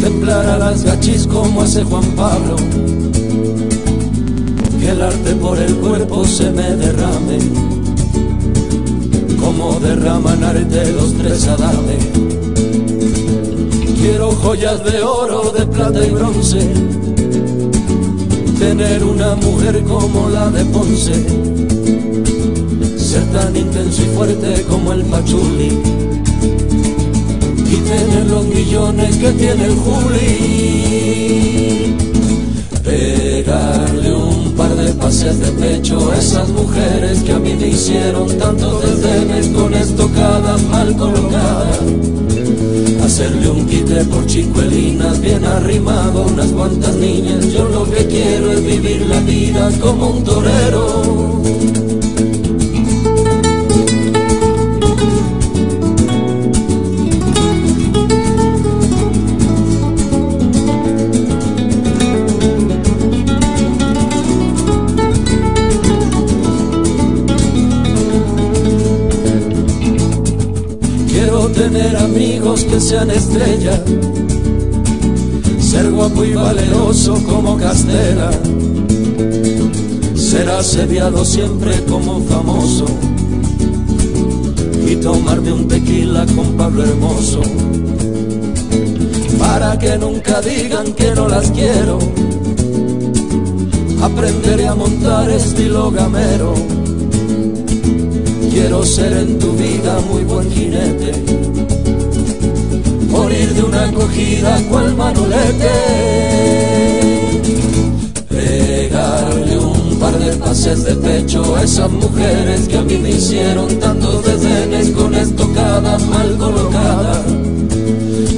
Templar a las gachis como hace Juan Pablo. Que el arte por el cuerpo se me derrame, como derraman arte los tres adames. Quiero joyas de oro, de plata y bronce, tener una mujer como la de Ponce, ser tan intenso y fuerte como el Pachuli, y tener los millones que tiene el Juli pegarle un par de pases de pecho a esas mujeres que a mí me hicieron tantos desdenes con estocadas mal colocadas. Hacerle un quite por chicuelinas bien arrimado unas cuantas niñas. Yo lo que quiero es vivir la vida como un torero. Sean estrellas, ser guapo y valeroso como Castela, ser asediado siempre como famoso. Y tomarme un tequila con Pablo Hermoso, para que nunca digan que no las quiero. Aprenderé a montar estilo gamero. Quiero ser en tu vida muy buen jinete, de una acogida cual manolete, pegarle un par de pases de pecho a esas mujeres que a mí me hicieron tantos desdenes con estocadas mal colocadas.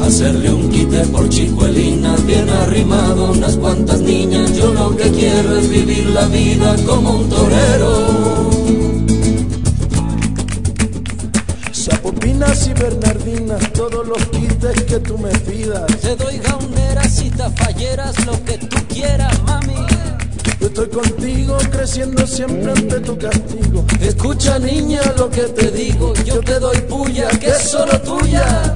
Hacerle un quite por chicuelinas bien arrimado, unas cuantas niñas. Yo lo que quiero es vivir la vida como un torero. Sapopinas y Bernardinas, todos los quites que tú me pidas. Te doy gauneras y tafalleras, lo que tú quieras, mami. Yo estoy contigo, creciendo siempre ante tu castigo. Escucha, niña, lo que te digo. Yo te doy puya, que es solo tuya.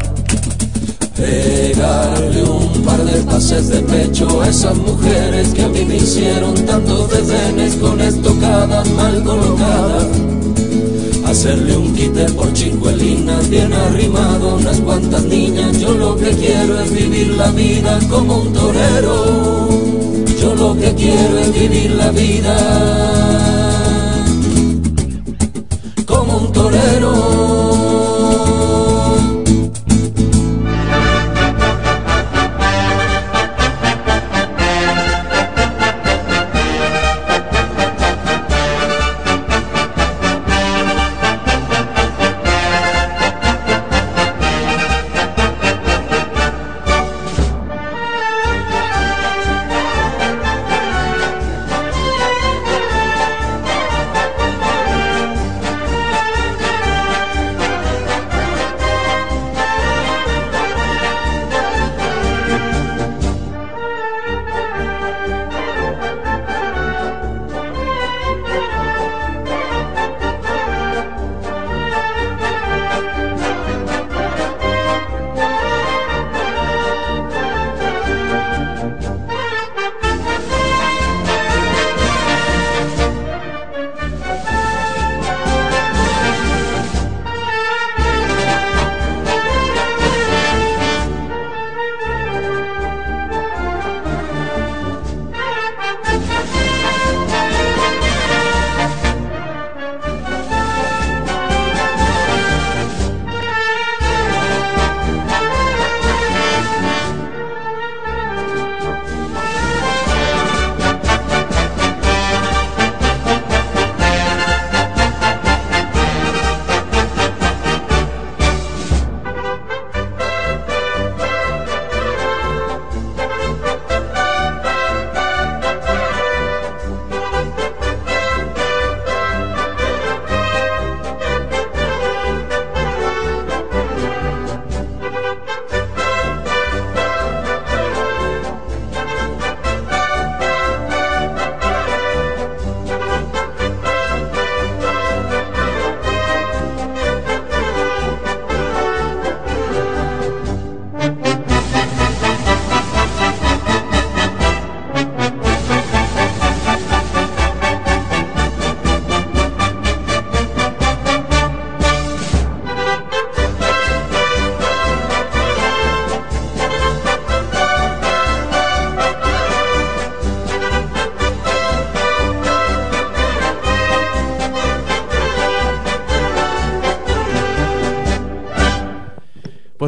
Pegarle un par de pases de pecho a esas mujeres que a mí me hicieron tantos desdenes con estocadas mal colocadas. Hacerle un quite por chicuelinas bien arrimado, unas cuantas niñas. Yo lo que quiero es vivir la vida como un torero. Yo lo que quiero es vivir la vida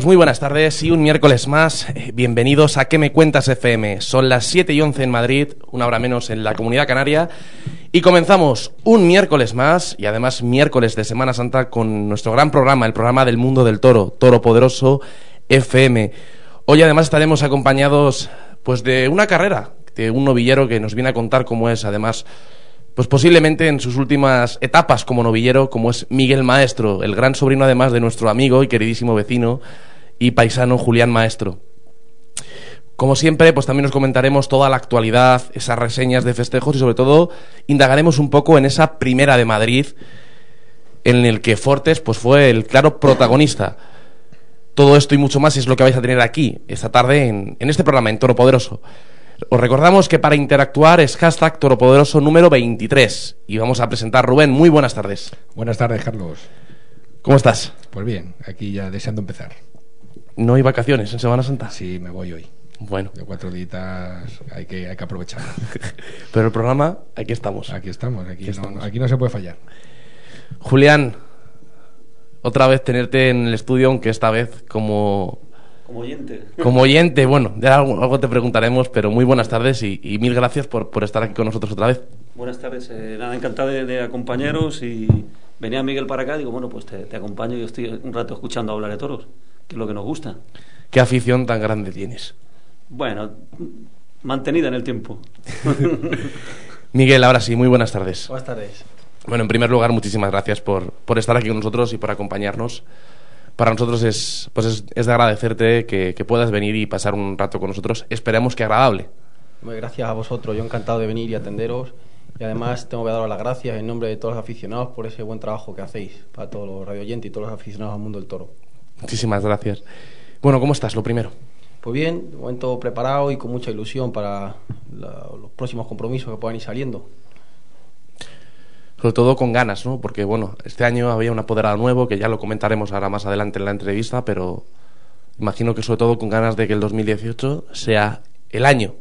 muy buenas tardes y un miércoles más. Eh, bienvenidos a ¿Qué me cuentas FM? Son las 7 y 11 en Madrid, una hora menos en la Comunidad Canaria. Y comenzamos un miércoles más y además miércoles de Semana Santa con nuestro gran programa, el programa del mundo del toro, Toro Poderoso FM. Hoy además estaremos acompañados pues de una carrera, de un novillero que nos viene a contar cómo es además pues posiblemente en sus últimas etapas como novillero, como es Miguel Maestro, el gran sobrino además de nuestro amigo y queridísimo vecino y paisano Julián Maestro. Como siempre, pues también nos comentaremos toda la actualidad, esas reseñas de festejos y sobre todo indagaremos un poco en esa primera de Madrid en el que Fortes pues fue el claro protagonista. Todo esto y mucho más es lo que vais a tener aquí esta tarde en, en este programa, en Toro Poderoso. Os recordamos que para interactuar es hashtag Toropoderoso número 23 y vamos a presentar Rubén. Muy buenas tardes. Buenas tardes, Carlos. ¿Cómo estás? Pues bien, aquí ya deseando empezar. ¿No hay vacaciones en Semana Santa? Sí, me voy hoy. Bueno. De cuatro días hay que, hay que aprovechar. Pero el programa, aquí estamos. Aquí estamos, aquí, no, aquí no se puede fallar. Julián, otra vez tenerte en el estudio, aunque esta vez como como oyente. Como oyente, bueno, ya algo, te preguntaremos, pero muy buenas tardes y, mil gracias por, por, estar aquí con nosotros otra vez. Buenas tardes, eh, nada, encantado de, acompañaros y venía Miguel para acá, digo, bueno, pues te, acompaño y estoy un rato escuchando hablar de toros, que es lo que nos gusta. ¿Qué afición tan grande tienes? Bueno, mantenida en el tiempo. Miguel, ahora sí, muy buenas tardes. Buenas tardes. Bueno, en primer lugar, muchísimas gracias por, por estar aquí con nosotros y por acompañarnos para nosotros es, pues es, de agradecerte que, puedas venir y pasar un rato con nosotros. Esperemos que agradable. Gracias a vosotros, yo encantado de venir y atenderos. Y además tengo que daros las gracias en nombre de todos los aficionados por ese buen trabajo que hacéis para todos los radioyentes y todos los aficionados al mundo del toro. Muchísimas gracias. Bueno, ¿cómo estás? Lo primero. Pues bien, de momento preparado y con mucha ilusión para los próximos compromisos que puedan ir saliendo sobre todo con ganas, ¿no? Porque, bueno, este año había un apoderado nuevo, que ya lo comentaremos ahora más adelante en la entrevista, pero imagino que sobre todo con ganas de que el 2018 sea el año.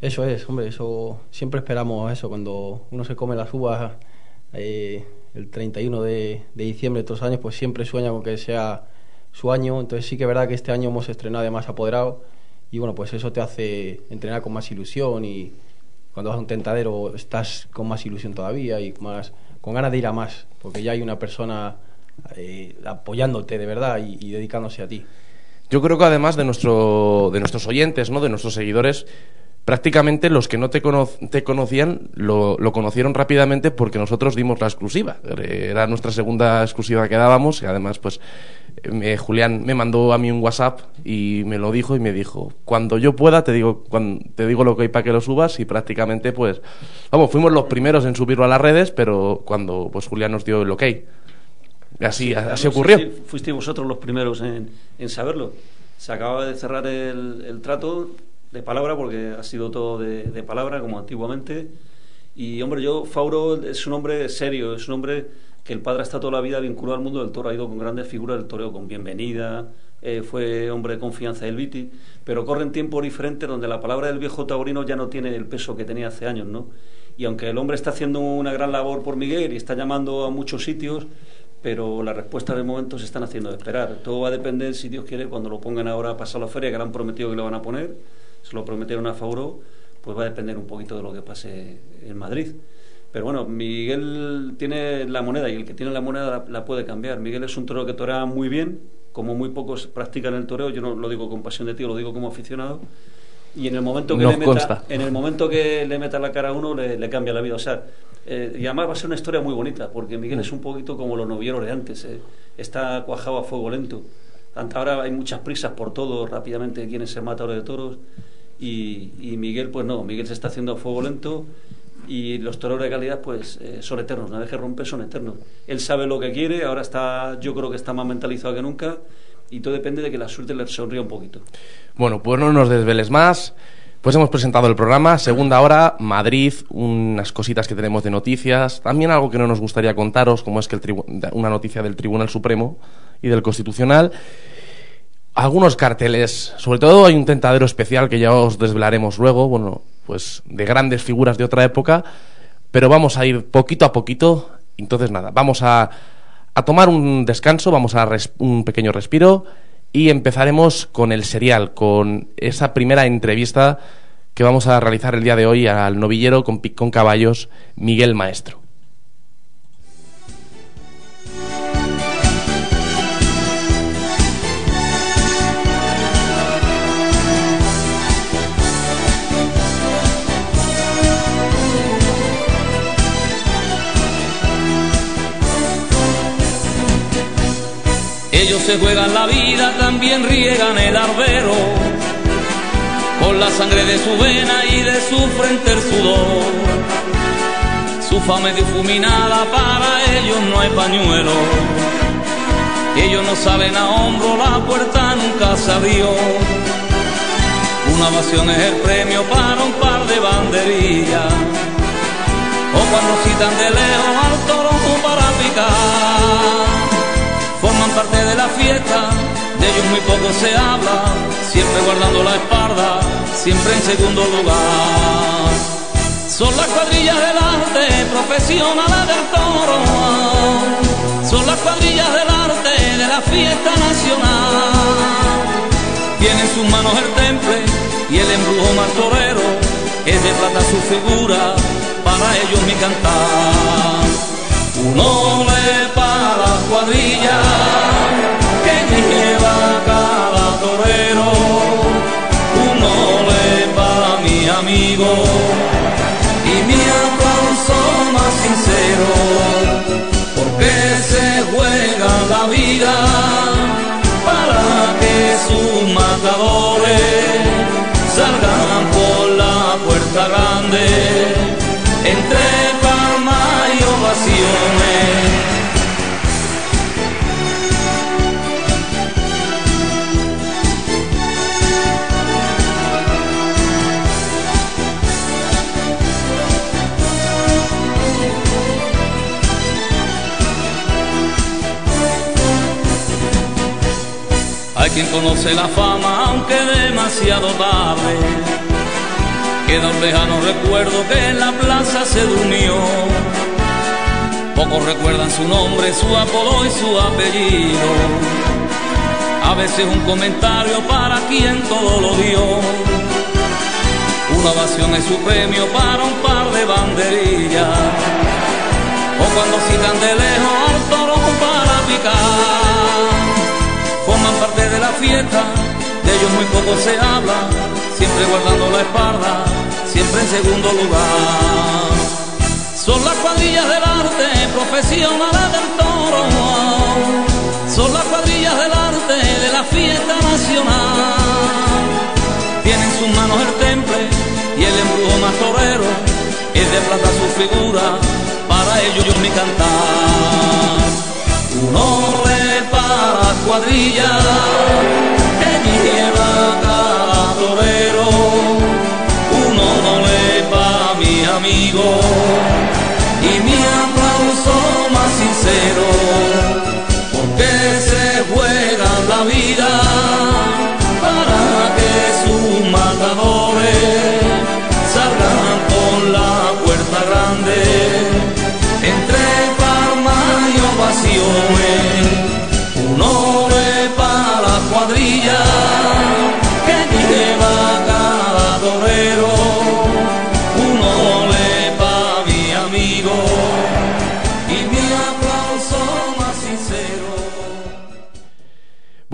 Eso es, hombre, eso siempre esperamos eso, cuando uno se come las uvas eh, el 31 de, de diciembre de todos los años, pues siempre sueña con que sea su año, entonces sí que es verdad que este año hemos estrenado además apoderado y bueno, pues eso te hace entrenar con más ilusión y, cuando vas a un tentadero estás con más ilusión todavía y más con ganas de ir a más, porque ya hay una persona eh, apoyándote de verdad y, dedicándose a ti. Yo creo que además de, nuestro, de nuestros oyentes, ¿no? de nuestros seguidores, prácticamente los que no te, te conocían lo, lo, conocieron rápidamente porque nosotros dimos la exclusiva. Era nuestra segunda exclusiva que dábamos y además pues Julián me mandó a mí un WhatsApp y me lo dijo y me dijo, cuando yo pueda te digo, cuando, te digo lo que hay para que lo subas y prácticamente pues, vamos, fuimos los primeros en subirlo a las redes, pero cuando pues Julián nos dio el ok. Así, así ocurrió. fuisteis vosotros los primeros en, saberlo. Se acaba de cerrar el, trato de palabra, porque ha sido todo de, de palabra, como antiguamente. Y hombre, yo, Fauro es un hombre serio, es un hombre que el padre está toda la vida vinculado al mundo del toro, ha ido con grandes figuras del toreo, con Bienvenida, eh, fue hombre de confianza del Viti, pero corren tiempos diferentes donde la palabra del viejo taurino ya no tiene el peso que tenía hace años, ¿no? Y aunque el hombre está haciendo una gran labor por Miguel y está llamando a muchos sitios, pero las respuestas de momento se están haciendo de esperar. Todo va a depender, si Dios quiere, cuando lo pongan ahora a pasar la feria, que le han prometido que lo van a poner, se lo prometieron a Fauro, pues va a depender un poquito de lo que pase en Madrid. Pero bueno, Miguel tiene la moneda y el que tiene la moneda la, puede cambiar. Miguel es un torero que torea muy bien, como muy pocos practican el toreo. Yo no lo digo con pasión de tío, lo digo como aficionado. Y en el momento que, le meta, en el momento que le meta la cara a uno, le, cambia la vida. O sea, eh, y además va a ser una historia muy bonita, porque Miguel es un poquito como los novieros de antes. Eh. Está cuajado a fuego lento. Ahora hay muchas prisas por todo, rápidamente quieren ser matadores de toros. Y, Miguel, pues no, Miguel se está haciendo a fuego lento y los toros de calidad pues eh, son eternos, una vez que rompe son eternos. Él sabe lo que quiere, ahora está, yo creo que está más mentalizado que nunca y todo depende de que la suerte le sonría un poquito. Bueno, pues no nos desveles más. Pues hemos presentado el programa, segunda hora, Madrid, unas cositas que tenemos de noticias, también algo que no nos gustaría contaros, como es que una noticia del Tribunal Supremo y del Constitucional, algunos carteles, sobre todo hay un tentadero especial que ya os desvelaremos luego, bueno, pues de grandes figuras de otra época, pero vamos a ir poquito a poquito. Entonces nada, vamos a, a tomar un descanso, vamos a un pequeño respiro y empezaremos con el serial, con esa primera entrevista que vamos a realizar el día de hoy al novillero con, con caballos Miguel Maestro. Se juegan la vida, también riegan el arbero, con la sangre de su vena y de su frente el sudor. Su fama es difuminada, para ellos no hay pañuelo. Ellos no salen a hombro, la puerta nunca se abrió. Una ovación es el premio para un par de banderillas. O cuando citan de lejos al toro para picar parte de la fiesta, de ellos muy poco se habla, siempre guardando la espalda, siempre en segundo lugar. Son las cuadrillas del arte, profesionales del toro, son las cuadrillas del arte de la fiesta nacional. Tiene en sus manos el temple y el embrujo más torero, es de plata su figura, para ellos mi cantar. Un ole para la cuadrilla que lleva cada torero. Un ole para mi amigo y mi aplauso más sincero. Porque se juega la vida para que sus matadores salgan por la puerta grande quien conoce la fama, aunque demasiado tarde. Queda un lejano recuerdo que en la plaza se durmió Pocos recuerdan su nombre, su apodo y su apellido. A veces un comentario para quien todo lo dio. Una ovación es su premio para un par de banderillas. O cuando citan de lejos al toro para picar. De la fiesta, de ellos muy poco se habla. Siempre guardando la espalda, siempre en segundo lugar. Son las cuadrillas del arte, profesionales del toro. Son las cuadrillas del arte de la fiesta nacional. Tienen en sus manos el temple y el embrujo más torero. Es de plata su figura, para ellos yo mi cantar. Un hombre para cuadrilla que lleva cada torero. Un hombre para mi amigo y mi aplauso más sincero,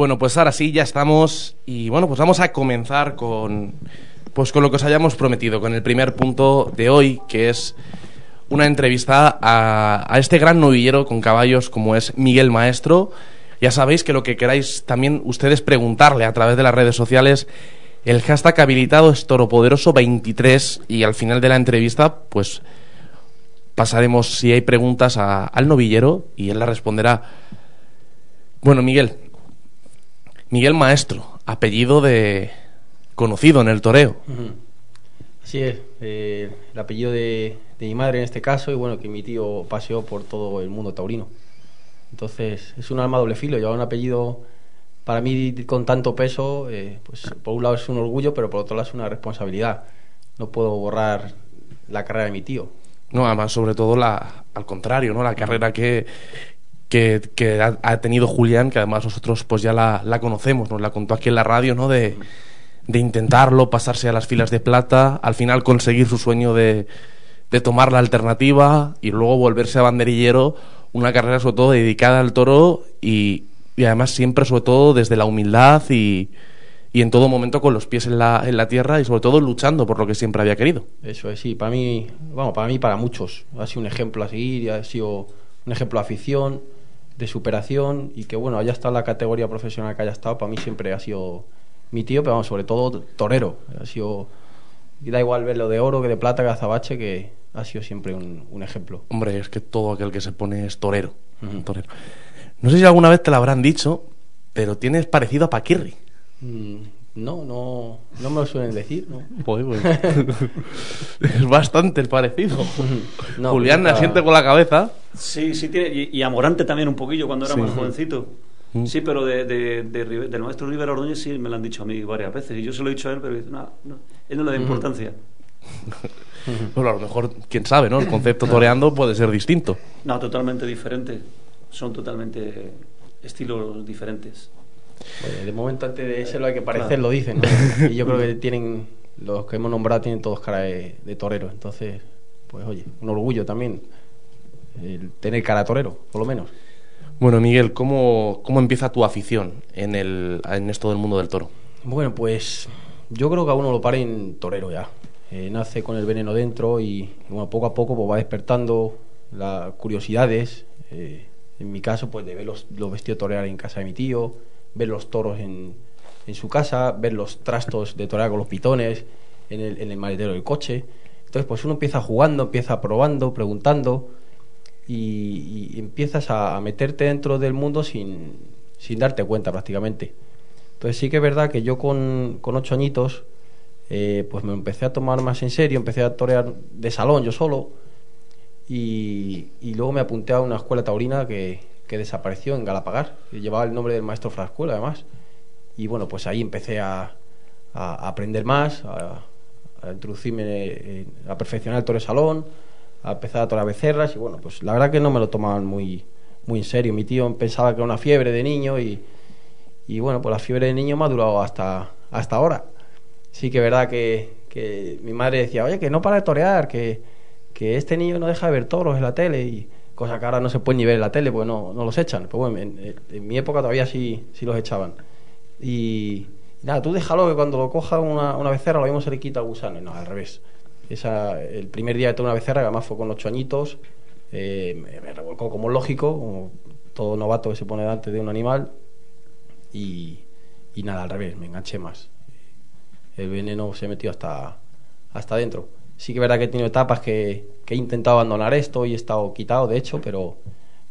Bueno, pues ahora sí, ya estamos y bueno, pues vamos a comenzar con pues con lo que os hayamos prometido, con el primer punto de hoy, que es una entrevista a, a este gran novillero con caballos como es Miguel Maestro. Ya sabéis que lo que queráis también ustedes preguntarle a través de las redes sociales, el hashtag habilitado es toropoderoso23 y al final de la entrevista, pues pasaremos si hay preguntas al novillero y él la responderá. Bueno, Miguel, Miguel Maestro, apellido de conocido en el toreo. Así es, eh, el apellido de, mi madre en este caso y bueno, que mi tío paseó por todo el mundo taurino. Entonces es un arma doble filo, llevar un apellido para mí con tanto peso, eh, pues por un lado es un orgullo, pero por otro lado es una responsabilidad. No puedo borrar la carrera de mi tío. No, además sobre todo la, al contrario, ¿no? La carrera que, que, que ha, ha tenido Julián, que además nosotros pues ya la, la conocemos, nos la contó aquí en la radio, ¿no? De, de intentarlo, pasarse a las filas de plata, al final conseguir su sueño de, de tomar la alternativa y luego volverse a banderillero, una carrera sobre todo dedicada al toro y, y además siempre sobre todo desde la humildad y, y en todo momento con los pies en la, en la tierra y sobre todo luchando por lo que siempre había querido. Eso es, sí, para mí, vamos, para mí, para muchos, ha sido un ejemplo a seguir, ha sido un ejemplo de afición, de superación y que bueno, haya estado en la categoría profesional que haya estado, para mí siempre ha sido mi tío, pero vamos, sobre todo torero, ha sido, y da igual verlo de oro que de plata que de azabache, que ha sido siempre un, un ejemplo. Hombre, es que todo aquel que se pone es torero, torero. No sé si alguna vez te lo habrán dicho, pero tienes parecido a Paquirri. Mm, No, no, no me lo suelen decir, ¿no? Joder, pues. es bastante el parecido. No, Julián nunca- asiente con la cabeza. Sí, sí tiene. Y, y a Morante también un poquillo cuando era Sí. más jovencito. Mm. Sí, pero de, de- de Rive- del maestro Rivera Ordóñez sí me lo han dicho a mí varias veces. Y yo se lo he dicho a él, pero dice, no, no, él no le da importancia. Bueno, a lo mejor, quién sabe, ¿no? El concepto toreando puede ser distinto. No, totalmente diferente. Son totalmente estilos diferentes. De momento, antes de serlo hay que parecerlo, dicen. ¿no? Y yo creo que tienen, los que hemos nombrado tienen todos cara de, de torero. Entonces, pues oye, un orgullo también el tener cara de torero, por lo menos. Bueno, Miguel, ¿cómo, cómo empieza tu afición en, el, en esto del mundo del toro? Bueno, pues yo creo que a uno lo pare en torero ya. Eh, nace con el veneno dentro y, bueno, poco a poco pues, va despertando las curiosidades. eh, en mi caso, pues de ver los, los vestidos torear en casa de mi tío, ver los toros en, en su casa, ver los trastos de torear con los pitones en el, en el maletero del coche. Entonces, pues uno empieza jugando, empieza probando, preguntando y, y empiezas a, meterte dentro del mundo sin, sin darte cuenta prácticamente. Entonces sí que es verdad que yo con, con ocho añitos eh, pues me empecé a tomar más en serio, empecé a torear de salón yo solo y, y luego me apunté a una escuela taurina que, que desapareció en Galapagar, que llevaba el nombre del maestro Frascuela además. Y bueno, pues ahí empecé a, aprender más, a, a introducirme, a perfeccionar el toro de salón, a empezar a torear becerras y bueno, pues la verdad que no me lo tomaban muy, muy en serio. Mi tío pensaba que era una fiebre de niño y, y bueno, pues la fiebre de niño me ha durado hasta, hasta ahora. Sí que es verdad que, que mi madre decía, oye, que no para de torear, que, que este niño no deja de ver toros en la tele cosa que ahora no se puede ni ver en la tele porque no, no los echan. Pero bueno, en, mi época todavía sí, sí los echaban. Y, nada, tú déjalo que cuando lo coja una, una becerra lo mismo se le quita gusano. No, al revés. Esa, el primer día de toda una becerra, que además fue con ocho añitos, eh, me, me como lógico, como todo novato que se pone delante de un animal. Y, y nada, al revés, me enganché más. El veneno se metió hasta, hasta adentro. Sí que es verdad que he tenido etapas que, he intentado abandonar esto y he estado quitado, de hecho, pero,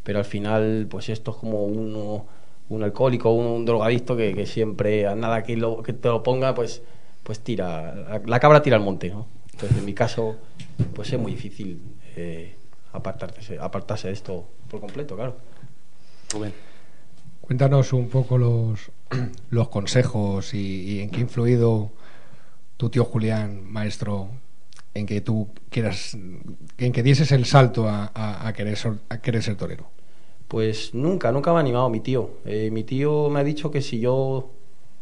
pero al final, pues esto es como uno, un alcohólico, un, drogadicto que, siempre, a nada que, lo, que te lo ponga, pues, pues tira, la, la cabra tira al monte, ¿no? Entonces, en mi caso, pues es muy difícil eh, apartarse, apartarse de esto por completo, claro. Rubén. Cuéntanos un poco los, los consejos y, y en qué ha influido tu tío Julián, maestro, en que tú quieras, en que dieses el salto a, querer, ser, querer ser torero. Pues nunca, nunca me ha animado mi tío. Eh, mi tío me ha dicho que si yo,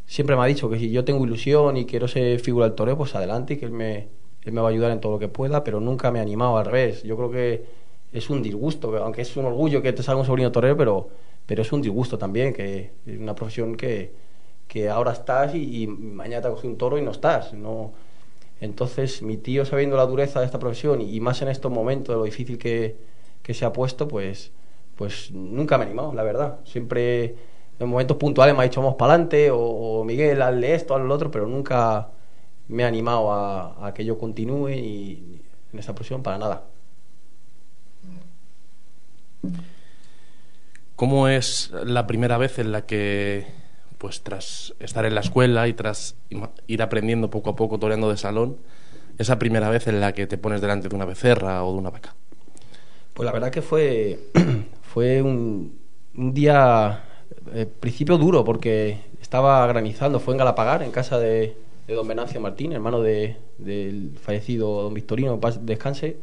siempre me ha dicho que si yo tengo ilusión y quiero ser figura del toreo, pues adelante y que él me, él me va a ayudar en todo lo que pueda, pero nunca me ha animado al revés. Yo creo que es un disgusto, que aunque es un orgullo que te salga un sobrino torero, pero, pero es un disgusto también, que es una profesión que, que ahora estás y, y mañana te ha cogido un toro y no estás. No, entonces, mi tío, sabiendo la dureza de esta profesión y, más en estos momentos, de lo difícil que, que se ha puesto, pues, pues nunca me ha animado, la verdad. Siempre en momentos puntuales me ha dicho vamos para adelante o, Miguel, hazle esto, hazle lo otro, pero nunca me ha animado a, que yo continúe en esta profesión para nada. ¿Cómo es la primera vez en la que, pues tras estar en la escuela y tras ir aprendiendo poco a poco toreando de salón, esa primera vez en la que te pones delante de una becerra o de una vaca? Pues la verdad que fue, fue un, día, eh, principio duro, porque estaba granizando, fue en Galapagar, en casa de, don Venancio Martín, hermano de- del fallecido don Victorino, paz descanse,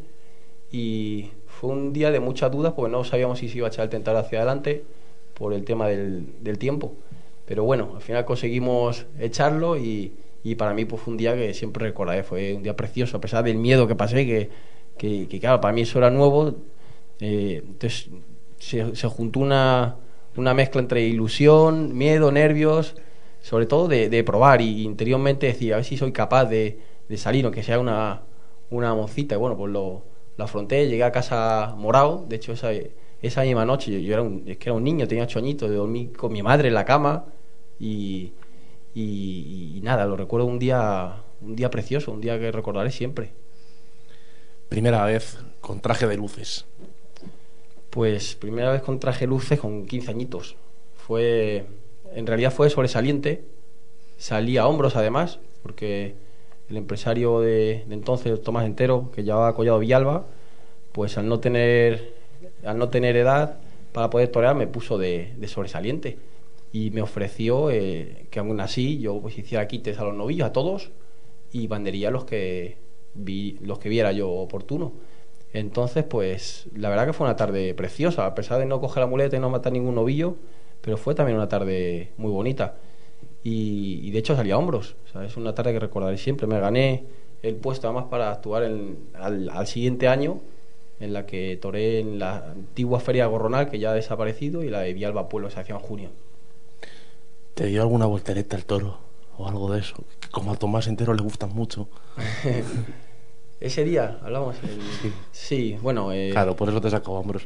y fue un día de muchas dudas porque no sabíamos si se iba a echar el tentador hacia adelante por el tema del tiempo. Pero bueno, al final conseguimos echarlo y, y para mí pues, fue un día que siempre recordaré, fue un día precioso, a pesar del miedo que pasé, que, que, claro, para mí eso era nuevo. Eh, entonces se, se juntó una, una mezcla entre ilusión, miedo, nervios, sobre todo de, de probar y interiormente decir, a ver si soy capaz de, de salir, aunque sea una, una mocita. Y bueno, pues lo, lo afronté, llegué a casa morado, de hecho esa, esa misma noche yo, yo era, un, es que era un niño, tenía ocho añitos, dormí con mi madre en la cama y, y, y nada, lo recuerdo un día, un día precioso, un día que recordaré siempre. Primera vez con traje de luces. Pues primera vez con traje luces con 15 añitos. Fue, en realidad fue sobresaliente. Salí a hombros además, porque el empresario de, de entonces, Tomás Entero, que llevaba Collado Villalba, pues al no tener, al no tener edad para poder torear me puso de, de sobresaliente y me ofreció eh, que aún así yo pues hiciera quites a los novillos, a todos, y bandería los que, vi, los que viera yo oportuno. Entonces, pues la verdad que fue una tarde preciosa, a pesar de no coger la muleta y no matar ningún novillo, pero fue también una tarde muy bonita. Y, de hecho salí a hombros, es una tarde que recordaré siempre. Me gané el puesto además para actuar al, siguiente año, en la que toré en la antigua Feria Gorronal, que ya ha desaparecido, y la de Vialba Pueblo, se hacía en junio. ¿Te dio alguna voltereta el toro? O algo de eso. Como a Tomás entero le gustan mucho. Ese día, hablamos. El... Sí. sí. bueno. Eh... Claro, por eso te saco hombros.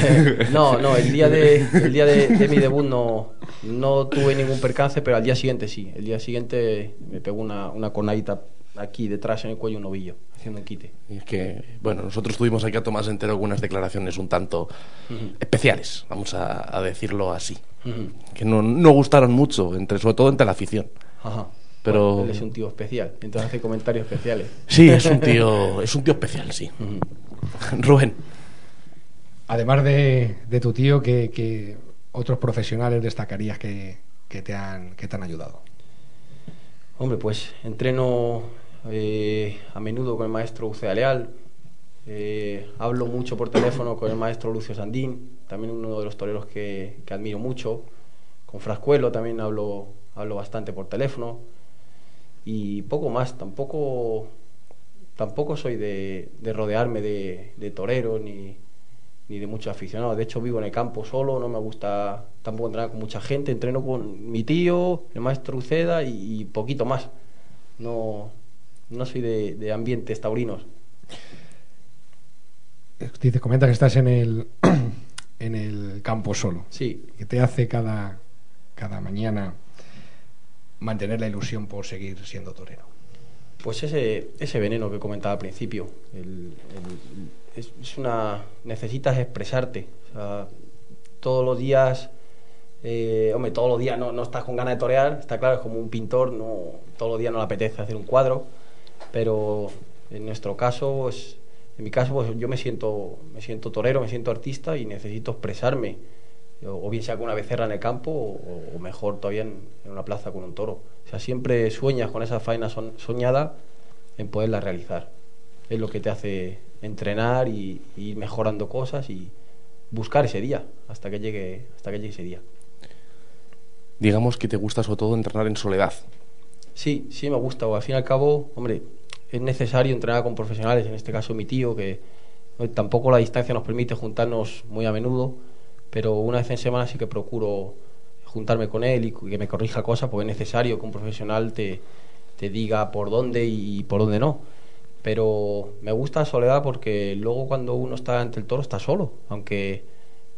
no, no, el día, de, el día de, de, mi debut no, no tuve ningún percance, pero al día siguiente sí. El día siguiente me pegó una, una cornadita aquí detrás en el cuello un novillo, haciendo un quite. Y es que, bueno, nosotros tuvimos aquí a Tomás entero algunas declaraciones un tanto uh -huh. especiales, vamos a, a decirlo así. Uh -huh. Que no, no, gustaron mucho, entre, sobre todo entre la afición. Ajá. Pero bueno, él es un tío especial, entonces hace comentarios especiales. Sí, es un tío, es un tío especial, sí. Uh -huh. Rubén. Además de, de tu tío, ¿qué, qué, otros profesionales destacarías que, que, te han, que te han ayudado? Hombre, pues entreno eh, a menudo con el maestro Ucea Leal, eh, hablo mucho por teléfono con el maestro Lucio Sandín, también uno de los toreros que, que admiro mucho, con Frascuelo también hablo, hablo bastante por teléfono y poco más, tampoco tampoco soy de, de rodearme de, de toreros ni, ni de muchos aficionados. De hecho, vivo en el campo solo, no me gusta tampoco entrenar con mucha gente. Entreno con mi tío, el maestro Uceda y, y poquito más. No, no soy de, de ambientes taurinos. Dices, comenta que estás en el, en el campo solo. Sí. ¿Qué te hace cada, cada mañana mantener la ilusión por seguir siendo torero? Pues ese, ese veneno que comentaba al principio. El, el, es, es, una. Necesitas expresarte. O sea, todos los días. Eh, hombre, todos los días no, no, estás con ganas de torear, está claro, es como un pintor, no, todos los días no le apetece hacer un cuadro, pero en nuestro caso, pues, en mi caso, pues yo me siento, me siento torero, me siento artista y necesito expresarme, o, bien sea con una becerra en el campo, o, o mejor todavía en, en, una plaza con un toro. O sea, siempre sueñas con esa faena son, soñada en poderla realizar. Es lo que te hace entrenar y, y ir mejorando cosas y buscar ese día hasta que llegue, hasta que llegue ese día digamos que te gusta sobre todo entrenar en soledad. Sí, sí me gusta, o al fin y al cabo, hombre, es necesario entrenar con profesionales, en este caso mi tío, que tampoco la distancia nos permite juntarnos muy a menudo, pero una vez en semana sí que procuro juntarme con él y que me corrija cosas, porque es necesario que un profesional te, te diga por dónde y por dónde no. Pero me gusta la soledad porque luego cuando uno está ante el toro está solo, aunque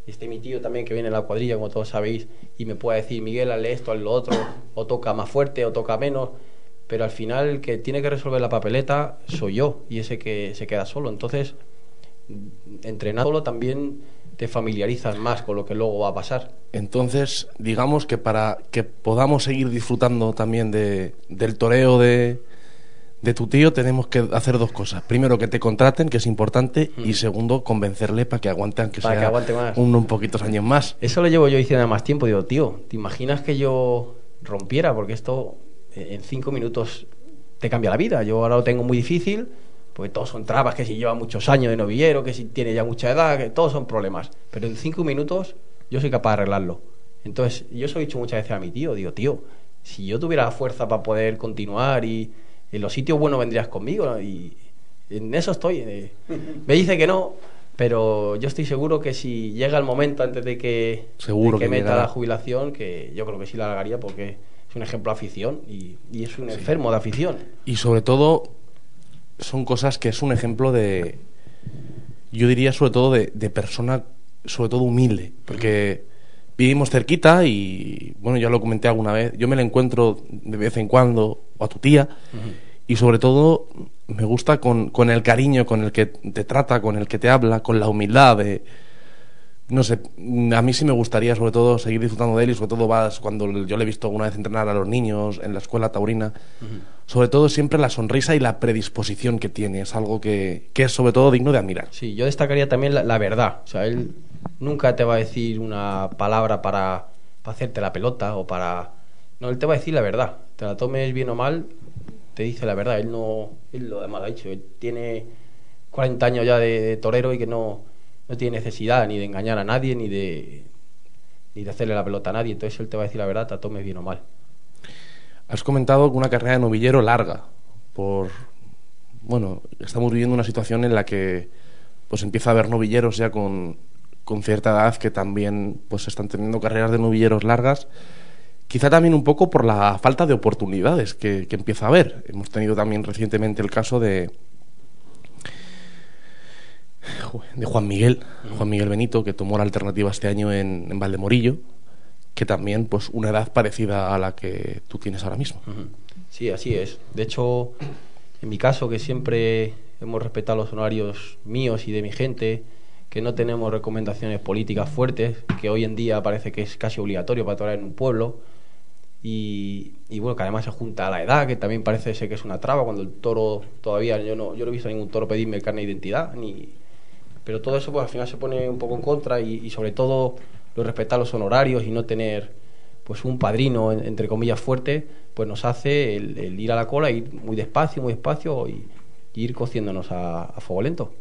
esté mi tío también que viene en la cuadrilla, como todos sabéis, y me pueda decir, Miguel, hazle esto, hazle lo otro, o toca más fuerte, o toca menos, pero al final el que tiene que resolver la papeleta soy yo, y ese que se queda solo. Entonces, entrenar solo también te familiarizas más con lo que luego va a pasar. Entonces, digamos que para que podamos seguir disfrutando también de, del toreo de, de tu tío tenemos que hacer dos cosas. Primero, que te contraten, que es importante, mm. y segundo, convencerle para que aguante, aunque para sea que aguante más. Un, un poquitos años más. Eso lo llevo yo diciendo más tiempo. Digo, tío, ¿te imaginas que yo rompiera? Porque esto en cinco minutos te cambia la vida. Yo ahora lo tengo muy difícil, porque todos son trabas, que si lleva muchos años de novillero, que si tiene ya mucha edad, que todos son problemas. Pero en cinco minutos yo soy capaz de arreglarlo. Entonces, yo os he dicho muchas veces a mi tío, digo, tío, si yo tuviera la fuerza para poder continuar y en los sitios buenos vendrías conmigo, y en eso estoy. eh. Me dice que no, pero yo estoy seguro que si llega el momento antes de que, Seguro de que que meta llegará. la jubilación, que yo creo que sí la largaría porque es un ejemplo de afición y, y es un enfermo de afición. Y sobre todo, son cosas que es un ejemplo de. Yo diría, sobre todo, de, de persona, sobre todo humilde. Porque vivimos cerquita y, bueno, ya lo comenté alguna vez. Yo me la encuentro de vez en cuando, o a tu tía. Y sobre todo, me gusta con, con el cariño con el que te trata, con el que te habla, con la humildad de. No sé, a mí sí me gustaría sobre todo seguir disfrutando de él y sobre todo vas cuando yo le he visto alguna vez entrenar a los niños en la escuela taurina, sobre todo siempre la sonrisa y la predisposición que tiene, es algo que, que es sobre todo digno de admirar. Sí, yo destacaría también la, la verdad. O sea, él nunca te va a decir una palabra para, para hacerte la pelota o para... No, él te va a decir la verdad. Te la tomes bien o mal, te dice la verdad. Él no... Él lo demás lo ha dicho. Él tiene 40 años ya de, de torero y que no, no tiene necesidad ni de engañar a nadie ni de, ni de hacerle la pelota a nadie. Entonces él te va a decir la verdad, te la tomes bien o mal. Has comentado una carrera de novillero larga, por... Bueno, estamos viviendo una situación en la que pues empieza a haber novilleros ya con, con cierta edad que también pues están teniendo carreras de novilleros largas. Quizá también un poco por la falta de oportunidades que, que empieza a haber. Hemos tenido también recientemente el caso de, de Juan Miguel, Juan Miguel Benito, que tomó la alternativa este año en, en Valdemorillo, que también pues una edad parecida a la que tú tienes ahora mismo. Sí, así es. De hecho, en mi caso, que siempre hemos respetado los honorarios míos y de mi gente, que no tenemos recomendaciones políticas fuertes, que hoy en día parece que es casi obligatorio para torear en un pueblo, y, y bueno, que además se junta a la edad, que también parece ser que es una traba, cuando el toro todavía, yo no, yo no he visto a ningún toro pedirme el carne de identidad, ni... pero todo eso pues al final se pone un poco en contra y, y sobre todo lo respetar los honorarios y no tener pues un padrino en- entre comillas fuerte pues nos hace el, el ir a la cola ir muy despacio muy despacio y, y ir cociéndonos a, a fuego lento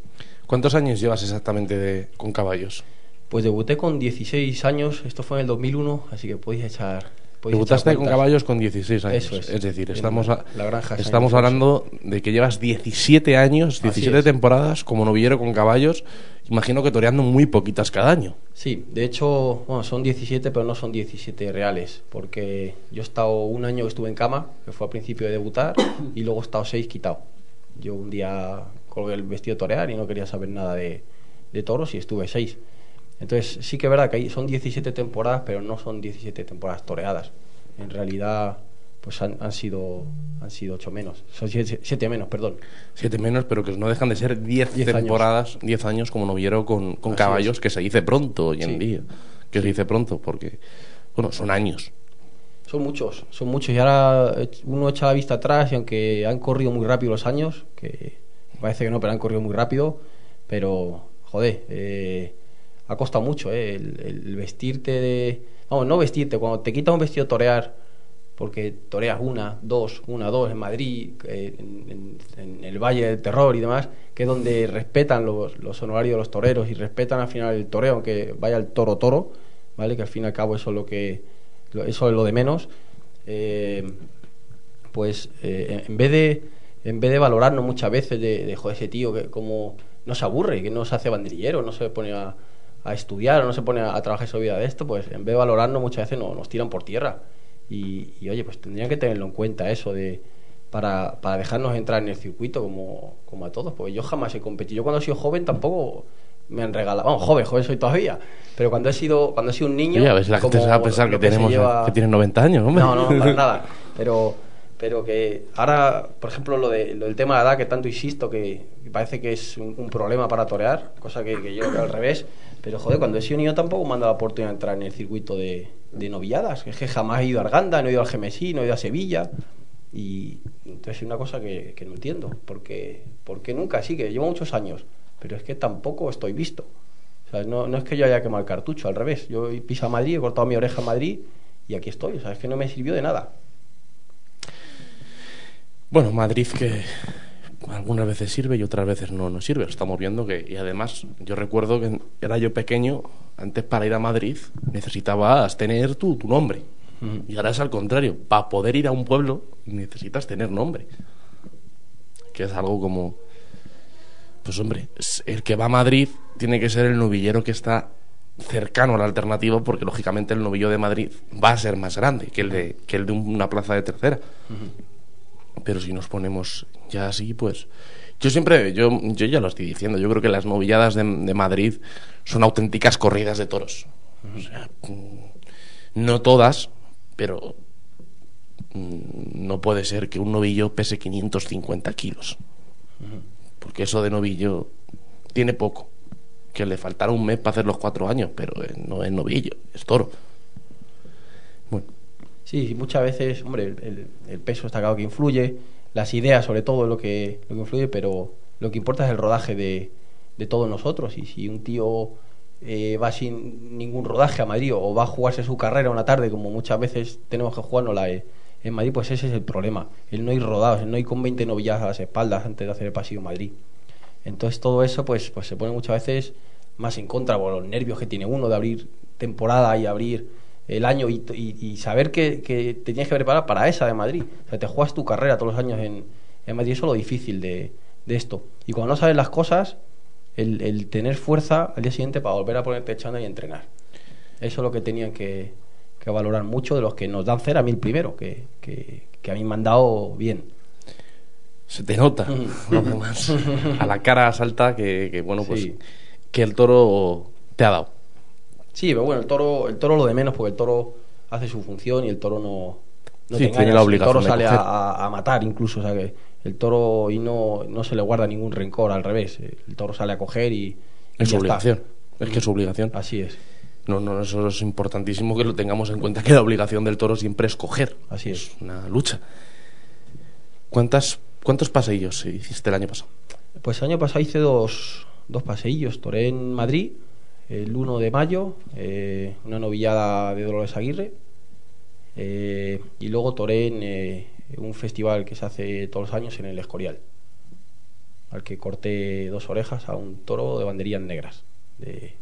¿Cuántos años llevas exactamente de- con caballos? pues debuté con 16 años esto fue en el 2001 así que podéis echar Debutaste echar con caballos con 16 años. Eso es. decir, En estamos, a- la granja estamos hablando de que llevas 17 años, Así 17 es. temporadas como novillero con caballos. Imagino que toreando muy poquitas cada año. Sí, de hecho, bueno, son 17, pero no son 17 reales, porque yo he estado un año que estuve en cama, que fue al principio de debutar, y luego he estado seis quitado. Yo un día colgué el vestido de torear y no quería saber nada de, de toros y estuve seis. Entonces, sí que es verdad que hay, son 17 temporadas, pero no son 17 temporadas toreadas. En realidad, pues han, han sido han sido ocho menos, son siete, siete menos, perdón. Siete menos, pero que no dejan de ser 10 Diez años. temporadas, 10 años como novillero con, con Así caballos, es. que se dice pronto hoy en Sí. día. Que se dice pronto, porque, bueno, son años. Son muchos, son muchos. Y ahora eh, uno echa la vista atrás y aunque han corrido muy rápido los años, que parece que no, pero han corrido muy rápido, pero, joder, eh, ha costado mucho, eh, el, vestirte de... Vamos, no vestirte, cuando te quitas un vestido torear, porque toreas una, dos, una, dos en Madrid, eh, en, el Valle del Terror y demás, que es donde respetan los, honorarios de los toreros y respetan al final el toreo, aunque vaya el toro toro, ¿vale? Que al fin y al cabo eso es lo que eso es lo de menos. Eh, pues eh, en vez de en vez de valorarnos muchas veces de, de joder, ese tío que como no se aburre, que no se hace banderillero, no se pone a, a estudiar o no se pone a, a trabajar su vida de esto, pues en vez de valorarnos muchas veces no, nos tiran por tierra. Y, y, oye, pues tendrían que tenerlo en cuenta eso de para, para dejarnos entrar en el circuito como, como a todos, porque yo jamás he competido. Yo cuando he sido joven tampoco me han regalado, vamos, joven, joven soy todavía, pero cuando he sido cuando he sido un niño, Oye, a si la gente se va a pensar que, tenemos, lleva- que tienes 90 años, hombre. no, no, para nada. Pero, pero que ahora, por ejemplo, lo, de, lo del tema de la edad, que tanto insisto, que, que parece que es un, problema para torear, cosa que, yo creo al revés. Pero, joder, cuando he sido niño tampoco me han dado la oportunidad de entrar en el circuito de, de novilladas. Es que jamás he ido a Arganda, no he ido al Gemesí, no he ido a Sevilla. Y entonces es una cosa que, no entiendo. Porque, porque nunca, sí, que llevo muchos años, pero es que tampoco estoy visto. No, no es que yo haya quemado el cartucho, al revés. Yo he pisado a Madrid, he cortado mi oreja en Madrid y aquí estoy. O sea, es que no me sirvió de nada. Bueno, Madrid que algunas veces sirve y otras veces no, no sirve. Lo estamos viendo que, y además, yo recuerdo que era yo pequeño, antes para ir a Madrid necesitabas tener tu, tu nombre. Y ahora es al contrario, para poder ir a un pueblo necesitas tener nombre. Que es algo como, pues hombre, el que va a Madrid tiene que ser el novillero que está cercano a la alternativa porque lógicamente el novillo de Madrid va a ser más grande que el de, que el de una plaza de tercera. Pero si nos ponemos ya así, pues. Yo siempre, yo, yo ya lo estoy diciendo, yo creo que las novilladas de, Madrid son auténticas corridas de toros. O sea, mm, no todas, pero mm, no puede ser que un novillo pese 550 kilos. Porque eso de novillo tiene poco. Que le faltará un mes para hacer los cuatro años, pero eh, no es novillo, es toro. Sí, muchas veces, hombre, el, el- el peso está claro que influye, las ideas sobre todo es lo que, lo que influye, pero lo que importa es el rodaje de, de todos nosotros. Y si un tío eh, va sin ningún rodaje a Madrid o va a jugarse su carrera una tarde, como muchas veces tenemos que jugárnosla eh, en Madrid, pues ese es el problema. El no ir rodados, el no ir con 20 novillas a las espaldas antes de hacer el pasillo en Madrid. Entonces todo eso pues, pues se pone muchas veces más en contra por los nervios que tiene uno de abrir temporada y abrir el año y, y- y saber que, que te tienes que preparar para esa de Madrid. O sea, te juegas tu carrera todos los años en, en Madrid. Eso es lo difícil de, de esto. Y cuando no sabes las cosas, el, el tener fuerza al día siguiente para volver a ponerte echando y entrenar. Eso es lo que tenían que, que valorar mucho de los que nos dan cera a mí el primero, que, que, que a mí me han dado bien. se te nota además, a la cara salta que, que, bueno pues que el toro te ha dado Sí, pero bueno, el toro, el toro lo de menos porque el toro hace su función y el toro no, no Sí, te tiene la el obligación toro de sale a, matar incluso, o sea que el toro y no, no se le guarda ningún rencor, al revés, el toro sale a coger y, y es su está. obligación es que es su obligación Así es, no no eso es importantísimo que lo tengamos en cuenta que la obligación del toro siempre es coger Así es. una lucha cuántas cuántos paseillos hiciste el año pasado Pues el año pasado hice dos, dos paseillos. Toré en Madrid el 1 de mayo, eh, una novillada de Dolores Aguirre. eh, y luego toré en eh, un festival que se hace todos los años en el Escorial, al que corté dos orejas a un toro de banderías negras, de,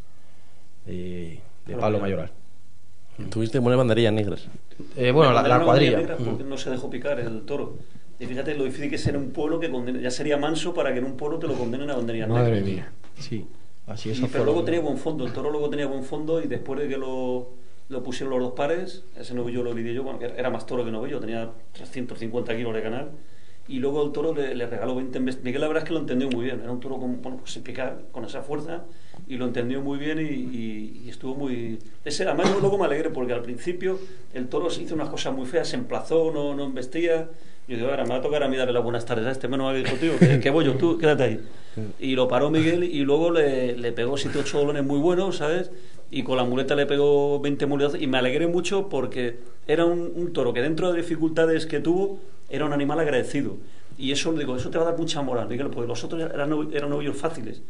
de, de palo mayoral. tuviste buenas banderillas negras Eh, bueno, la, la condenaron cuadrilla. Porque no se dejó picar el toro. Y fíjate lo difícil que es ser un pueblo que condene, ya sería manso para que en un pueblo te lo condenen a banderías Madre negras. mía. Sí, así Y- pero luego tenía buen fondo, el toro luego tenía buen fondo y después de que lo, lo pusieron los dos pares, ese novillo lo lidié yo, bueno, era más toro que novillo, tenía 350 kilos de canal y luego el toro le, le regaló 20 embest- Miguel la verdad es que lo entendió muy bien, era un toro con, bueno, pues sin picar, con esa fuerza y lo entendió muy bien y, y- y estuvo muy... Ese, además yo luego me alegré porque al principio el toro se hizo unas cosas muy feas, se emplazó, no, no embestía. Yo digo, ahora me va a tocar a mí darle las buenas tardes a este, menos dijo, tío, que, que voy yo, tú quédate ahí. Y lo paró Miguel y luego le, le pegó 7 8 dolones muy buenos, ¿sabes? Y con la muleta le pegó 20 muletazos y me alegré mucho porque era un, un toro que dentro de las dificultades que tuvo era un animal agradecido. Y eso, digo, eso te va a dar mucha moral, Miguel, porque los otros eran, eran novillos fáciles.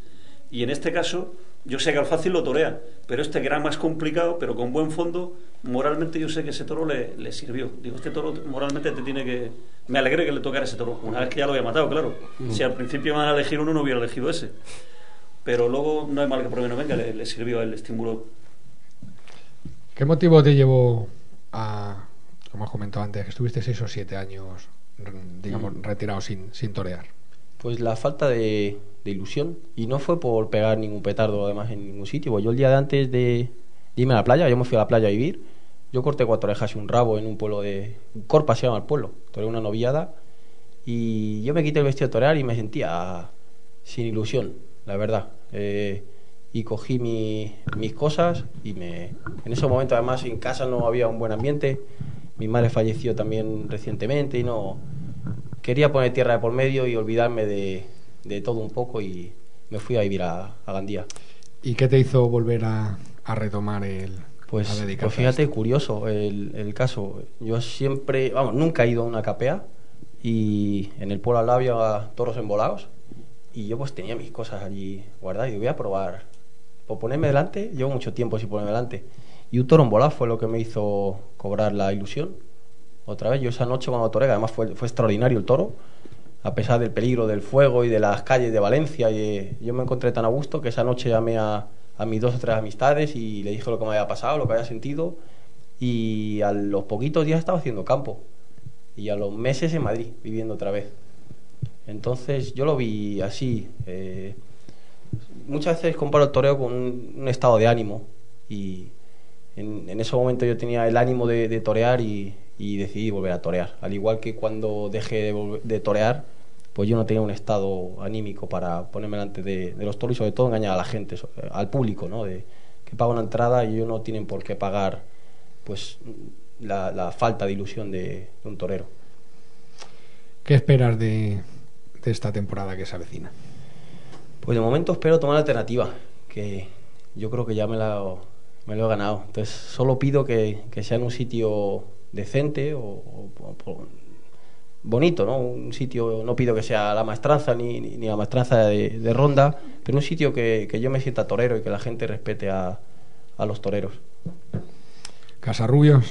Y en este caso, yo sé que al fácil lo torea, pero este que era más complicado, pero con buen fondo, moralmente yo sé que ese toro le, le sirvió. Digo, este toro moralmente te tiene que... Me alegré que le tocara ese toro, una vez que ya lo había matado, claro. Si al principio me van a elegir uno, no hubiera elegido ese. Pero luego no hay mal que por no venga, le, le sirvió, el estímulo. ¿Qué motivo te llevó a, como has comentado antes, que estuviste seis o siete años, r- digamos, retirado sin, sin torear? Pues la falta de, ilusión. Y no fue por pegar ningún petardo además en ningún sitio. Pues yo el día de antes de, de irme a la playa, yo me fui a la playa a vivir. Yo corté cuatro orejas y un rabo en un pueblo de... Corpa se llama el pueblo. Toré una novillada. Y yo me quité el vestido de torear y me sentía sin ilusión, la verdad. Eh, y cogí mi- mis cosas y me... En ese momento además en casa no había un buen ambiente. Mi madre falleció también recientemente y no quería poner tierra de por medio y olvidarme de, de todo un poco y me fui a vivir a, a Gandía. ¿Y qué te hizo volver a, a retomar el... Pues, a pues fíjate, curioso el, el caso. Yo siempre, vamos, nunca he ido a una capea y en el pueblo al lado había toros embolados y yo pues tenía mis cosas allí guardadas y voy a probar. Por ponerme delante, llevo mucho tiempo sin ponerme delante. Y un toro embolado fue lo que me hizo cobrar la ilusión. Otra vez, yo esa noche cuando toré, además fue, extraordinario el toro, a pesar del peligro del fuego y de las calles de Valencia. Y, eh, yo me encontré tan a gusto que esa noche llamé a, a mis dos o tres amistades y le dije lo que me había pasado, lo que había sentido. Y a los poquitos días estaba haciendo campo. Y a los meses en Madrid, viviendo otra vez. Entonces yo lo vi así. eh, muchas veces comparo el toreo con un, estado de ánimo. Y en, en ese momento yo tenía el ánimo de, de torear y, y decidí volver a torear. Al igual que cuando dejé de, de torear, pues yo no tenía un estado anímico para ponerme delante de, de los toros y sobre todo engañar a la gente, eh, al público, ¿no? De, que paga una entrada y ellos no tienen por qué pagar pues la, la falta de ilusión de, de un torero. ¿Qué esperas de, de esta temporada que se avecina? Pues de momento espero tomar la alternativa, que yo creo que ya me, la, me lo he ganado. Entonces solo pido que, que sea en un sitio decente o, o- o- bonito, ¿no? Un sitio, no pido que sea la maestranza ni, ni, ni la maestranza de, de ronda, pero un sitio que, que yo me sienta torero y que la gente respete a, a los toreros. Casarrubios,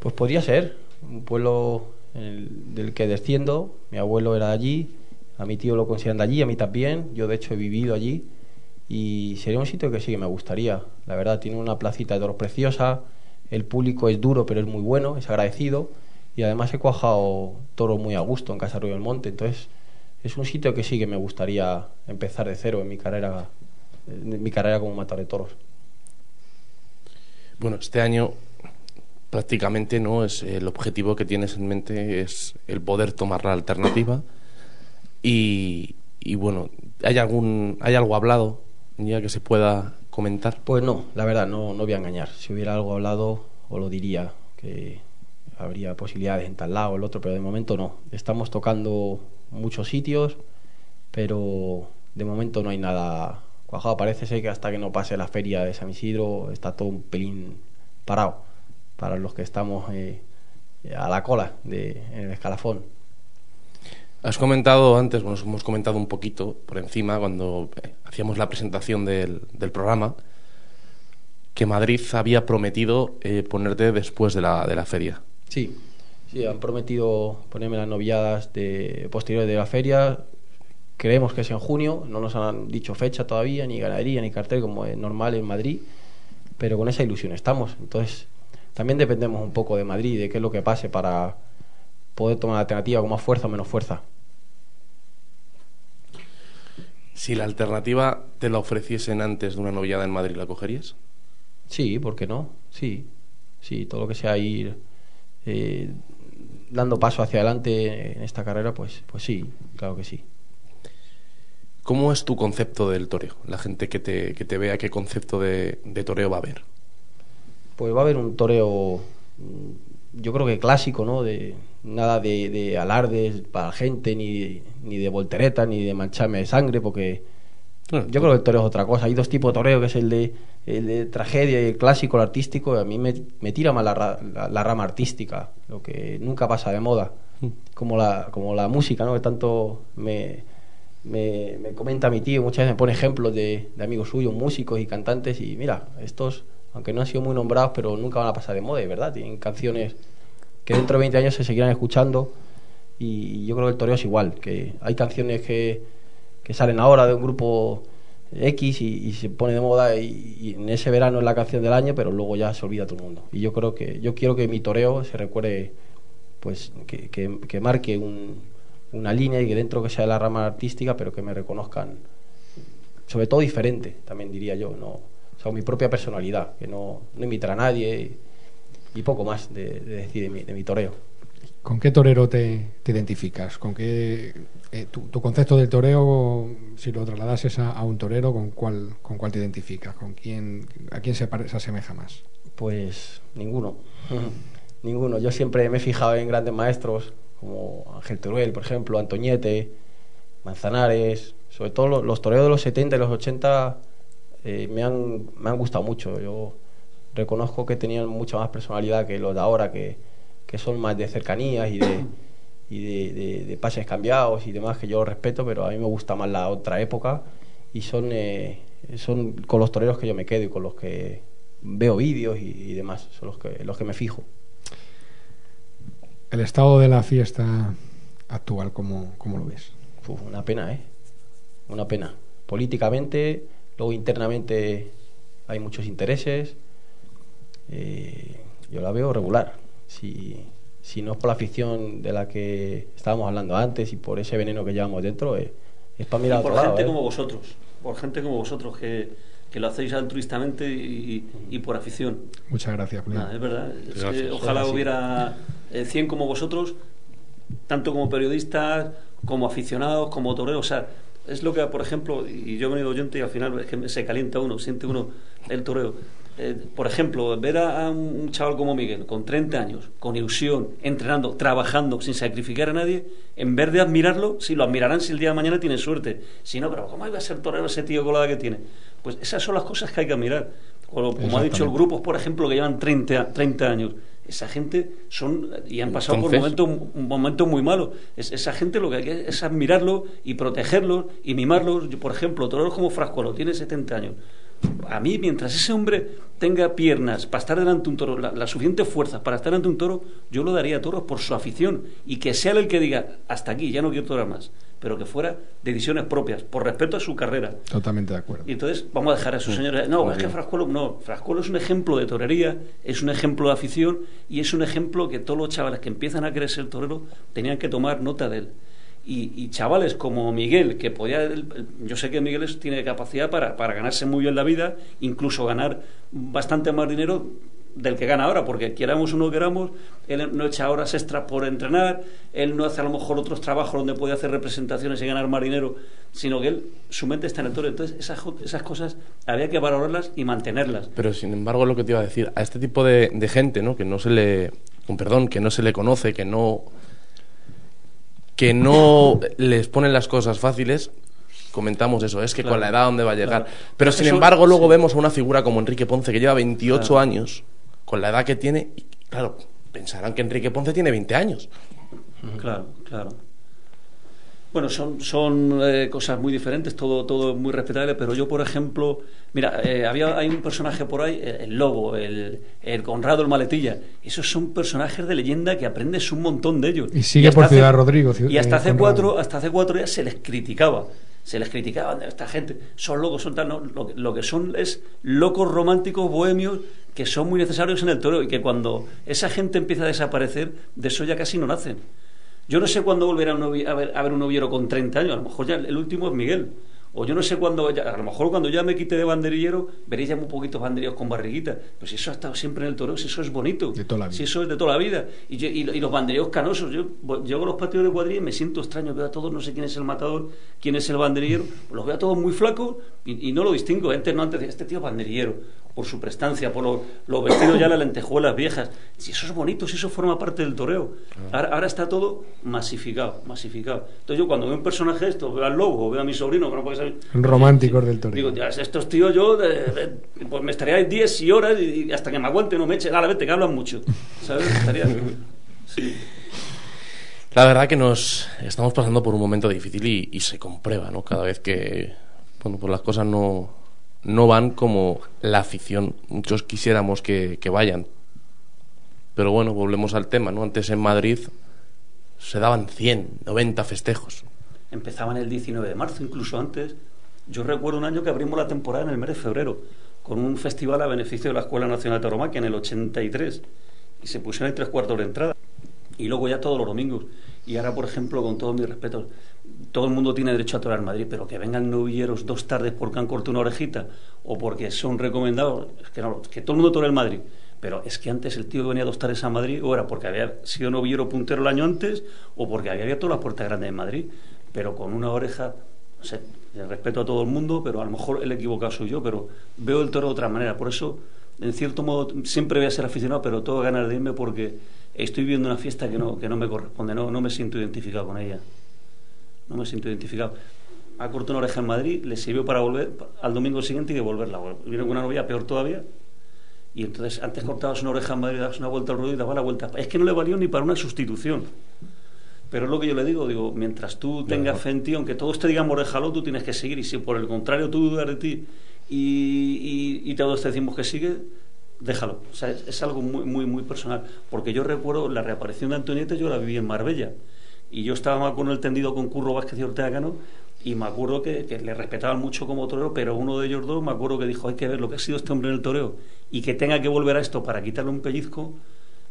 Pues podría ser un pueblo el- del que desciendo. Mi abuelo era de allí, a mi tío lo consideran de allí, a mí también. Yo, de hecho, he vivido allí. Y sería un sitio que sí que me gustaría. La verdad, tiene una placita de toros preciosa. El público es duro, pero es muy bueno, es agradecido. Y además he cuajado toros muy a gusto en Casa Rubio del Monte. Entonces, es un sitio que sí que me gustaría empezar de cero en mi carrera, mi carrera como matador de toros. Bueno, este año prácticamente no es el objetivo que tienes en mente es el poder tomar la alternativa y, y bueno, ¿hay algún hay algo hablado ya que se pueda comentar? Pues no, la verdad, no, no voy a engañar. Si hubiera algo hablado, os lo diría, que habría posibilidades en tal lado o el otro, pero de momento no. Estamos tocando muchos sitios, pero de momento no hay nada cuajado. Parece ser que hasta que no pase la feria de San Isidro está todo un pelín parado para los que estamos eh, a la cola de, en el escalafón. Has comentado antes, bueno, hemos comentado un poquito por encima cuando eh, hacíamos la presentación del, del programa, que Madrid había prometido eh, ponerte después de la, de la feria. Sí, sí, han prometido ponerme las novilladas de, posteriores de la feria. Creemos que es en junio, no nos han dicho fecha todavía, ni ganadería, ni cartel, como es normal en Madrid, pero con esa ilusión estamos. Entonces, también dependemos un poco de Madrid, de qué es lo que pase para poder tomar la alternativa con más fuerza o menos fuerza. Si la alternativa te la ofreciesen antes de una novillada en Madrid, ¿la cogerías? Sí, ¿por qué no? Sí, sí, todo lo que sea ir eh, dando paso hacia adelante en esta carrera, pues, pues sí, claro que sí. ¿Cómo es tu concepto del toreo? La gente que te, que te vea, ¿qué concepto de, de toreo va a haber? Pues va a haber un toreo, yo creo que clásico, ¿no? De nada de, de alardes para gente, ni, ni de voltereta, ni de mancharme de sangre, porque Bueno, yo creo que el toreo es otra cosa. Hay dos tipos de toreo, que es el de, el de tragedia y el clásico, el artístico. y a mí me, me tira más la, la- la rama artística, lo que nunca pasa de moda. Como la, como la música, ¿no? Que tanto me, me, me comenta mi tío, muchas veces me pone ejemplos de, de amigos suyos, músicos y cantantes. Y mira, estos, aunque no han sido muy nombrados, pero nunca van a pasar de moda, y verdad. Tienen canciones que dentro de 20 años se seguirán escuchando. Y yo creo que el toreo es igual, que hay canciones que, que salen ahora de un grupo X y, y se pone de moda y, y en ese verano es la canción del año, pero luego ya se olvida todo el mundo. Y yo creo que yo quiero que mi toreo se recuerde, pues que, que, que marque un, una línea y que dentro que sea de la rama artística, pero que me reconozcan, sobre todo diferente, también diría yo, no, o sea, mi propia personalidad, que no, no imitar a nadie y, poco más de, de decir de mi, de mi toreo. ¿Con qué torero te, te identificas? ¿Con qué eh, tu, tu concepto del toreo, si lo trasladases a, a un torero, ¿con cuál, con cuál te identificas? ¿Con quién, ¿A quién se, se asemeja más? Pues ninguno. ninguno. Yo siempre me he fijado en grandes maestros como Ángel Teruel, por ejemplo, Antoñete, Manzanares, sobre todo los, los toreros de los 70 y los 80 eh, me, han, me han gustado mucho. Yo reconozco que tenían mucha más personalidad que los de ahora, que, que son más de cercanías y de, y de, de- de pases cambiados y demás, que yo respeto, pero a mí me gusta más la otra época y son, eh, son con los toreros que yo me quedo y con los que veo vídeos y, y demás, son los que, los que me fijo. El estado de la fiesta actual, ¿cómo, cómo lo ves? Uf, una pena, ¿eh? Una pena. Políticamente, luego internamente hay muchos intereses. Eh, yo la veo regular. Si, si no es por la afición de la que estábamos hablando antes y por ese veneno que llevamos dentro, eh, es para mirar Y por a otro lado, gente ¿eh? como vosotros, por gente como vosotros que, que lo hacéis altruistamente y, y por afición. Muchas gracias, Julián. Es verdad. Es que ojalá Sí. hubiera eh, 100 como vosotros, tanto como periodistas, como aficionados, como toreros. O sea, es lo que, por ejemplo, y yo he venido oyente y al final es que se calienta uno, siente uno el toreo. Eh, por ejemplo, ver a, a un chaval como Miguel, con 30 años, con ilusión, entrenando, trabajando, sin sacrificar a nadie, en vez de admirarlo, si lo admirarán si el día de mañana tiene suerte. Si no, pero ¿cómo iba a ser torero ese tío con la edad que tiene? Pues esas son las cosas que hay que admirar. Como, como ha dicho el grupos, por ejemplo, que llevan 30, 30 años. Esa gente son y han pasado Entonces- por momentos un momento muy malos. Es, esa gente lo que hay que es admirarlo y protegerlos y mimarlos. Yo, por ejemplo, toreros como Frascuelo, tiene 70 años. A mí, mientras ese hombre tenga piernas para estar delante de un toro, la, la suficiente fuerza para estar delante de un toro, yo lo daría a toros por su afición y que sea él el que diga, hasta aquí, ya no quiero torar más, pero que fuera decisiones propias, por respeto a su carrera. Totalmente de acuerdo. Y entonces vamos a dejar a esos señores. No, es que Frascuelo, no. Frascuelo es un ejemplo de torería, es un ejemplo de afición y es un ejemplo que todos los chavales que empiezan a querer ser torero tenían que tomar nota de él. Y, y chavales como Miguel, que podía. yo sé que Miguel tiene capacidad para, para ganarse muy bien la vida, incluso ganar bastante más dinero del que gana ahora, porque queramos o no queramos, él no echa horas extras por entrenar, él no hace a lo mejor otros trabajos donde puede hacer representaciones y ganar más dinero, sino que él, su mente está en el toro. Entonces, esas, esas cosas había que valorarlas y mantenerlas. Pero sin embargo, lo que te iba a decir, a este tipo de, de gente, ¿no? Que no se le, con perdón, que no se le conoce, que no, que no les ponen las cosas fáciles, comentamos eso, es que con la edad dónde va a llegar. claro. Pero sin Eso- embargo, luego sí. vemos a una figura como Enrique Ponce que lleva 28 Claro. años, con la edad que tiene, y claro, pensarán que Enrique Ponce tiene 20 años. Claro, claro. Bueno, son, son eh, cosas muy diferentes, todo, todo muy respetable, pero yo, por ejemplo, mira, eh, había, hay un personaje por ahí, el Lobo, el, el Conrado, el Maletilla, esos son personajes de leyenda que aprendes un montón de ellos. Y sigue por Ciudad Rodrigo, Y hasta eh, hace, Conrado. cuatro, hasta hace cuatro días se les criticaba. Se les criticaban de esta gente, son locos, son tal, no, lo, lo que son es locos románticos, bohemios, que son muy necesarios en el toro y que cuando esa gente empieza a desaparecer, de eso ya casi no nacen. Yo no sé cuándo volverá un a, ver, a ver un noviero con 30 años, a lo mejor ya el último es Miguel. O yo no sé cuándo, ya- a lo mejor cuando ya me quite de banderillero, veréis ya muy poquitos banderilleros con barriguita. Pero si eso ha estado siempre en el toro, si eso es bonito. De toda la vida. Si eso es de toda la vida. Y, yo- y, y los banderilleros canosos. Yo llego a los patios de cuadrilla y me siento extraño. Veo a todos, no sé quién es el matador, quién es el banderillero. Los veo a todos muy flacos y, y no lo distingo. Antes no, antes este tío es banderillero. Por su prestancia, por los, los vestidos ya, las lentejuelas viejas. Si eso es bonito, si eso forma parte del toreo. Ahora, ahora está todo masificado, masificado. Entonces yo cuando veo un personaje esto, veo al lobo, veo a mi sobrino, que no puede saber. Románticos del toreo. Digo, ya, estos tíos yo, de- de- pues me estaría ahí 10 y horas y, y hasta que me aguante, no me eche. Dale, vete, que hablan mucho. ¿Sabes? Estaría. Sí. La verdad que nos estamos pasando por un momento difícil y, y se comprueba, ¿no? Cada vez que bueno, pues las cosas no, no van como la afición. Muchos quisiéramos que, que vayan. Pero bueno, volvemos al tema, ¿no? Antes en Madrid se daban 100, 90 festejos. Empezaban el 19 de marzo, incluso antes. Yo recuerdo un año que abrimos la temporada en el mes de febrero, con un festival a beneficio de la Escuela Nacional de Tauromaquia en el 83. Y se pusieron ahí tres cuartos de entrada. Y luego ya todos los domingos. Y ahora, por ejemplo, con todo mi respeto, todo el mundo tiene derecho a torear en Madrid, pero que vengan novilleros dos tardes porque han cortado una orejita o porque son recomendados, es que, no, que todo el mundo torea en Madrid. Pero es que antes el tío que venía dos tardes a Madrid o era porque había sido novillero puntero el año antes o porque había abierto las puertas grandes de Madrid. Pero con una oreja, no sé, respeto a todo el mundo, pero a lo mejor el equivocado soy yo, pero veo el toro de otra manera. Por eso, en cierto modo, siempre voy a ser aficionado, pero tengo ganas de irme porque estoy viviendo una fiesta que no, que no me corresponde, no, no me siento identificado con ella. No me siento identificado. Ha cortado una oreja en Madrid, le sirvió para volver al domingo siguiente y devolverla. Vino con una novia peor todavía. Y entonces antes cortabas una oreja en Madrid, dabas una vuelta al ruedo y dabas la vuelta. Es que no le valió ni para una sustitución. Pero es lo que yo le digo, digo, mientras tú tengas fe en ti, aunque todos te digan orejalo, tú tienes que seguir. Y si por el contrario tú dudas de ti y, y, y todos te decimos que sigue, déjalo. O sea, es, algo muy, muy, muy personal. Porque yo recuerdo la reaparición de Antonieta, yo la viví en Marbella. y yo estaba más con el tendido con Curro Vázquez y Ortega Cano y me acuerdo que, le respetaban mucho como torero, pero uno de ellos dos me acuerdo que dijo, hay que ver lo que ha sido este hombre en el toreo y que tenga que volver a esto para quitarle un pellizco,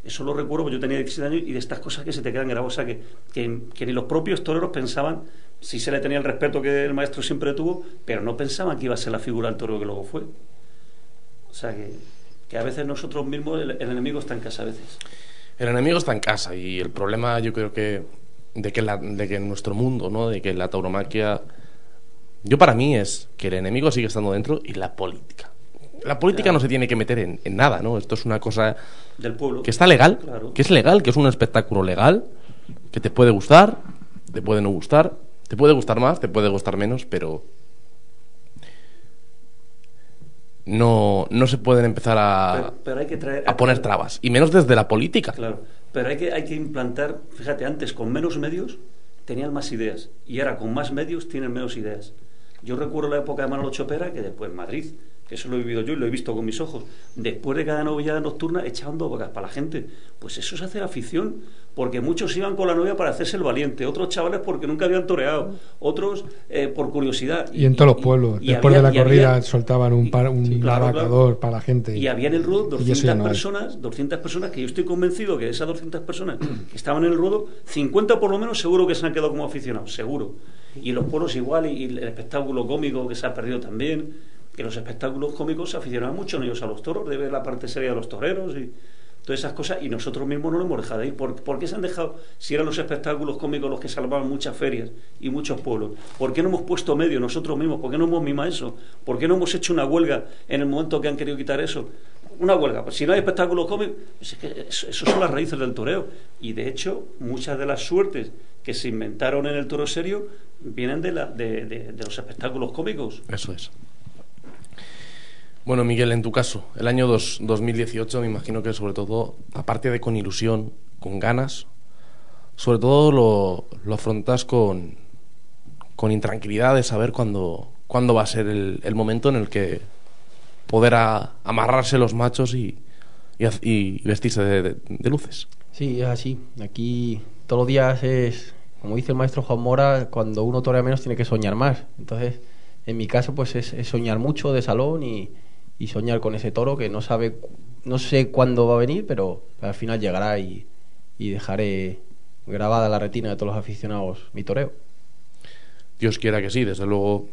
eso lo recuerdo, porque yo tenía 17 años y de estas cosas que se te quedan grabadas, o sea, que, que, ni los propios toreros pensaban, si se le tenía el respeto que el maestro siempre tuvo, pero no pensaban que iba a ser la figura del torero que luego fue. O sea, que, que a veces nosotros mismos, el, el enemigo está en casa a veces. El enemigo está en casa y el problema yo creo que de que, la, de que en nuestro mundo, ¿no? de que la tauromaquia, yo para mí es que el enemigo sigue estando dentro y la política. La política no se tiene que meter en, nada, ¿no? Esto es una cosa del pueblo que está legal, que es legal, que es un espectáculo legal, que te puede gustar, te puede no gustar, te puede gustar más, te puede gustar menos, pero no, no se pueden empezar a, a poner trabas, y menos desde la política. Claro, pero hay que, hay que implantar, fíjate, antes con menos medios tenían más ideas, y ahora con más medios tienen menos ideas. Yo recuerdo la época de Manolo Chopera, que después Madrid, que eso lo he vivido yo y lo he visto con mis ojos, después de cada novillada nocturna echando bocas para la gente. Pues eso se hace afición, porque muchos iban con la novia para hacerse el valiente, otros chavales porque nunca habían toreado, otros eh, por curiosidad. Y, en todos los pueblos, después de la corrida soltaban un, par, un para la gente. Y había en el ruedo 200 personas, 200 personas que yo estoy convencido que de esas 200 personas que estaban en el ruedo, 50 por lo menos seguro que se han quedado como aficionados, seguro. Y los pueblos igual, y, el espectáculo cómico que se ha perdido también, que los espectáculos cómicos se aficionaban mucho ellos a los toros, de ver la parte seria de los toreros y todas esas cosas y nosotros mismos no lo hemos dejado de ir. ¿Por, qué se han dejado, si eran los espectáculos cómicos los que salvaban muchas ferias y muchos pueblos? ¿Por qué no hemos puesto medio nosotros mismos? ¿Por qué no hemos mimado eso? ¿Por qué no hemos hecho una huelga en el momento que han querido quitar eso? Una huelga, pues si no hay espectáculos cómicos, pues es que eso, son las raíces del toreo. Y de hecho, muchas de las suertes que se inventaron en el toro serio vienen de, la, de los espectáculos cómicos. Eso es. Bueno, Miguel, en tu caso, el año 2018 me imagino que sobre todo, aparte de con ilusión, con ganas, sobre todo lo, lo afrontas con, con intranquilidad de saber cuándo, cuándo va a ser el, momento en el que poder amarrarse los machos y, y, vestirse de, luces. Sí, es así. Aquí todos los días es, como dice el maestro Juan Mora, cuando uno torea menos tiene que soñar más. Entonces, en mi caso, pues es soñar mucho de salón y, y soñar con ese toro que no sabe, no sé cuándo va a venir, pero al final llegará y, dejaré grabada la retina de todos los aficionados mi toreo. Dios quiera que sí, desde luego.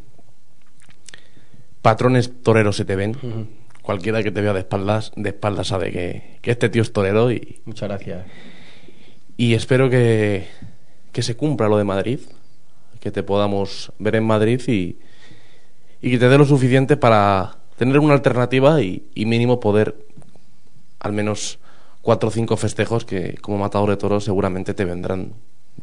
Patrones toreros se te ven. Cualquiera que te vea de espaldas, de espaldas sabe que, este tío es torero y. Muchas gracias. Y espero que, que se cumpla lo de Madrid, que te podamos ver en Madrid y, y que te dé lo suficiente para tener una alternativa y, mínimo poder al menos cuatro o cinco festejos que como matador de toros seguramente te vendrán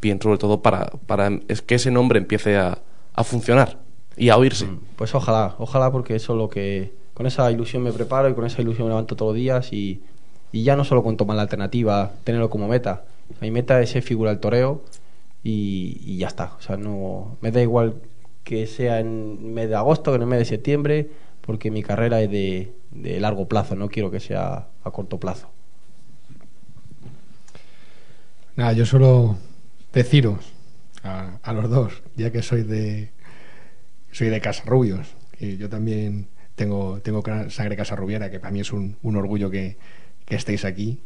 bien, sobre todo para, para es que ese nombre empiece a, a funcionar y a oírse. Mm, pues ojalá, ojalá porque eso es lo que con esa ilusión me preparo y con esa ilusión me levanto todos los días y, y ya no solo con tomar la alternativa, tenerlo como meta. Mi meta es ser figura del toreo y, y, ya está. O sea, no me da igual que sea en mes de agosto que en el mes de septiembre porque mi carrera es de, largo plazo, no quiero que sea a corto plazo. Nada, yo solo deciros a, los dos, ya que soy de soy de Casarrubios, y yo también tengo, tengo sangre casarrubiera, que para mí es un, orgullo que, estéis aquí,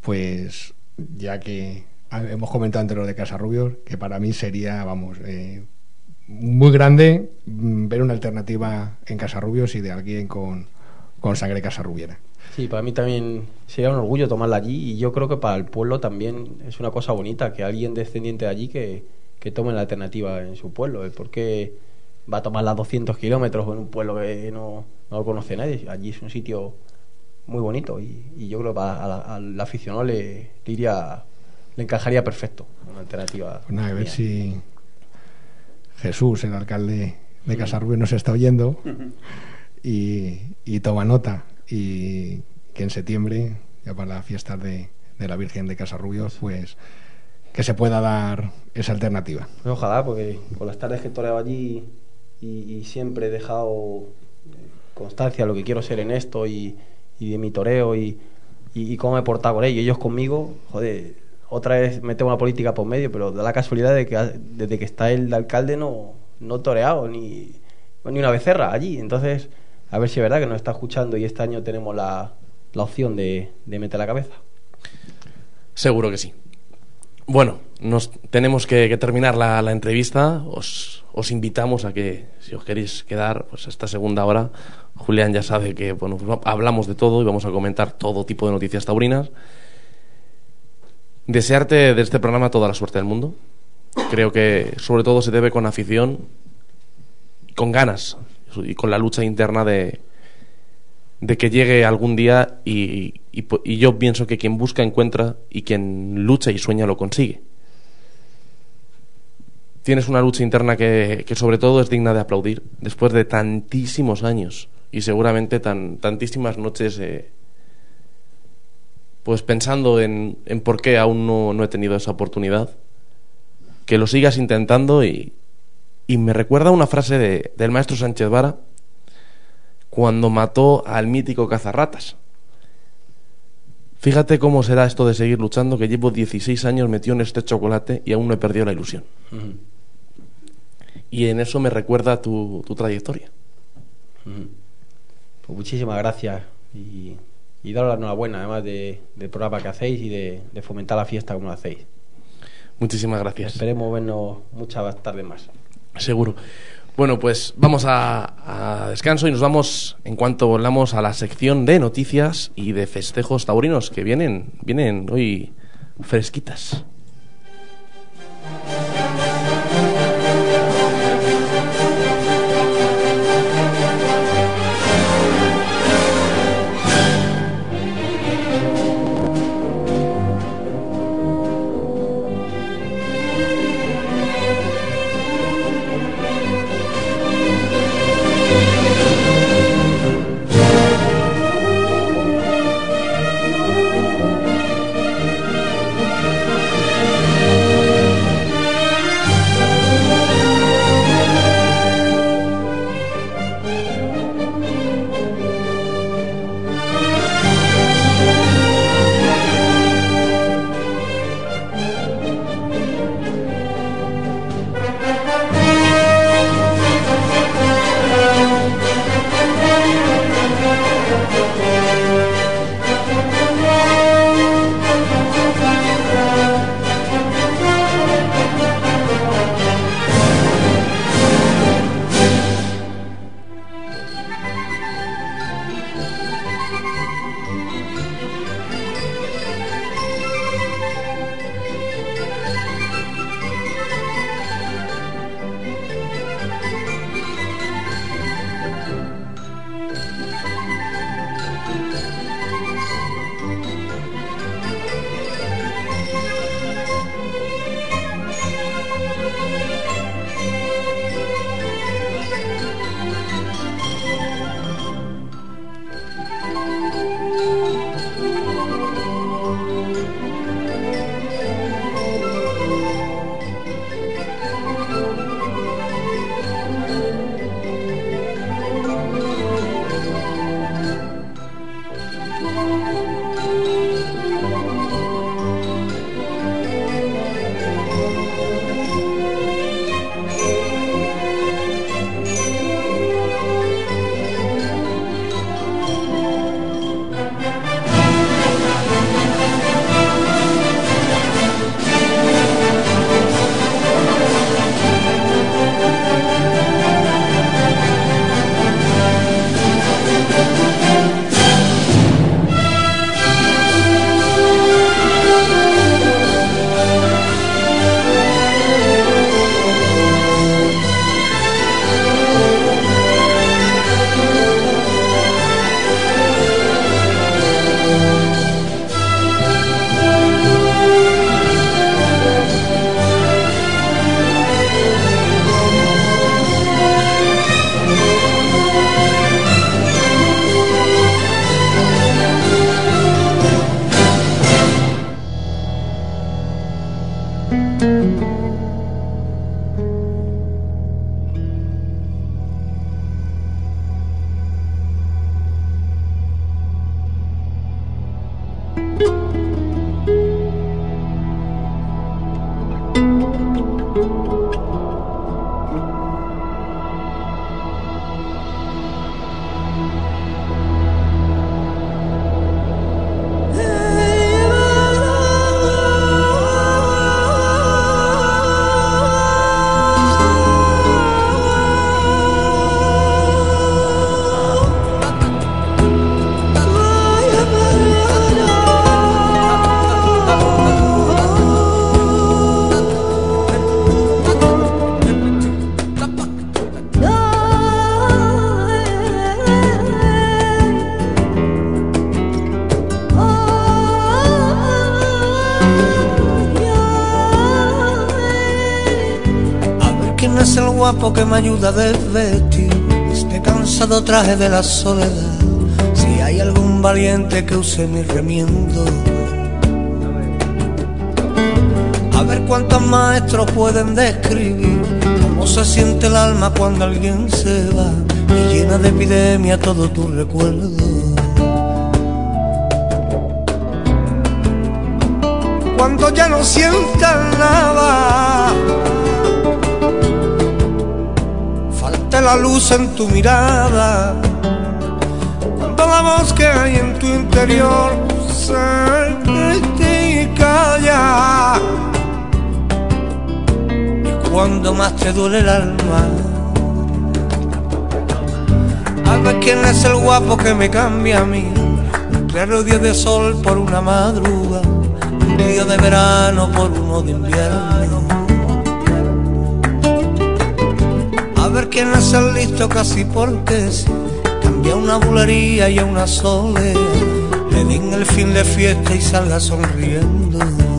pues ya que hemos comentado antes lo de Casarrubios, que para mí sería, vamos, eh, muy grande mm, ver una alternativa en Casarrubios y de alguien con, con sangre casarrubiera. Sí, para mí también sería un orgullo tomarla allí y yo creo que para el pueblo también es una cosa bonita que alguien descendiente de allí que, que tome la alternativa en su pueblo. ¿eh? porque va a tomar las 200 kilómetros en un pueblo que no, no, lo conoce nadie? Allí es un sitio muy bonito y, yo creo que al aficionado le, diría, le encajaría perfecto una alternativa. Pues nada, a ver si Jesús, el alcalde de Casarrubios, nos está oyendo y, toma nota. Y que en septiembre, ya para la fiesta de, la Virgen de Casarrubios, pues que se pueda dar esa alternativa. Pues ojalá, porque con las tardes que he toreado allí y, siempre he dejado constancia de lo que quiero ser en esto y, de mi toreo y, cómo me he portado con ellos, ellos conmigo, joder, otra vez metemos una política por medio, pero da la casualidad de que desde que está el alcalde no, no toreado ni, ni una becerra allí. Entonces, a ver si es verdad que nos está escuchando y este año tenemos la, la opción de, de meter la cabeza. Seguro que sí. Bueno, nos tenemos que, que terminar la, la entrevista. Os, os, invitamos a que, si os queréis quedar, pues esta segunda hora, Julián ya sabe que bueno, pues hablamos de todo y vamos a comentar todo tipo de noticias taurinas. Desearte de este programa toda la suerte del mundo. Creo que sobre todo se debe con afición, con ganas y con la lucha interna de, que llegue algún día y, yo pienso que quien busca encuentra y quien lucha y sueña lo consigue. Tienes una lucha interna que, que sobre todo es digna de aplaudir después de tantísimos años y seguramente tan, tantísimas noches eh, pues pensando en, en por qué aún no, no, he tenido esa oportunidad, que lo sigas intentando y, y me recuerda una frase de, del maestro Sánchez Vara cuando mató al mítico cazarratas. Fíjate cómo será esto de seguir luchando, que llevo 16 años metido en este chocolate y aún no he perdido la ilusión. Uh -huh. Y en eso me recuerda tu, tu trayectoria. Uh -huh. pues muchísimas gracias y, y daros la enhorabuena, además de, del programa que hacéis y de, de, fomentar la fiesta como lo hacéis. Muchísimas gracias. Esperemos vernos muchas tardes más. Seguro. Bueno, pues vamos a, a, descanso y nos vamos en cuanto volvamos a la sección de noticias y de festejos taurinos que vienen, vienen hoy fresquitas. Que me ayuda a desvestir este cansado traje de la soledad. Si hay algún valiente que use mi remiendo. A ver cuántos maestros pueden describir cómo se siente el alma cuando alguien se va y llena de epidemia todo tu recuerdo. Cuando ya no sientas nada la luz en tu mirada, cuando la voz que hay en tu interior se critica ya. Y cuando más te duele el alma, a ver quién es el guapo que me cambia a mí. Un claro día de sol por una madruga, un día de verano por uno de invierno ver quién es el listo casi porque si cambia una bulería y a una sole le den el fin de fiesta y salga sonriendo.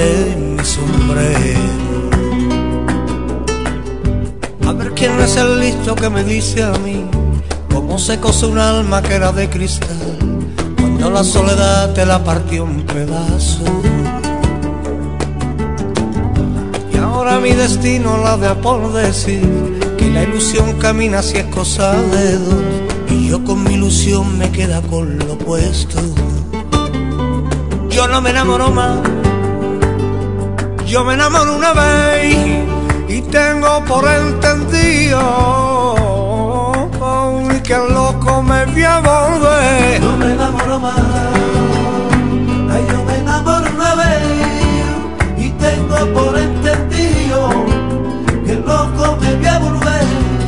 De mi sombrero. A ver quién es el listo que me dice a mí cómo se cose un alma que era de cristal cuando la soledad te la partió un pedazo. Y ahora mi destino la de por decir que la ilusión camina si es cosa de dos y yo con mi ilusión me queda con lo puesto yo no me enamoro más. Yo me enamoro una vez y tengo por entendido que el loco me voy a volver. No me enamoro más. Ay, yo me enamoro una vez y tengo por entendido que el loco me voy a volver.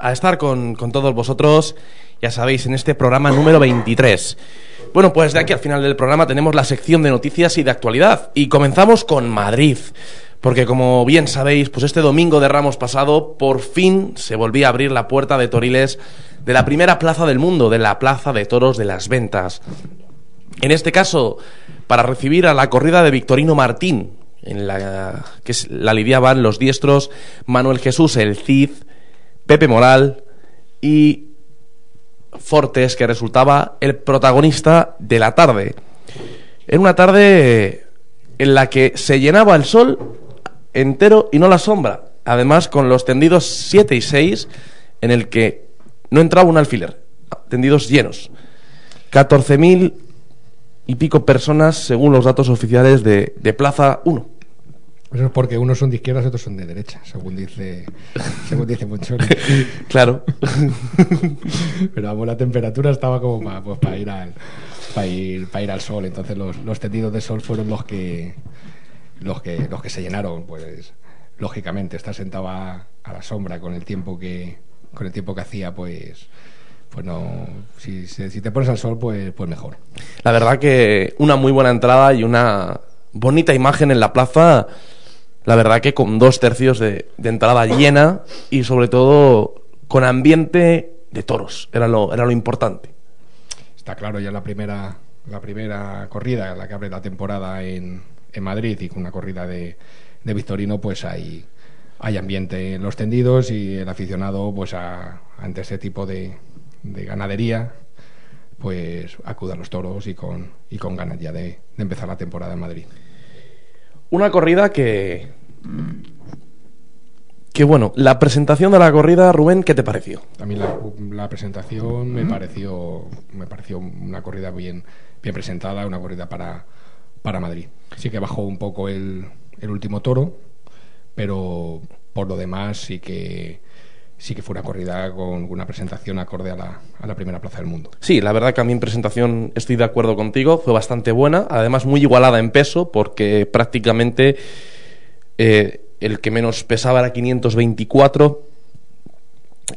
A estar con, con todos vosotros, ya sabéis, en este programa número 23. Bueno, pues de aquí al final del programa tenemos la sección de noticias y de actualidad. Y comenzamos con Madrid. Porque como bien sabéis, pues este domingo de Ramos pasado, por fin se volvía a abrir la puerta de Toriles de la primera plaza del mundo, de la Plaza de Toros de las Ventas. En este caso, para recibir a la corrida de Victorino Martín, en la que la lidiaban los diestros Manuel Jesús el Cid, Pepe Moral y Fortes, que resultaba el protagonista de la tarde. Era una tarde en la que se llenaba el sol entero y no la sombra. Además, con los tendidos 7 y 6, en el que no entraba un alfiler. Tendidos llenos. 14.000 y pico personas, según los datos oficiales de, de Plaza 1. Eso es porque unos son de izquierdas y otros son de derecha, según dice, según dice Monchori. Claro. Pero vamos, la temperatura estaba como para, pues, para ir al para ir, para ir al sol. Entonces los, los tendidos de sol fueron los que los que los que se llenaron, pues lógicamente estar sentado a, a la sombra con el tiempo que con el tiempo que hacía, pues pues no si, si, si te pones al sol, pues pues mejor. La verdad que una muy buena entrada y una bonita imagen en la plaza. La verdad que con dos tercios de, de entrada llena y sobre todo con ambiente de toros. Era lo, era lo importante. Está claro ya la primera la primera corrida, la que abre la temporada en, en Madrid y con una corrida de, de Victorino, pues hay, hay ambiente en los tendidos y el aficionado, pues a- ante ese tipo de, de ganadería, pues acude a los toros y con, y con ganas ya de, de empezar la temporada en Madrid. Una corrida que. Que bueno, la presentación de la corrida, Rubén, ¿qué te pareció? También la, la presentación me pareció me pareció una corrida bien bien presentada, una corrida para, para Madrid. Sí que bajó un poco el, el último toro, pero por lo demás sí que sí que fue una corrida con una presentación acorde a la, a la primera plaza del mundo. Sí, la verdad que a mí en presentación estoy de acuerdo contigo, fue bastante buena, además muy igualada en peso, porque prácticamente eh, el que menos pesaba era 524,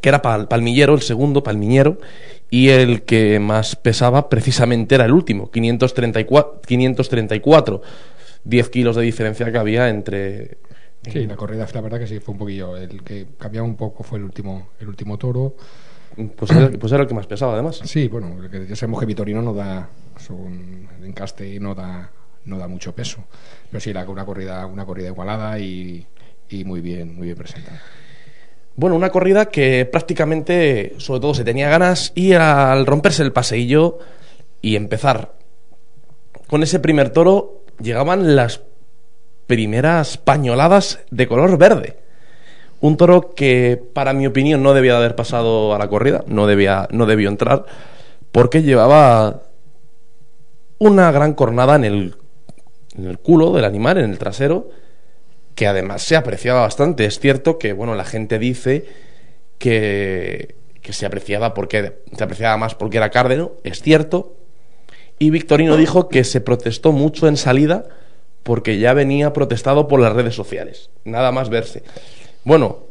que era Pal- Palmillero, el segundo, Palmiñero, y el que más pesaba precisamente era el último, 534, 534 10 kilos de diferencia que había entre... Sí, la corrida la verdad que sí fue un poquillo el que cambiaba un poco fue el último el último toro. Pues era, pues era el que más pesaba, además. Sí, bueno, ya sabemos que Vitorino no da son el encaste no da no da mucho peso. Pero sí, la, una corrida una corrida igualada y, y muy bien muy bien presentada. Bueno, una corrida que prácticamente, sobre todo, se tenía ganas y al romperse el paseillo y empezar con ese primer toro, llegaban las primeras pañoladas de color verde. Un toro que, para mi opinión, no debía de haber pasado a la corrida, no, debía, no debió entrar, porque llevaba una gran cornada en el, en el culo del animal, en el trasero, que además se apreciaba bastante. Es cierto que, bueno, la gente dice que, que se apreciaba porque se apreciaba más porque era cárdeno, es cierto. Y Victorino dijo que se protestó mucho en salida porque ya venía protestado por las redes sociales. Nada más verse. Bueno,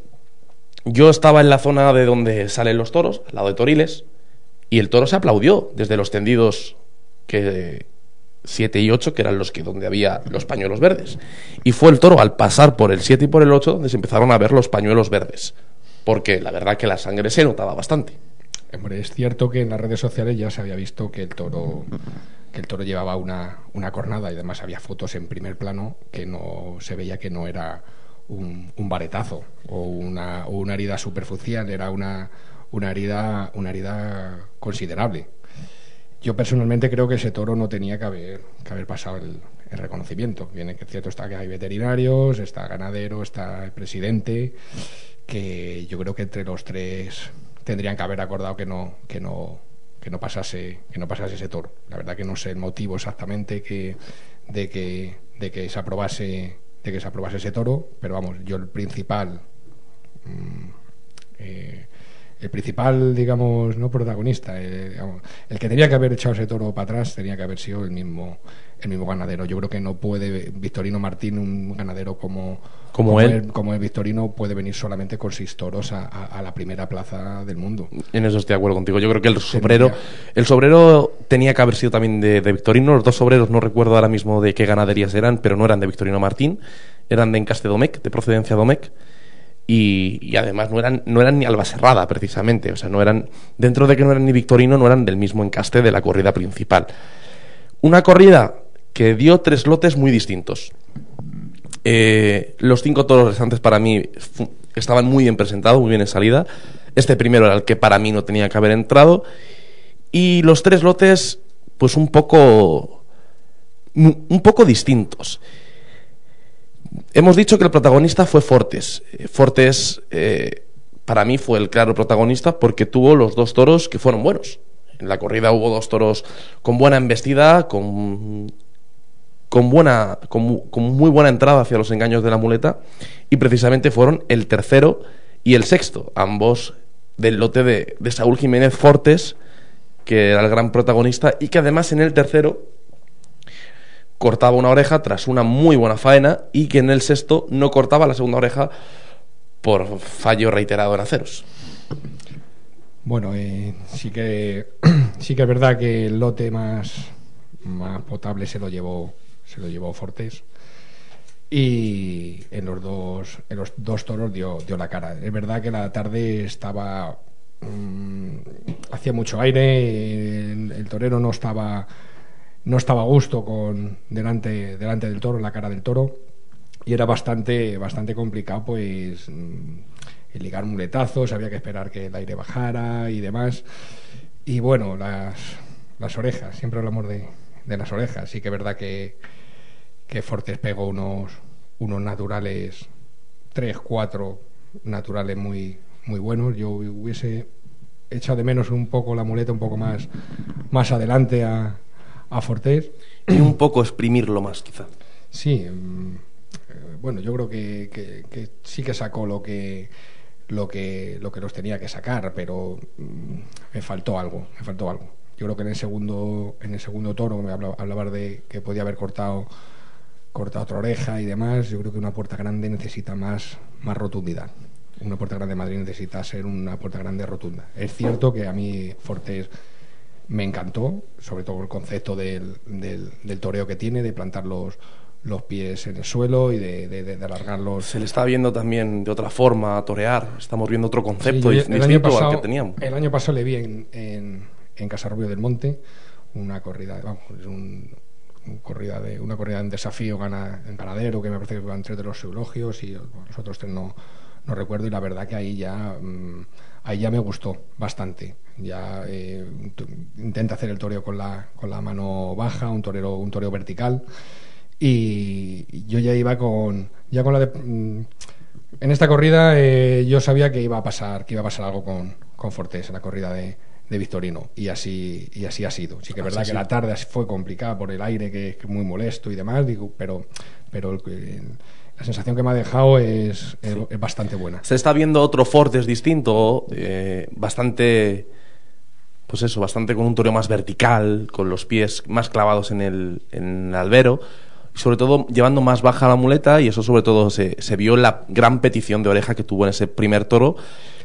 yo estaba en la zona de donde salen los toros, al lado de Toriles, y el toro se aplaudió desde los tendidos que 7 y 8, que eran los que donde había los pañuelos verdes. Y fue el toro al pasar por el 7 y por el 8 donde se empezaron a ver los pañuelos verdes. Porque la verdad que la sangre se notaba bastante. Hombre, es cierto que en las redes sociales ya se había visto que el toro que el toro llevaba una, una cornada y además había fotos en primer plano que no se veía que no era un, un varetazo o una, una herida superficial, era una, una herida una herida considerable. Yo personalmente creo que ese toro no tenía que haber, que haber pasado el, reconocimiento. Viene que cierto está que hay veterinarios, está ganadero, está el presidente, que yo creo que entre los tres tendrían que haber acordado que no, que no, que no pasase, que no pasase ese toro. La verdad que no sé el motivo exactamente de que, de que se aprobase, de que se aprobase ese toro, pero vamos, yo el principal mm, eh, el principal, digamos, no protagonista, eh, digamos, el que tenía que haber echado ese toro para atrás tenía que haber sido el mismo, el mismo ganadero. Yo creo que no puede Victorino Martín, un ganadero como, Como él. como el Victorino, puede venir solamente con seis toros a, a- a la primera plaza del mundo. En eso estoy de acuerdo contigo. Yo creo que el sobrero, el sobrero tenía que haber sido también de, de Victorino. Los dos sobreros no recuerdo ahora mismo de qué ganaderías eran, pero no eran de Victorino Martín, eran de Encaste Domecq, de procedencia Domecq. Y, y además no eran, no eran ni Albaserrada, precisamente. O sea, no eran, dentro de que no eran ni Victorino, no eran del mismo encaste de la corrida principal. Una corrida que dio tres lotes muy distintos. Eh, los cinco toros restantes para mí estaban muy bien presentados, muy bien en salida. Este primero era el que para mí no tenía que haber entrado. Y los tres lotes, pues un poco. un poco distintos. Hemos dicho que el protagonista fue Fortes. Eh, Fortes, eh, para mí, fue el claro protagonista porque tuvo los dos toros que fueron buenos. En la corrida hubo dos toros con buena embestida, con, con, buena, con, con muy buena entrada hacia los engaños de la muleta, y precisamente fueron el tercero y el sexto, ambos del lote de Saúl Jiménez Fortes, que era el gran protagonista, y que además en el tercero cortaba una oreja tras una muy buena faena y que en el sexto no cortaba la segunda oreja por fallo reiterado en aceros. Bueno, eh, sí que sí que es verdad que el lote más, más potable se lo llevó se lo llevó Fortés y en los dos en los dos toros dio, dio la cara. Es verdad que la tarde estaba mm, hacía mucho aire, el torero no estaba no estaba a gusto con delante delante del toro, la cara del toro y era bastante bastante complicado pues mm, ligar muletazos, había que esperar que el aire bajara y demás. Y bueno, las, las orejas, siempre hablamos de, de las orejas. Sí que es verdad que, que Fortes pegó unos, unos naturales, tres, cuatro naturales muy, muy buenos. Yo hubiese echado de menos un poco la muleta un poco más, más adelante a, a Fortés. Y un poco exprimirlo más, quizá. Sí, mm, eh, bueno, yo creo que, que- que sí que sacó lo que lo que lo que los tenía que sacar, pero mm, me faltó algo, me faltó algo. Yo creo que en el segundo en el segundo toro me habla- hablabas de que podía haber cortado cortado otra oreja y demás. Yo creo que una puerta grande necesita más más rotundidad. Una puerta grande de Madrid necesita ser una puerta grande rotunda. Es cierto que a mí Fortes me encantó, sobre todo el concepto del, del, del toreo que tiene, de plantar los, los pies en el suelo y de, de, alargarlos. Se le está viendo también de otra forma a torear. Estamos viendo otro concepto Sí, yo dif- el, año distinto pasado, al que teníamos. el año pasado le vi en, en, en Casarrubio del Monte una corrida, vamos, un, un corrida de, una corrida en desafío gana en ganadero, que me parece que van tres de los eulogios y los otros tres no, no recuerdo y la verdad que ahí ya mm, ahí ya me gustó bastante. Ya eh, intenta hacer el toreo con la, con la mano baja, un torero, un toreo vertical. Y yo ya iba con ya con la de, mm, en esta corrida eh, yo sabía que iba a pasar que iba a pasar algo con, con Fortés en la corrida de, de Victorino. Y así y así ha sido. Sí que es verdad que la tarde fue complicada por el aire que es muy molesto y demás digo pero pero el- el- la sensación que me ha dejado es, es- es bastante buena. Se está viendo otro Fortes distinto, eh, bastante, pues eso, bastante con un toreo más vertical, con los pies más clavados en el, en el albero, sobre todo llevando más baja la muleta, y eso sobre todo se, se vio en la gran petición de oreja que tuvo en ese primer toro,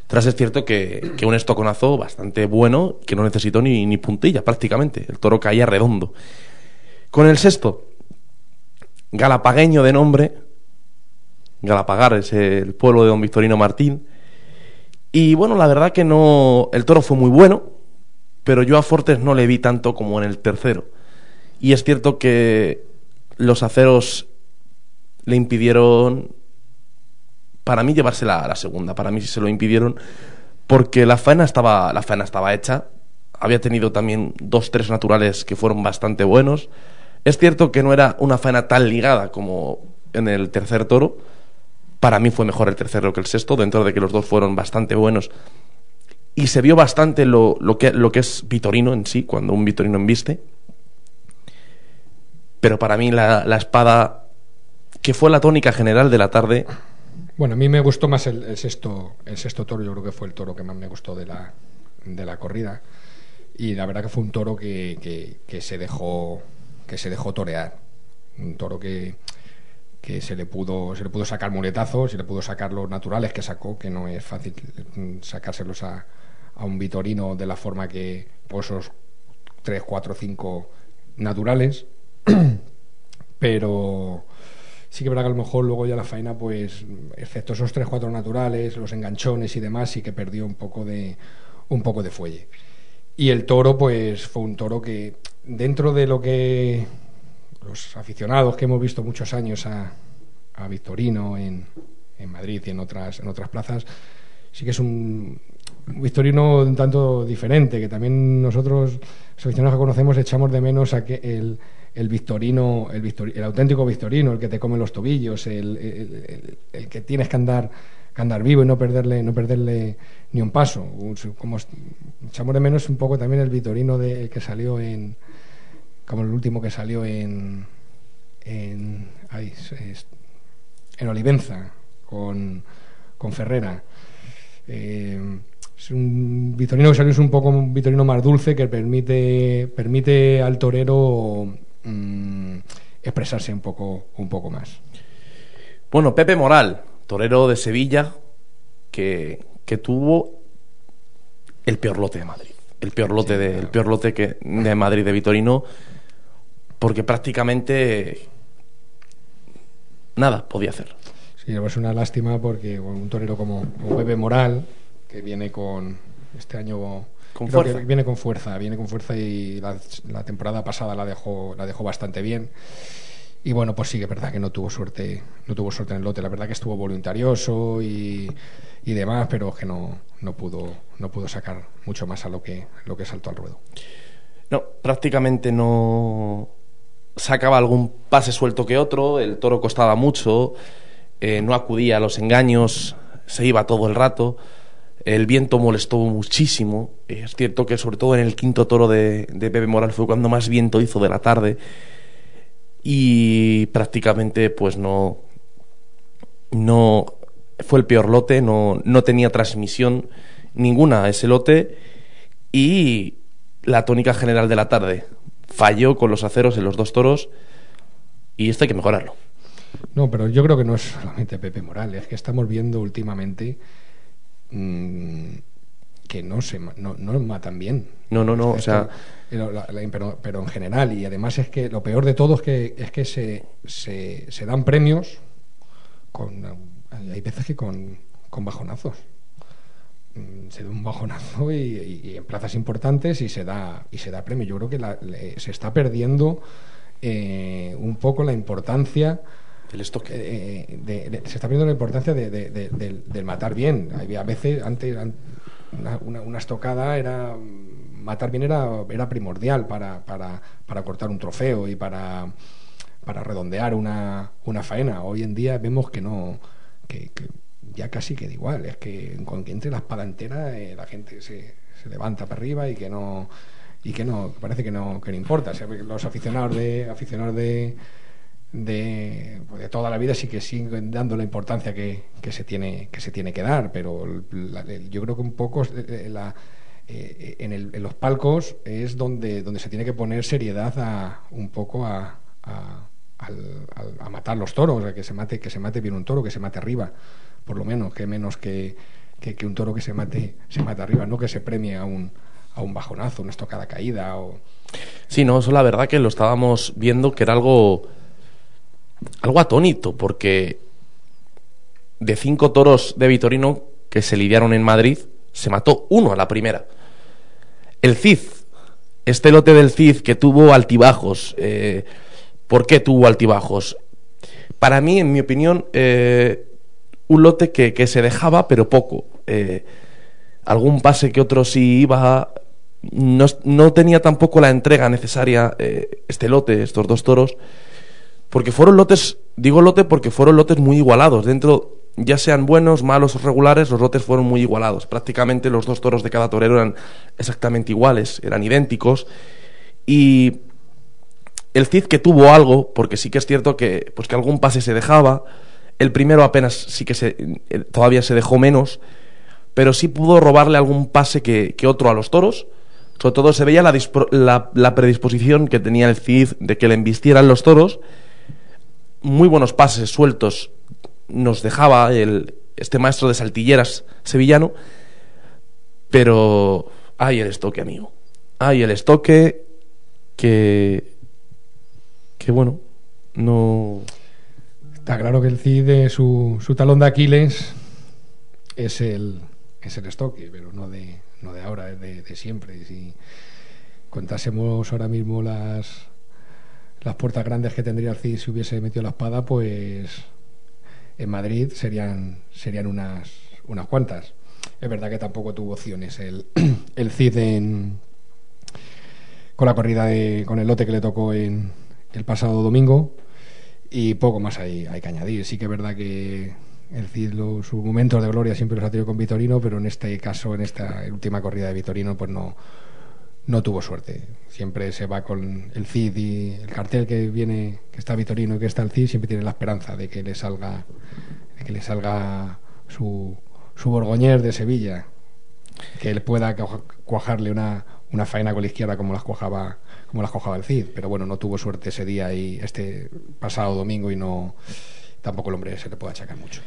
tras es cierto que, que un estoconazo bastante bueno, que no necesitó ni, ni puntilla prácticamente, el toro caía redondo. Con el sexto, galapagueño de nombre, Galapagar es el pueblo de don Victorino Martín. Y bueno, la verdad que no. El toro fue muy bueno, pero yo a Fortes no le vi tanto como en el tercero. Y es cierto que los aceros le impidieron, para mí, llevarse la, la segunda. Para mí sí se lo impidieron, porque la faena estaba, la faena estaba hecha. Había tenido también dos, tres naturales que fueron bastante buenos. Es cierto que no era una faena tan ligada como en el tercer toro. Para mí fue mejor el tercero que el sexto, dentro de que los dos fueron bastante buenos. Y se vio bastante lo, lo que, lo que es Vitorino en sí, cuando un Vitorino embiste. Pero para mí la, la espada, que fue la tónica general de la tarde, Bueno, a mí me gustó más el, sexto, el sexto toro, yo creo que fue el toro que más me gustó de la, de la corrida. Y la verdad que fue un toro que, que, se dejó que se dejó torear. Un toro que, que se le pudo se le pudo sacar muletazos, se le pudo sacar los naturales que sacó, que no es fácil sacárselos a, a un Vitorino de la forma que pues esos 3, 4, 5 naturales. Pero sí que verdad que a lo mejor luego ya la faena, pues, excepto esos 3, 4 naturales, los enganchones y demás, sí que perdió un poco de, un poco de fuelle. Y el toro, pues, fue un toro que, dentro de lo que los aficionados que hemos visto muchos años a, a Victorino en, en Madrid y en otras, en otras plazas, sí que es un, Victorino un tanto diferente, que también nosotros, los aficionados que conocemos, echamos de menos a que el, el Victorino, el, el, auténtico Victorino, el que te come los tobillos, el, el, que tienes que andar, que andar vivo y no perderle, no perderle ni un paso. Como echamos de menos un poco también el Victorino de, que salió en, como el último que salió en, en, en Olivenza con, con Ferrera. Eh, es un Vitorino que salió es un poco un Vitorino más dulce que permite, permite al torero mm, expresarse un poco, un poco más. Bueno, Pepe Moral, torero de Sevilla, que, que tuvo el peor lote de Madrid. El peor lote, de, el peor lote que, de Madrid de Vitorino, porque prácticamente nada podía hacer. Sí, es una lástima porque un torero como, como Pepe Moral, que viene con este año con fuerza. viene con fuerza, viene con fuerza y la, temporada pasada la dejó, la dejó bastante bien. Y bueno, pues sí que es verdad que no tuvo suerte, no tuvo suerte en el lote. La verdad que estuvo voluntarioso y, y demás, pero que no, no pudo, no pudo sacar mucho más a lo que, lo que saltó al ruedo. No, prácticamente no sacaba algún pase suelto que otro, el toro costaba mucho, eh, no acudía a los engaños, se iba todo el rato. El viento molestó muchísimo. Es cierto que sobre todo en el quinto toro de, de Pepe Moral fue cuando más viento hizo de la tarde. Y prácticamente pues no... No... Fue el peor lote, no, no tenía transmisión ninguna ese lote. Y la tónica general de la tarde falló con los aceros en los dos toros. Y esto hay que mejorarlo. No, pero yo creo que no es solamente Pepe Moral, es que estamos viendo últimamente Mm, que no se no, no matan bien. No, no, no, o sea... pero, pero, en general, y además es que lo peor de todo es que, es que se, se, se dan premios con... Hay veces que con, con bajonazos se da un bajonazo y, en plazas importantes y se da y se da premio. Yo creo que se está perdiendo eh, un poco la importancia el estoque. Eh, se está viendo la importancia de, del, matar bien. Había veces, antes, una, estocada era. Matar bien era, era primordial para, para, para cortar un trofeo y para, para redondear una, una faena. Hoy en día vemos que no. Que, ya casi queda igual. Es que con que entre la espada entera, eh, la gente se, se levanta para arriba y que no. Y que no, parece que no, que no importa. los aficionados de aficionados de, de, pues, de, toda la vida sí que siguen dando la importancia que, que, se, tiene, que se tiene que dar, pero yo creo que un poco eh, la, eh, en, el, en, los palcos es donde, donde se tiene que poner seriedad a, un poco a, a, a, matar los toros, que se mate, que se mate bien un toro, que se mate arriba, por lo menos, que menos que, que, un toro que se mate, se mate arriba, no que se premie a un, a un bajonazo, una estocada caída o... Sí, no, eso la verdad que lo estábamos viendo que era algo algo atónito, porque de cinco toros de Vitorino que se lidiaron en Madrid, se mató uno a la primera. El Cid, este lote del Cid que tuvo altibajos, eh, ¿por qué tuvo altibajos? Para mí, en mi opinión, eh, un lote que, se dejaba, pero poco. Eh, algún pase que otro sí iba. No, no tenía tampoco la entrega necesaria este lote, estos dos toros porque fueron lotes, digo lote porque fueron lotes muy igualados. Dentro, ya sean buenos, malos o regulares, los lotes fueron muy igualados. Prácticamente los dos toros de cada torero eran exactamente iguales, eran idénticos. Y el Cid que tuvo algo, porque sí que es cierto que, pues que algún pase se dejaba, El primero apenas sí que se, eh, todavía se dejó menos, pero sí pudo robarle algún pase que, otro a los toros. Sobre todo se veía la, la- la predisposición que tenía el Cid de que le embistieran los toros. Muy buenos pases sueltos nos dejaba el, este maestro de saltilleras sevillano. Pero hay el estoque, amigo. Hay el estoque que. que bueno, no. Está claro que el Cid, su, su talón de Aquiles es el, es el estoque, pero no de, no de ahora, es de, de siempre. Si contásemos ahora mismo las, las puertas grandes que tendría el Cid si hubiese metido la espada, pues en Madrid serían, serían unas, unas cuantas. Es verdad que tampoco tuvo opciones el, el Cid con la corrida de, con el lote que le tocó en el pasado domingo y poco más hay, hay que añadir. Sí que es verdad que el Cid sus momentos de gloria siempre los ha tenido con Vitorino, pero en este caso, en esta última corrida de Vitorino, pues no, no tuvo suerte. Siempre se va con el Cid y el cartel que viene, que está Vitorino y que está el Cid, siempre tiene la esperanza de que le salga, que le salga su, su borgoñer de Sevilla, que él pueda cuaj- cuajarle una, una faena con la izquierda como las cuajaba como las cuajaba el Cid, pero bueno, no tuvo suerte ese día y este pasado domingo y no tampoco el hombre se le puede achacar mucho.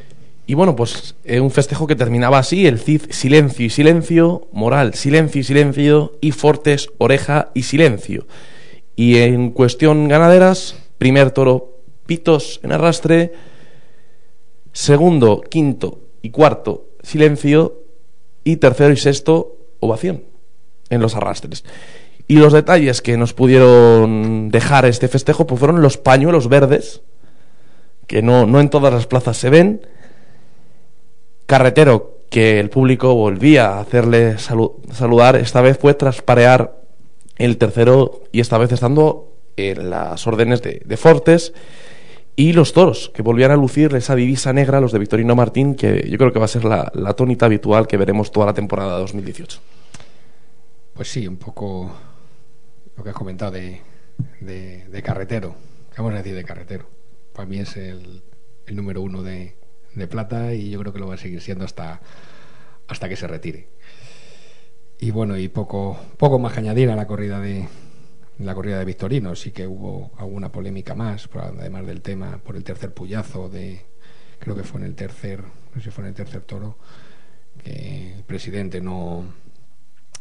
Y bueno, pues eh, un festejo que terminaba así, el Cid silencio y silencio, moral silencio y silencio y Fortes oreja y silencio. Y en cuestión ganaderas, primer toro pitos en arrastre, segundo, quinto y cuarto silencio y tercero y sexto ovación en los arrastres. Y los detalles que nos pudieron dejar este festejo pues fueron los pañuelos verdes, que no, no en todas las plazas se ven, carretero que el público volvía a hacerle salu- saludar, esta vez fue trasparear el tercero y esta vez estando en las órdenes de, de Fortes y los toros, que volvían a lucir esa divisa negra, los de Victorino Martín, que yo creo que va a ser la, la tónica habitual que veremos toda la temporada de 2018. Pues sí, un poco lo que has comentado de, de, de carretero. ¿Qué vamos a decir de carretero? Para mí es el, número uno de, de plata y yo creo que lo va a seguir siendo hasta, hasta que se retire. Y bueno, y poco, poco más que añadir a la corrida de la corrida de Victorino. Sí que hubo alguna polémica más, además del tema por el tercer puyazo de creo que fue en el tercer, no sé si fue en el tercer toro, que el presidente no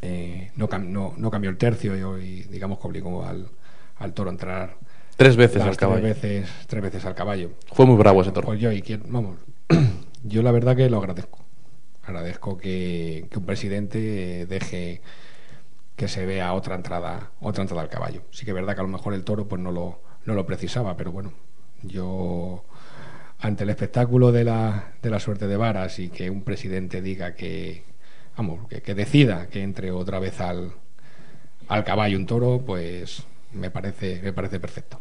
eh, no, no, no cambió el tercio y, digamos que obligó al, al toro a entrar Tres veces al caballo. Tres veces, tres veces al caballo. Fue muy bravo ese toro. Pues yo, y quién- vamos, yo la verdad que lo agradezco. Agradezco que, que un presidente deje que se vea otra entrada, otra entrada al caballo. Sí que es verdad que a lo mejor el toro pues no lo, no lo precisaba, pero bueno, yo ante el espectáculo de la, de la suerte de varas y que un presidente diga que, que decida que entre otra vez al, al caballo un toro, pues me parece, me parece perfecto.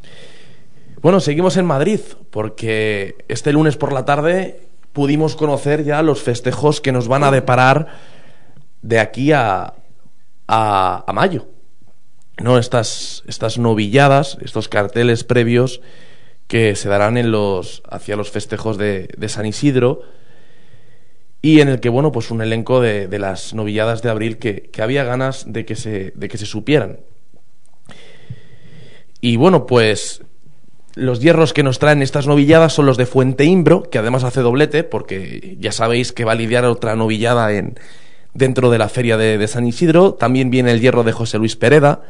Bueno, seguimos en Madrid, porque este lunes por la tarde pudimos conocer ya los festejos que nos van a deparar de aquí a, a, a mayo. ¿No? Estas, estas novilladas, estos carteles previos que se darán en los, hacia los festejos de, de San Isidro y en el que, bueno, pues un elenco de, de las novilladas de abril que, que había ganas de que se, de que se supieran. Y bueno, pues los hierros que nos traen estas novilladas son los de Fuente Imbro, que además hace doblete, porque ya sabéis que va a lidiar otra novillada en, dentro de la feria de, de San Isidro. También viene el hierro de José Luis Pereda,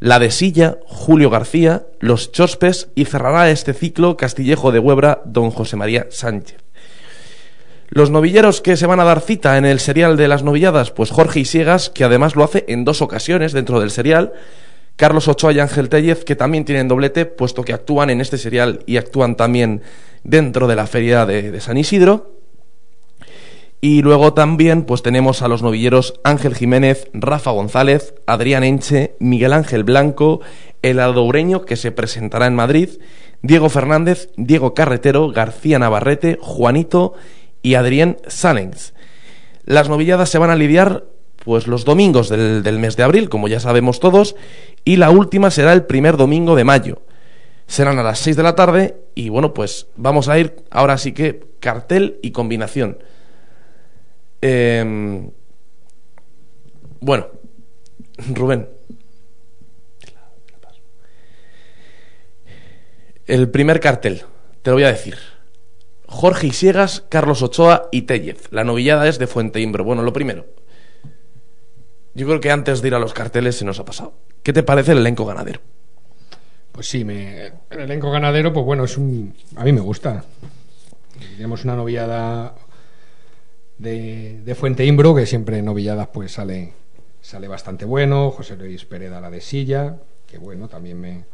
la de Silla, Julio García, los Chospes y cerrará este ciclo Castillejo de Huebra, don José María Sánchez. Los novilleros que se van a dar cita en el serial de las novilladas, pues Jorge Isiegas, que además lo hace en dos ocasiones dentro del serial, Carlos Ochoa y Ángel Tellez, que también tienen doblete, puesto que actúan en este serial y actúan también dentro de la feria de, San Isidro. Y luego también pues tenemos a los novilleros Ángel Jiménez, Rafa González, Adrián Enche, Miguel Ángel Blanco, el Adoureño que se presentará en Madrid, Diego Fernández, Diego Carretero, García Navarrete, Juanito y Adrián Sanens. Las novilladas se van a lidiar pues los domingos del, mes de abril, como ya sabemos todos, y la última será el primer domingo de mayo. serán a las 6 de la tarde y bueno, pues vamos a ir ahora sí que cartel y combinación. Em, bueno, Rubén. El primer cartel, te lo voy a decir. Jorge Isiegas, Carlos Ochoa y Tellez. La novillada es de Fuente Imbro. Bueno, lo primero. Yo creo que antes de ir a los carteles se nos ha pasado. ¿Qué te parece el elenco ganadero? Pues sí, me, el elenco ganadero, pues bueno, es un, a mí me gusta. Tenemos una novillada de, de Fuente Imbro, que siempre en novilladas pues sale, sale bastante bueno. José Luis Pereda la de Silla, que bueno, también me,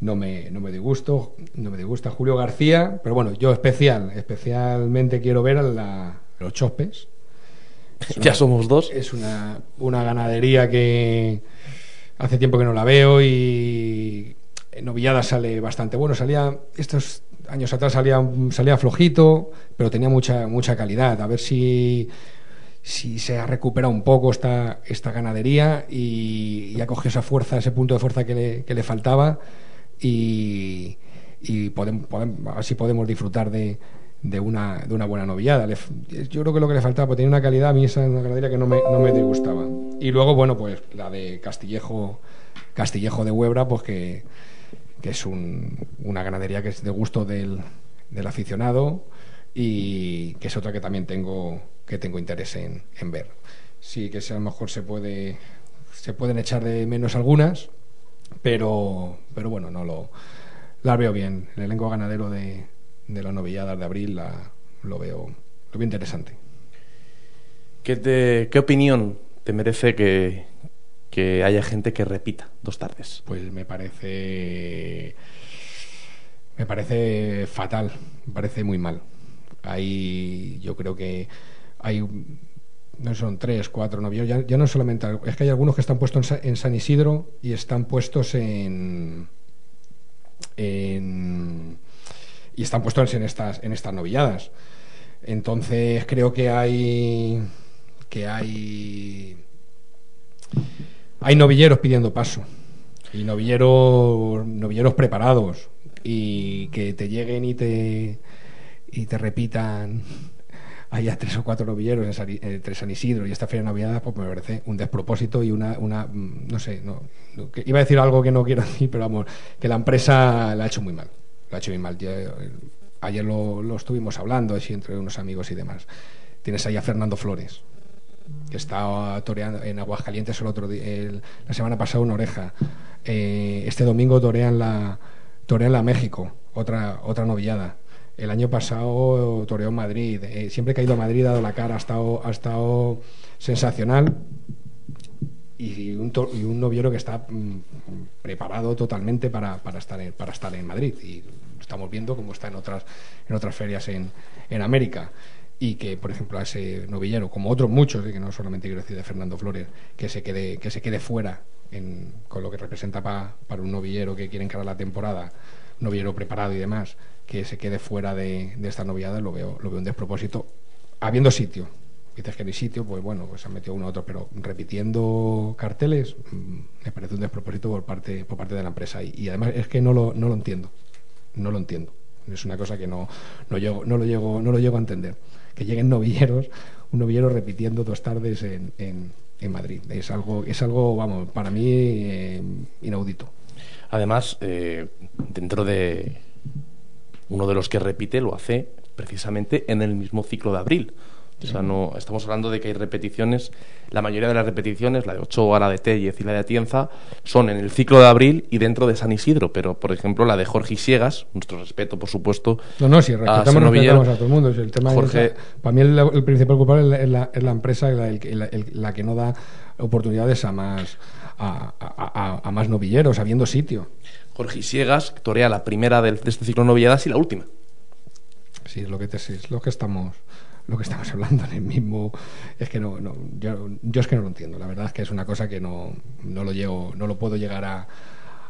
no me, no me disgusto, no me disgusta Julio García, pero bueno, yo especial, especialmente quiero ver a la, los Chopes. ya somos dos. Es una, una ganadería que hace tiempo que no la veo y en novillada sale bastante bueno. Salía estos años atrás salía, salía flojito, pero tenía mucha, mucha calidad. A ver si, si se ha recuperado un poco esta, esta ganadería y, ha cogido esa fuerza, ese punto de fuerza que le, que le faltaba y, podemos, así podemos disfrutar de, de, una, de una buena novillada. yo creo que lo que le faltaba, pues tenía una calidad, a mí esa una ganadería que no me, no me disgustaba. Y luego, bueno, pues la de Castillejo, Castillejo de Huebra, pues que que es una ganadería que es de gusto del, aficionado y que es otra que también tengo que tengo interés en, ver. Sí que a lo mejor se puede se pueden echar de menos algunas, pero pero bueno, no lo las veo bien. El elenco ganadero de, de las de abril la, lo veo lo veo interesante. ¿Qué, te, ¿Qué opinión te merece que, que haya gente que repita dos tardes. Pues me parece. Me parece fatal, me parece muy mal. Hay, yo creo que hay, no son tres, cuatro novios, ya, ya no solamente, es que hay algunos que están puestos en, San Isidro y están puestos en, en y están puestos en estas, en estas novilladas. Entonces creo que hay, que hay hay novilleros pidiendo paso y novilleros, novilleros preparados y que te lleguen y te, y te repitan haya tres o cuatro novilleros entre San Isidro y esta feria de pues me parece un despropósito y una, una mm, no sé, no, iba a decir algo que no quiero decir, pero vamos, que la empresa la ha hecho muy mal, la ha hecho muy mal. ayer lo, lo estuvimos hablando así entre unos amigos y demás. Tienes ahí a Fernando Flores, que estaba toreando en Aguascalientes el otro día, la semana pasada una oreja. Eh, este domingo torean la, torean la México, otra, otra novillada. El año pasado toreó Madrid. Eh, siempre que ha ido a Madrid ha dado la cara, ha estado, ha estado sensacional. Y un, y un noviero que está mm, preparado totalmente para, para, estar en, para estar en Madrid. Y estamos viendo cómo está en otras, en otras ferias en, en América y que por ejemplo a ese novillero como otros muchos que no solamente quiero decir de Fernando Flores que se quede que se quede fuera con lo que representa para un novillero que quiere encarar la temporada novillero preparado y demás que se quede fuera de, de esta novillada lo veo lo veo un despropósito habiendo sitio dices que hay sitio pues bueno pues han metido uno a otro pero repitiendo carteles mm, me parece un despropósito por parte por parte de la empresa y, y además es que no lo, no lo entiendo no lo entiendo es una cosa que no, no, llego, no, lo llego, no lo llego a entender que lleguen novilleros, un novillero repitiendo dos tardes en, en, Madrid. Es algo, es algo, vamos, para mí eh, inaudito. Además, eh, dentro de uno de los que repite lo hace precisamente en el mismo ciclo de abril. O sea, no, estamos hablando de que hay repeticiones, la mayoría de las repeticiones, la de Ochoa, la de Tellez y la de Atienza, son en el ciclo de abril y dentro de San Isidro, pero por ejemplo la de Jorge Siegas, nuestro respeto por supuesto. No, no, si respetamos, respetamos a todo el mundo. el tema Jorge... para mí el, principal culpable es la, es la, empresa la, la, que no da oportunidades a más, a, a, a, más novilleros, habiendo sitio. Jorge Siegas torea la primera de, de este ciclo de novilladas y la última. Sí, es lo que, te, es lo que estamos lo que estamos hablando en el mismo es que no, no yo, yo, es que no lo entiendo la verdad es que es una cosa que no, no lo llego no lo puedo llegar a,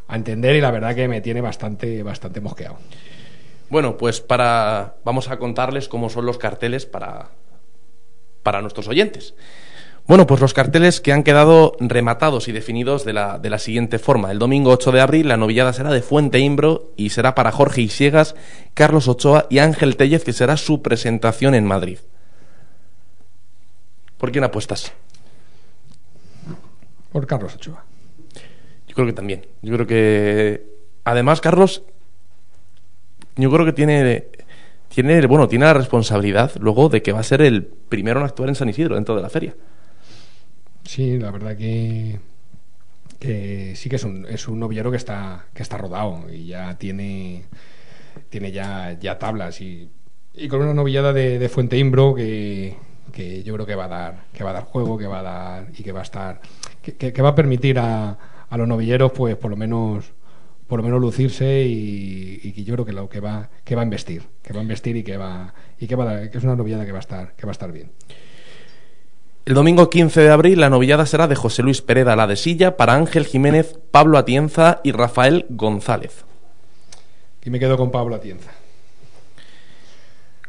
a, entender y la verdad que me tiene bastante bastante mosqueado bueno pues para vamos a contarles cómo son los carteles para para nuestros oyentes Bueno, pues los carteles que han quedado rematados y definidos de la, de la siguiente forma. El domingo 8 de abril la novillada será de Fuente Imbro y será para Jorge Isiegas, Carlos Ochoa y Ángel Tellez, que será su presentación en Madrid. ¿Por quién apuestas? Por Carlos Ochoa. Yo creo que también. Yo creo que. Además, Carlos. Yo creo que tiene. Tiene, bueno, tiene la responsabilidad luego de que va a ser el primero en actuar en San Isidro dentro de la feria. Sí, la verdad que, que sí que es un, es un novillero que está, que está rodado y ya tiene, tiene ya, ya tablas y, y con una novillada de, de Fuente Imbro que, que yo creo que va a dar, que va a dar juego, que va a dar y que va a estar, que, que- que va a permitir a, a los novilleros, pues por lo menos, por lo menos lucirse y, y que yo creo que lo que va, que va a investir, que va a investir y que va, y que va a dar- que es una novillada que va a estar, que va a estar bien. El domingo 15 de abril la novillada será de José Luis Pereda La de Silla para Ángel Jiménez, Pablo Atienza y Rafael González. Y me quedo con Pablo Atienza.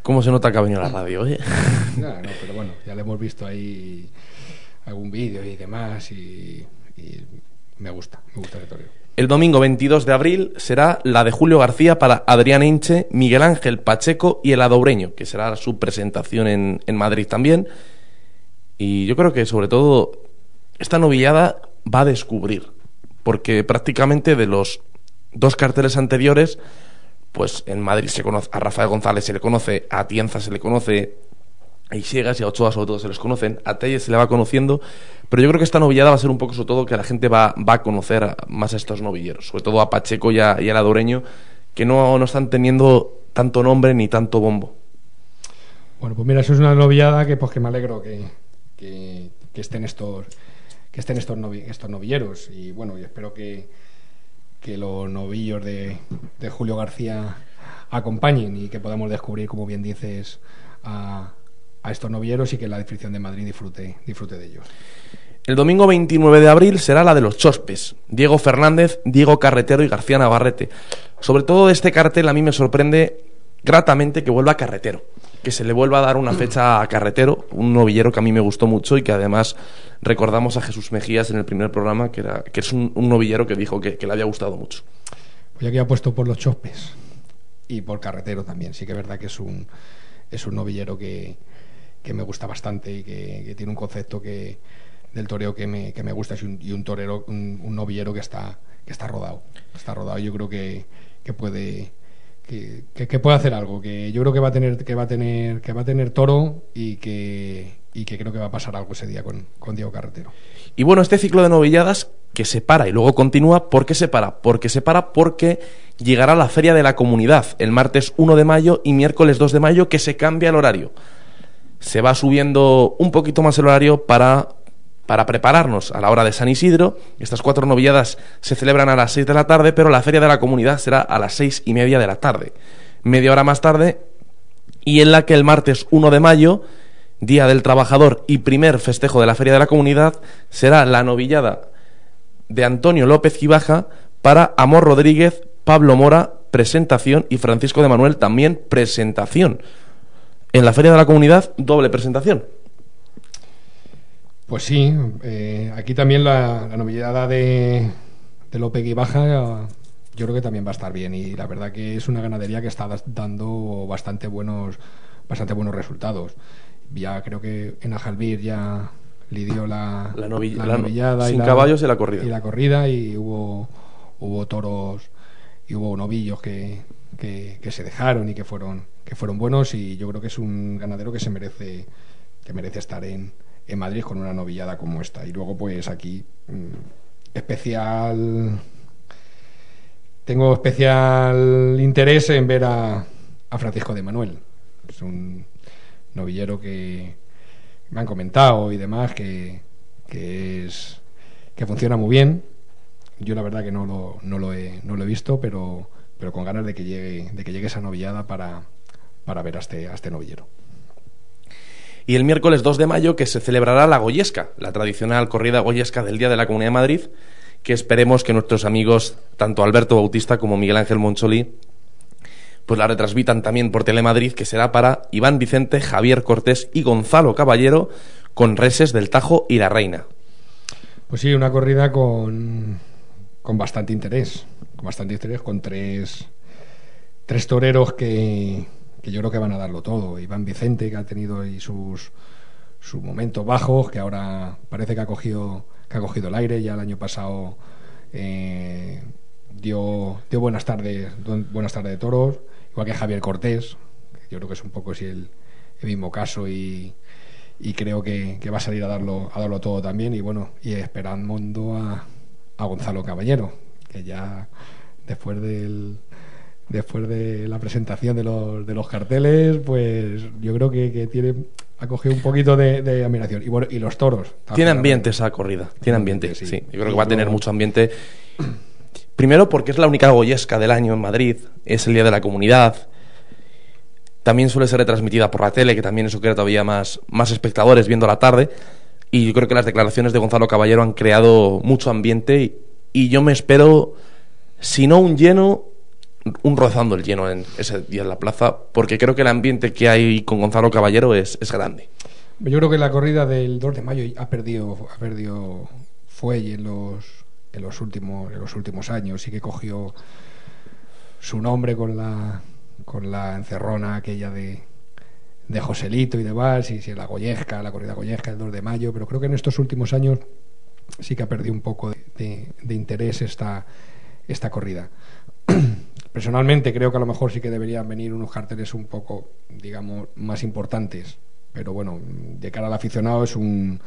¿Cómo se nota que ha venido la radio, eh? No, no, pero bueno, ya le hemos visto ahí algún vídeo y demás y, y me gusta, me gusta toreo. El domingo 22 de abril será la de Julio García para Adrián Inche, Miguel Ángel Pacheco y el Adoureño, que será su presentación en, en Madrid también. Y yo creo que sobre todo esta novillada va a descubrir, porque prácticamente de los dos carteles anteriores, pues en Madrid se conoce a Rafael González se le conoce, a Atienza se le conoce, a Isiegas y a Ochoa sobre todo se les conocen, a Telles se le va conociendo, pero yo creo que esta novillada va a ser un poco sobre todo que la gente va, va a conocer más a estos novilleros, sobre todo a Pacheco y, a, y al Adoreño, que no, no están teniendo tanto nombre ni tanto bombo. Bueno, pues mira, eso es una novillada que pues que me alegro que, que, estén estos que estén estos, novi- estos novilleros y bueno, y espero que, que los novillos de, de Julio García acompañen y que podamos descubrir, como bien dices, a, a estos novilleros y que la descripción de Madrid disfrute, disfrute de ellos. El domingo 29 de abril será la de los Chospes, Diego Fernández, Diego Carretero y García Navarrete. Sobre todo de este cartel a mí me sorprende gratamente que vuelva Carretero, que se le vuelva a dar una fecha a Carretero, un novillero que a mí me gustó mucho y que además recordamos a Jesús Mejías en el primer programa, que, era, que es un, un novillero que dijo que, que le había gustado mucho. Pues yo aquí apuesto por los chospes y por carretero también. Sí que es verdad que es un, es un novillero que, que me gusta bastante y que, que tiene un concepto que del toreo que me, que me gusta y un, y un torero, un, un novillero que está, que está rodado. Está rodado. Yo creo que, que puede que, que- que puede hacer algo. Que yo creo que va a tener, que va a tener, que va a tener toro y que, y que creo que va a pasar algo ese día con, con Diego Carretero. Y bueno, este ciclo de novilladas que se para y luego continúa, ¿por qué se para? Porque se para porque llegará la Feria de la Comunidad el martes 1 de mayo y miércoles 2 de mayo que se cambia el horario. Se va subiendo un poquito más el horario para, para prepararnos a la hora de San Isidro. Estas cuatro novilladas se celebran a las 6 de la tarde, pero la Feria de la Comunidad será a las seis y media de la tarde. Media hora más tarde y en la que el martes 1 de mayo, Día del Trabajador y primer festejo de la Feria de la Comunidad, será la novillada de Antonio López Gibaja para Amor Rodríguez, Pablo Mora, presentación y Francisco de Manuel también presentación. En la Feria de la Comunidad, doble presentación. Pues sí, eh, aquí también la, la novillada de, de López y Baja yo creo que también va a estar bien y la verdad que es una ganadería que está dando bastante buenos bastante buenos resultados. Ya creo que en Ajalbir ya lidió la, La novi- la no- novillada sin caballos y la corrida. y la corrida y hubo hubo toros y hubo novillos que, que, que se dejaron y que fueron que fueron buenos y yo creo que es un ganadero que se merece que merece estar en, en Madrid con una novillada como esta. Y luego pues aquí mm, especial tengo especial interés en ver a, a Francisco de Manuel. Es un novillero que me han comentado y demás que, que es que funciona muy bien. Yo la verdad que no lo, no lo, he, no lo he visto, pero, pero con ganas de que llegue, de que llegue esa novillada para, para ver a este, a este novillero. Y el miércoles 2 de mayo que se celebrará la Goyesca, la tradicional corrida goyesca del Día de la Comunidad de Madrid, que esperemos que nuestros amigos, tanto Alberto Bautista como Miguel Ángel Moncholi, pues la retransmitan también por Telemadrid, que será para Iván Vicente, Javier Cortés y Gonzalo Caballero, con reses del Tajo y la Reina. Pues sí, una corrida con, con bastante interés, con bastante interés, con tres, tres toreros que, que yo creo que van a darlo todo. Iván Vicente, que ha tenido ahí sus, sus momentos bajos, que ahora parece que ha cogido, que ha cogido el aire, ya el año pasado eh, dio, dio buenas tardes, buenas tardes de toros, igual que Javier Cortés, que yo creo que es un poco el, mismo caso y, y creo que, que, va a salir a darlo, a darlo todo también y bueno, y esperando a, a Gonzalo Caballero, que ya después del después de la presentación de los, de los carteles, pues yo creo que, que tiene ha cogido un poquito de, de, admiración. Y bueno, y los toros. Tiene ambiente esa corrida, tiene ambiente, sí. sí. Yo creo que va a tener mucho ambiente. Primero porque es la única goyesca del año en Madrid, es el Día de la Comunidad. También suele ser retransmitida por la tele, que también eso crea todavía más, más espectadores viendo la tarde. Y yo creo que las declaraciones de Gonzalo Caballero han creado mucho ambiente y, y yo me espero, si no un lleno, un rozando el lleno en ese día en la plaza, porque creo que el ambiente que hay con Gonzalo Caballero es, es grande. Yo creo que la corrida del 2 de mayo ha perdido, ha perdido fuelle en los, en los últimos, en los últimos años, sí que cogió su nombre con la con la encerrona aquella de, de Joselito y demás, y si la Goyesca, la corrida Goyesca el 2 de mayo, pero creo que en estos últimos años sí que ha perdido un poco de, de, de interés esta, esta corrida. Personalmente creo que a lo mejor sí que deberían venir unos carteles un poco, digamos, más importantes, pero bueno, de cara al aficionado es un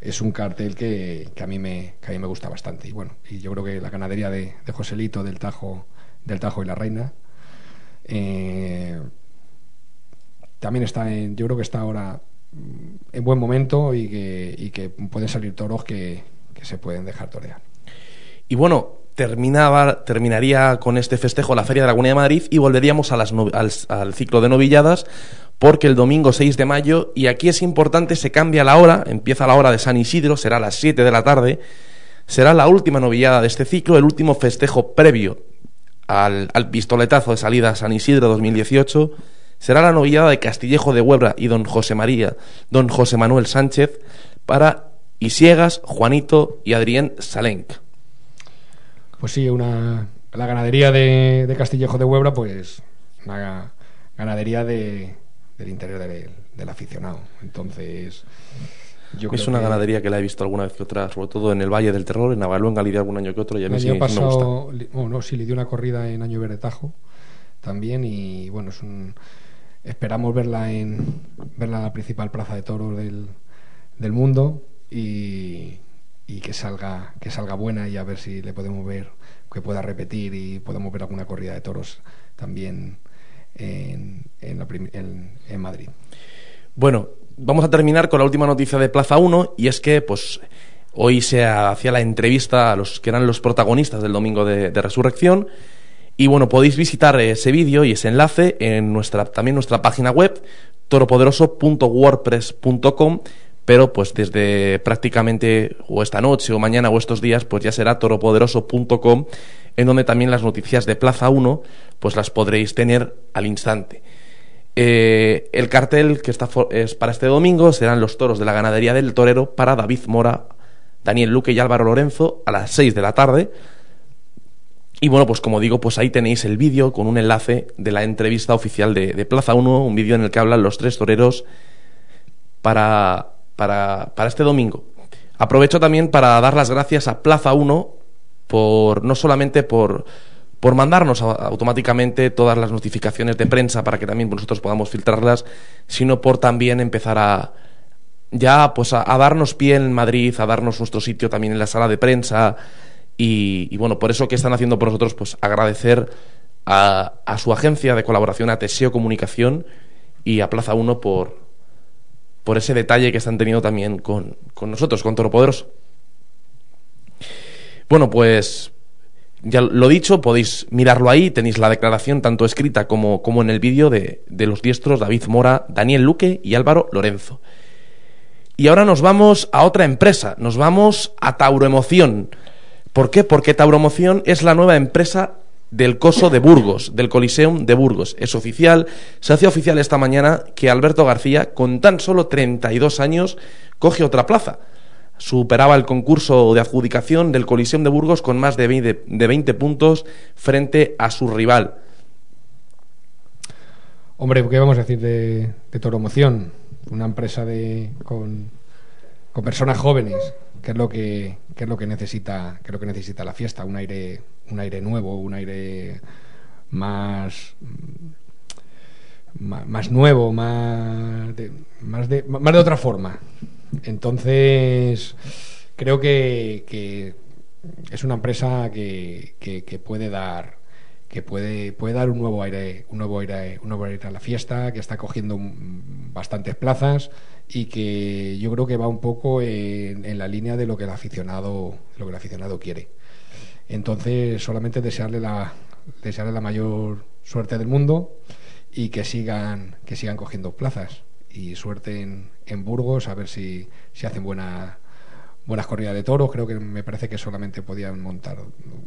es un cartel que, que, a mí me que a mí me gusta bastante. Y bueno y yo creo que la ganadería de, de Joselito del Tajo del Tajo y la Reina eh, también está en, yo creo que está ahora en buen momento y que, y que pueden salir toros que, que se pueden dejar torear. Y bueno terminaba, terminaría con este festejo la Feria de la de Madrid y volveríamos a las al, ciclo de novilladas porque el domingo 6 de mayo, y aquí es importante, se cambia la hora, empieza la hora de San Isidro, será a las 7 de la tarde, será la última novillada de este ciclo, el último festejo previo al, al pistoletazo de salida a San Isidro 2018, será la novillada de Castillejo de Huebra y don José María, don José Manuel Sánchez, para Isiegas, Juanito y Adrián Salenc pues sí, una, la ganadería de, de, Castillejo de Huebra, pues una ganadería de, del interior del, del, aficionado. Entonces, yo es una que ganadería que la he visto alguna vez que otra, sobre todo en el Valle del Terror, en Avaluenga lidió algún año que otro y a mí sí, pasado, me gusta. Bueno, no, sí, le dio una corrida en Año Verdetajo también y bueno, es un, esperamos verla en verla en la principal plaza de toros del, del mundo y y que salga que salga buena y a ver si le podemos ver que pueda repetir y podemos ver alguna corrida de toros también en, en, la, en, Madrid. Bueno, vamos a terminar con la última noticia de Plaza 1 y es que pues hoy se hacía la entrevista a los que eran los protagonistas del domingo de, de Resurrección y bueno, podéis visitar ese vídeo y ese enlace en nuestra también nuestra página web toropoderoso.wordpress.com pero pues desde prácticamente o esta noche o mañana o estos días pues ya será toropoderoso.com en donde también las noticias de Plaza 1 pues las podréis tener al instante. Eh, el cartel que está es para este domingo serán los toros de la ganadería del torero para David Mora, Daniel Luque y Álvaro Lorenzo a las 6 de la tarde. Y bueno, pues como digo, pues ahí tenéis el vídeo con un enlace de la entrevista oficial de, de Plaza 1, un vídeo en el que hablan los tres toreros para para, para este domingo. Aprovecho también para dar las gracias a Plaza 1 por no solamente por, por mandarnos automáticamente todas las notificaciones de prensa para que también nosotros podamos filtrarlas, sino por también empezar a ya pues a, a darnos pie en Madrid, a darnos nuestro sitio también en la sala de prensa y, y bueno, por eso que están haciendo por nosotros pues agradecer a, a su agencia de colaboración, a Teseo Comunicación y a Plaza 1 por, por ese detalle que están teniendo también con, con nosotros, con Toro Poderoso. Bueno, pues ya lo dicho, podéis mirarlo ahí, tenéis la declaración tanto escrita como, como en el vídeo de, de, los diestros David Mora, Daniel Luque y Álvaro Lorenzo. Y ahora nos vamos a otra empresa, nos vamos a Tauroemoción. ¿Por qué? Porque Tauroemoción es la nueva empresa del Coso de Burgos, del Coliseum de Burgos. Es oficial, se hacía oficial esta mañana que Alberto García, con tan solo 32 años, coge otra plaza. Superaba el concurso de adjudicación del Coliseum de Burgos con más de 20, de 20 puntos frente a su rival. Hombre, ¿qué vamos a decir de, de Toromoción? Una empresa de, con, con personas jóvenes, que es lo que, que es lo que necesita, que es lo que necesita la fiesta, un aire, un aire nuevo, un aire más más, más nuevo, más de, más de otra forma. Entonces, creo que, es una empresa que, que, puede dar que puede, puede dar un nuevo aire, un nuevo aire, un nuevo aire a la fiesta, que está cogiendo mm, bastantes plazas y que yo creo que va un poco en, en la línea de lo que el aficionado, lo que el aficionado quiere. Entonces, solamente desearle la, desearle la mayor suerte del mundo y que sigan, que sigan cogiendo plazas. Y suerte en, en Burgos, a ver si, si hacen buena, buenas corridas de toros. Creo que me parece que solamente podían montar,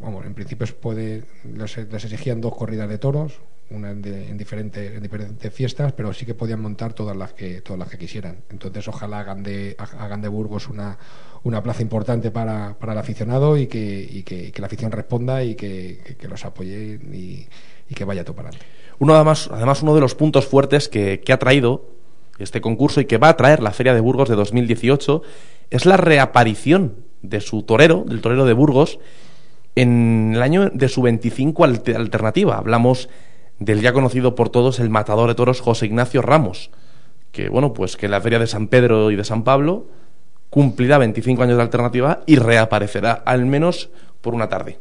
vamos, en principio puede, les, les exigían dos corridas de toros, una en, de- en diferentes, en diferentes fiestas, pero sí que podían montar todas las que, todas las que quisieran. Entonces, ojalá hagan de, hagan de Burgos una, una plaza importante para, para el aficionado y que, y que, la afición responda y que, que- los apoye y, y que vaya todo para adelante. Uno además, además uno de los puntos fuertes que, que ha traído este concurso y que va a traer la Feria de Burgos de 2018 es la reaparición de su torero, del torero de Burgos, en el año de su 25 alte- alternativa. Hablamos del ya conocido por todos el matador de toros José Ignacio Ramos, que bueno, pues que en la Feria de San Pedro y de San Pablo cumplirá 25 años de alternativa y reaparecerá al menos por una tarde.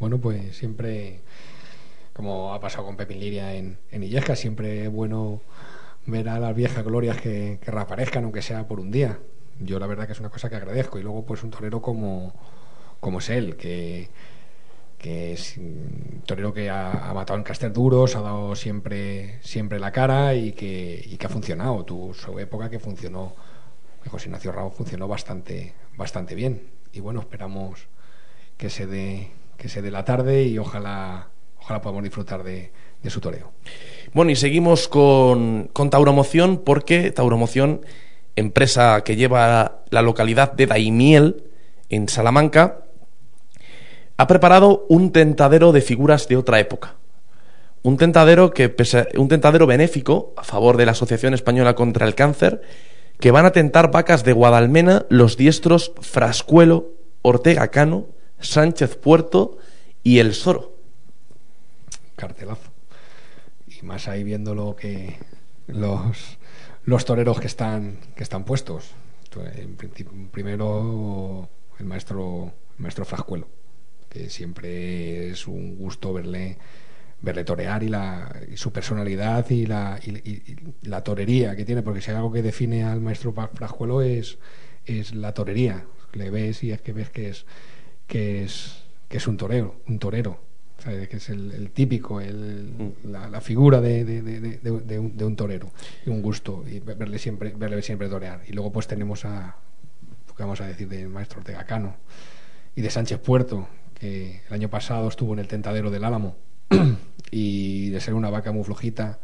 Bueno, pues siempre, como ha pasado con Pepín Liria en, en Illescas, siempre es bueno ver a las viejas glorias que, que reaparezcan, aunque sea por un día. Yo la verdad que es una cosa que agradezco. Y luego pues un torero como, como es él, que, que es un torero que ha, matado en Caster Duros, ha dado siempre, siempre la cara y que, y que ha funcionado. Tuvo su época que funcionó, José Ignacio Ramos funcionó bastante, bastante bien. Y bueno, esperamos que se dé que se dé la tarde y ojalá ojalá podamos disfrutar de, de su toreo. Bueno, y seguimos con, con Tauromoción porque Tauromoción, empresa que lleva la localidad de Daimiel, en Salamanca, ha preparado un tentadero de figuras de otra época. Un tentadero, que un tentadero benéfico a favor de la Asociación Española contra el Cáncer, que van a tentar vacas de Guadalmena los diestros Frascuelo, Ortega Cano, Sánchez Puerto y El Soro. Cartelazo. Y más ahí viendo lo que los los toreros que están que están puestos. Primero el maestro el maestro Frascuelo, que siempre es un gusto verle verle torear y, la, y su personalidad y la, y, y- y la torería que tiene, porque si hay algo que define al maestro Fra- Frascuelo es, es la torería. Le ves y es que ves que es que es que es un torero, un torero. ¿sabes? que es el, el típico, el, la, la figura de, de- un, de un torero. Y un gusto y ve- verle siempre, verle siempre torear. Y luego pues tenemos a, ¿qué vamos a decir del maestro Ortega Cano y de Sánchez Puerto, el año pasado estuvo en el tentadero del Álamo y de ser una vaca muy flojita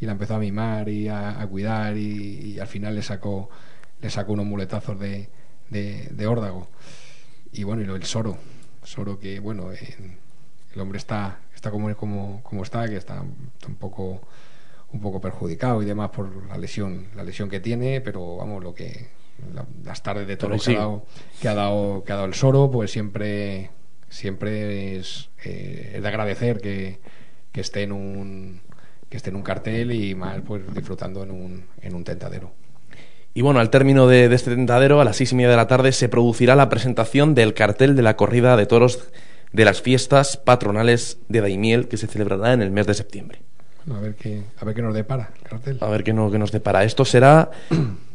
y la empezó a mimar y a, a cuidar y, y al final le sacó le sacó unos muletazos de, de, de órdago y bueno y lo del Soro Soro que bueno en- el hombre está está como como, como está que está un poco un poco perjudicado y demás por la lesión la lesión que tiene pero vamos lo que la- las tardes de toro que, sí. ha dado, que ha dado que ha dado el Soro pues siempre siempre es, eh, es de agradecer que, que esté en un que esté en un cartel y más pues disfrutando en un, en un tentadero Y bueno, al término de, de este tentadero, a las seis y media de la tarde, se producirá la presentación del cartel de la corrida de toros de las fiestas patronales de Daimiel, que se celebrará en el mes de septiembre. Bueno, a ver qué a ver qué nos depara el cartel A ver qué, no- qué nos depara. Esto será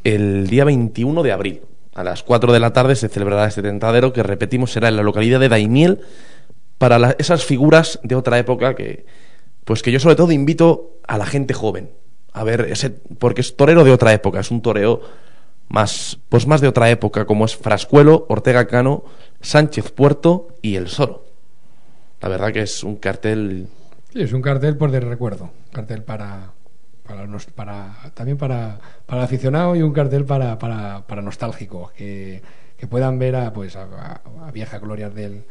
el día 21 de abril. A las 4 de la tarde se celebrará este tentadero, que repetimos será en la localidad de Daimiel, para esas figuras de otra época que, pues que yo sobre todo invito a la gente joven a ver ese, porque es torero de otra época, es un toreo más, pues más de otra época, como es Frascuelo, Ortega Cano, Sánchez Puerto y El Soro, La verdad que es un cartel... Sí, es un cartel por de recuerdo, cartel para, para, nos- para también para, para aficionado y un cartel para, para, para nostálgicos que, que puedan ver a pues a, a- del,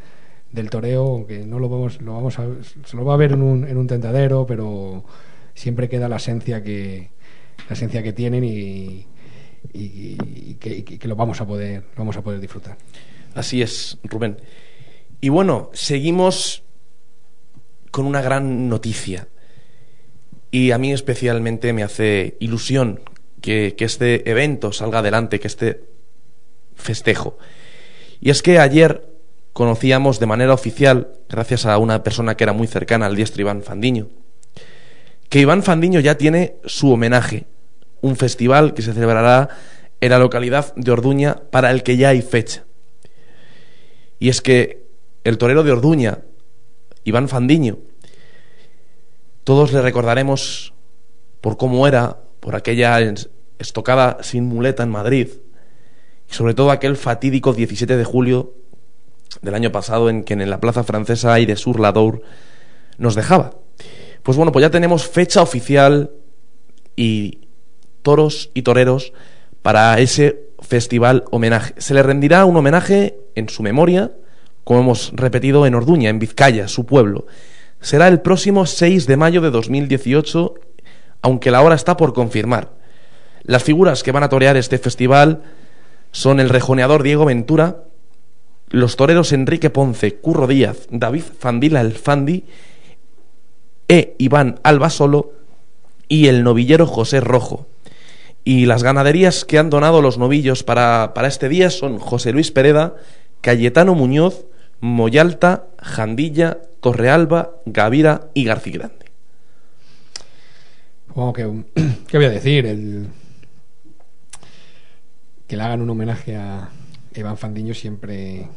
del toreo que no lo vamos lo vamos a se lo va a ver en un, en un tentadero pero siempre queda la esencia que la esencia que tienen y, y- y que, y que lo vamos a poder lo vamos a poder disfrutar Así es, Rubén. Y bueno, seguimos con una gran noticia. Y a mí especialmente me hace ilusión que, este evento salga adelante, que este festejo. Y es que ayer conocíamos de manera oficial, gracias a una persona que era muy cercana al diestro Iván Fandiño, que Iván Fandiño ya tiene su homenaje, un festival que se celebrará en la localidad de Orduña para el que ya hay fecha. Y es que el torero de Orduña, Iván Fandiño, todos le recordaremos por cómo era, por aquella es- estocada sin muleta en Madrid, y sobre todo aquel fatídico 17 de julio del año pasado en que en la plaza francesa Aire sur Ladour nos dejaba. Pues bueno, pues ya tenemos fecha oficial y toros y toreros para ese festival homenaje. Se le rendirá un homenaje en su memoria, como hemos repetido, en Orduña, en Vizcaya, su pueblo. Será el próximo 6 de mayo de 2018, aunque la hora está por confirmar. Las figuras que van a torear este festival son el rejoneador Diego Ventura, los toreros Enrique Ponce, Curro Díaz, David Fandila el Fandi, E. Iván Alba Solo y el novillero José Rojo. Y las ganaderías que han donado los novillos para, para este día son José Luis Pereda, Cayetano Muñoz, Moyalta, Jandilla, Torrealba, Gavira y Garcigrande. Supongo que, ¿qué voy a decir? El, que le hagan un homenaje a Iván Fandiño siempre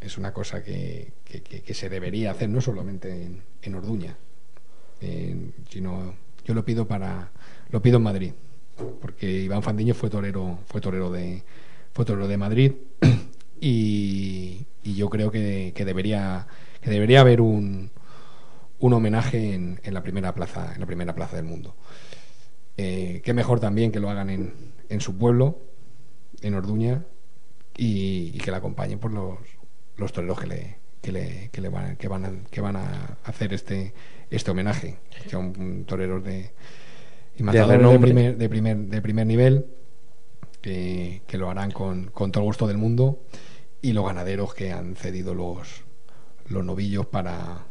es una cosa que, que- se debería hacer, no solamente en, en Orduña, sino yo lo pido para lo pido en Madrid, porque Iván Fandiño fue torero, fue torero de fue torero de Madrid y, y yo creo que, que debería que debería haber un, un homenaje en, en la primera plaza en la primera plaza del mundo. Eh, qué mejor también que lo hagan en, en su pueblo en Orduña y, y que le acompañen por los, los toreros que le que le, que le van que van a, que van a hacer este este homenaje. Que son toreros de y matadores de, primer de primer de primer nivel que, que lo harán con, con todo el gusto del mundo y los ganaderos que han cedido los los novillos para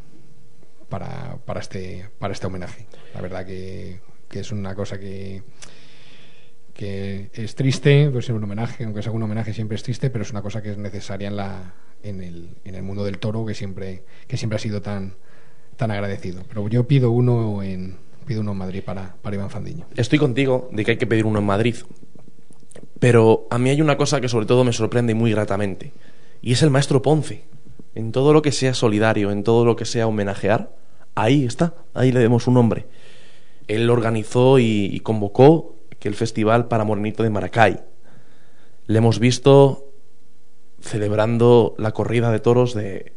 para, para este para este homenaje. La verdad que, que es una cosa que que es triste pues es un homenaje aunque sea un homenaje siempre es triste pero es una cosa que es necesaria en la en el, en el mundo del toro que siempre que siempre ha sido tan tan agradecido. Pero yo pido uno en pido uno en Madrid para para Iván Fandiño. Estoy contigo de que hay que pedir uno en Madrid. Pero a mí hay una cosa que sobre todo me sorprende muy gratamente. Y es el maestro Ponce. En todo lo que sea solidario, en todo lo que sea homenajear, ahí está, ahí le demos un nombre. Él organizó y, convocó el festival para Morenito de Maracay. Le hemos visto celebrando la corrida de toros de...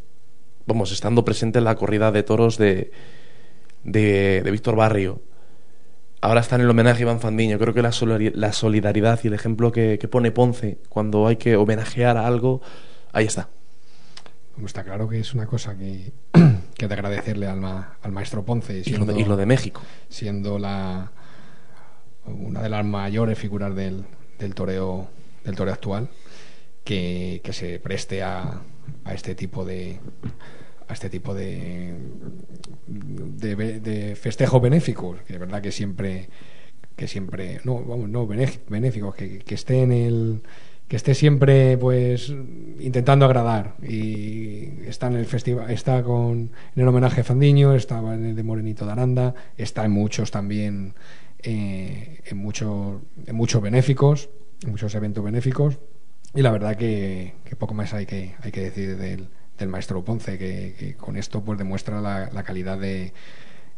Vamos, estando presente en la corrida de toros de, de Víctor Barrio. Ahora está en el homenaje a Iván Fandiño. Creo que la, la solidaridad y el ejemplo que, que pone Ponce cuando hay que homenajear a algo, ahí está. Como está claro que es una cosa que, que de agradecerle al, ma- al maestro Ponce Y lo, siendo, de, y lo de México. siendo la una de las mayores figuras del, del toreo del toreo actual que, que se preste a, a este tipo de a este tipo de de, de festejos benéficos que de verdad que siempre que siempre no vamos no bené- benéficos que, esté en el que esté siempre pues intentando agradar. Y está en el festival está con en el homenaje a Fandiño estaba en el de Morenito de Aranda está en muchos también eh, en muchos en muchos benéficos en muchos eventos benéficos. Y la verdad que, que poco más hay que hay que decir del, del maestro Ponce que, con esto pues demuestra la, calidad de,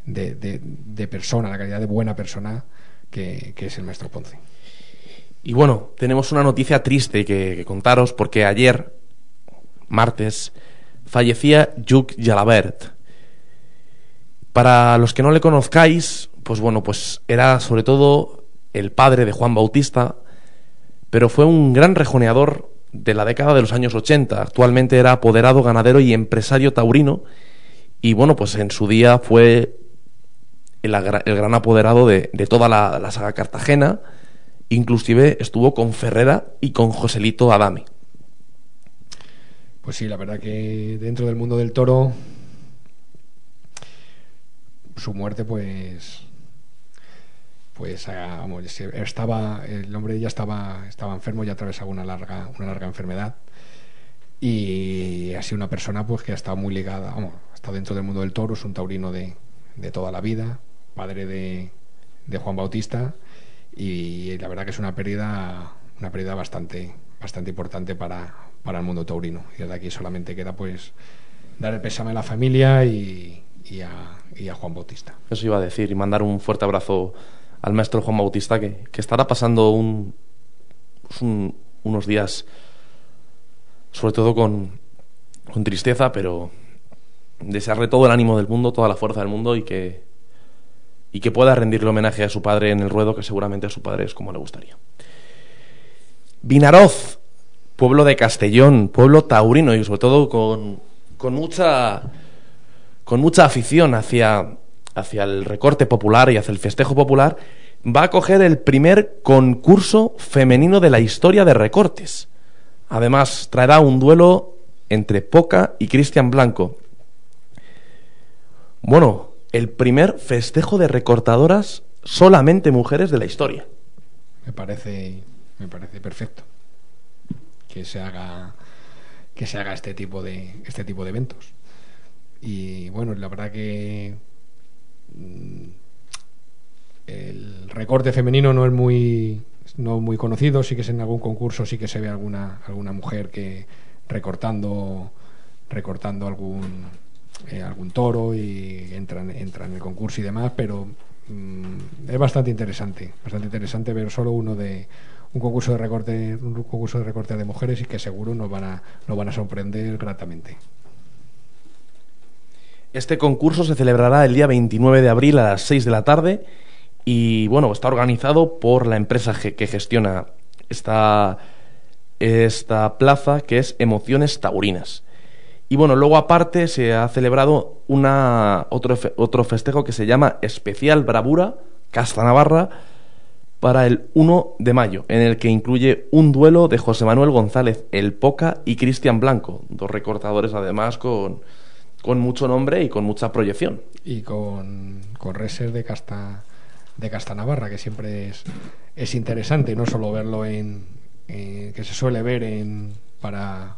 de, persona la calidad de buena persona que, que es el maestro Ponce Y bueno, tenemos una noticia triste que, que contaros porque ayer, martes, fallecía Juk Jalabert. Para los que no le conozcáis, pues bueno, pues era sobre todo el padre de Juan Bautista, pero fue un gran rejoneador de la década de los años 80. Actualmente era apoderado ganadero y empresario taurino y bueno, pues en su día fue el, gran apoderado de, toda la, la, saga cartagena, inclusive estuvo con Ferrera y con Joselito Adame. Pues sí, la verdad que dentro del mundo del toro su muerte pues pues estaba el hombre ya estaba estaba enfermo ya atravesaba una larga una larga enfermedad. Y ha sido una persona pues que ha estado muy ligada vamos, ha dentro del mundo del toro es un taurino de, de toda la vida padre de, de, Juan Bautista. Y la verdad que es una pérdida una pérdida bastante bastante importante para, para el mundo taurino. Y desde aquí solamente queda pues dar el pésame a la familia y a Juan Bautista. Eso iba a decir y mandar un fuerte abrazo al maestro Juan Bautista que, estará pasando un, pues unos días sobre todo con, con tristeza, pero desearle todo el ánimo del mundo, toda la fuerza del mundo y que, y que pueda rendirle homenaje a su padre en el ruedo, que seguramente a su padre es como le gustaría. Vinaroz, pueblo de Castellón, pueblo taurino y sobre todo con, con mucha con mucha afición hacia, hacia el recorte popular y hacia el festejo popular, va a coger el primer concurso femenino de la historia de recortes. Además, traerá un duelo entre Poca y Cristian Blanco. Bueno, el primer festejo de recortadoras solamente mujeres de la historia. Me parece, me parece perfecto que se haga que se haga este tipo de este tipo de eventos. Y bueno, la verdad que el recorte femenino no es muy no muy conocido, sí que es en algún concurso, sí que se ve alguna alguna mujer que recortando recortando algún eh, algún toro y entran entra en el concurso y demás, pero mm, es bastante interesante, bastante interesante ver solo uno de un concurso de recorte un concurso de recorte de mujeres y que seguro nos van a nos van a sorprender gratamente. Este concurso se celebrará el día 29 de abril a las 6 de la tarde y bueno, está organizado por la empresa que gestiona esta, esta plaza que es Emociones Taurinas. Y bueno, luego aparte se ha celebrado una, otro, otro festejo que se llama Especial Bravura Casta Navarra para el 1 de mayo, en el que incluye un duelo de José Manuel González El Poca y Cristian Blanco, dos recortadores además con, con mucho nombre y con mucha proyección. Y con, con Reser de Casta, de Casta Navarra, que siempre es, es interesante, no solo verlo en, que se suele ver en, para,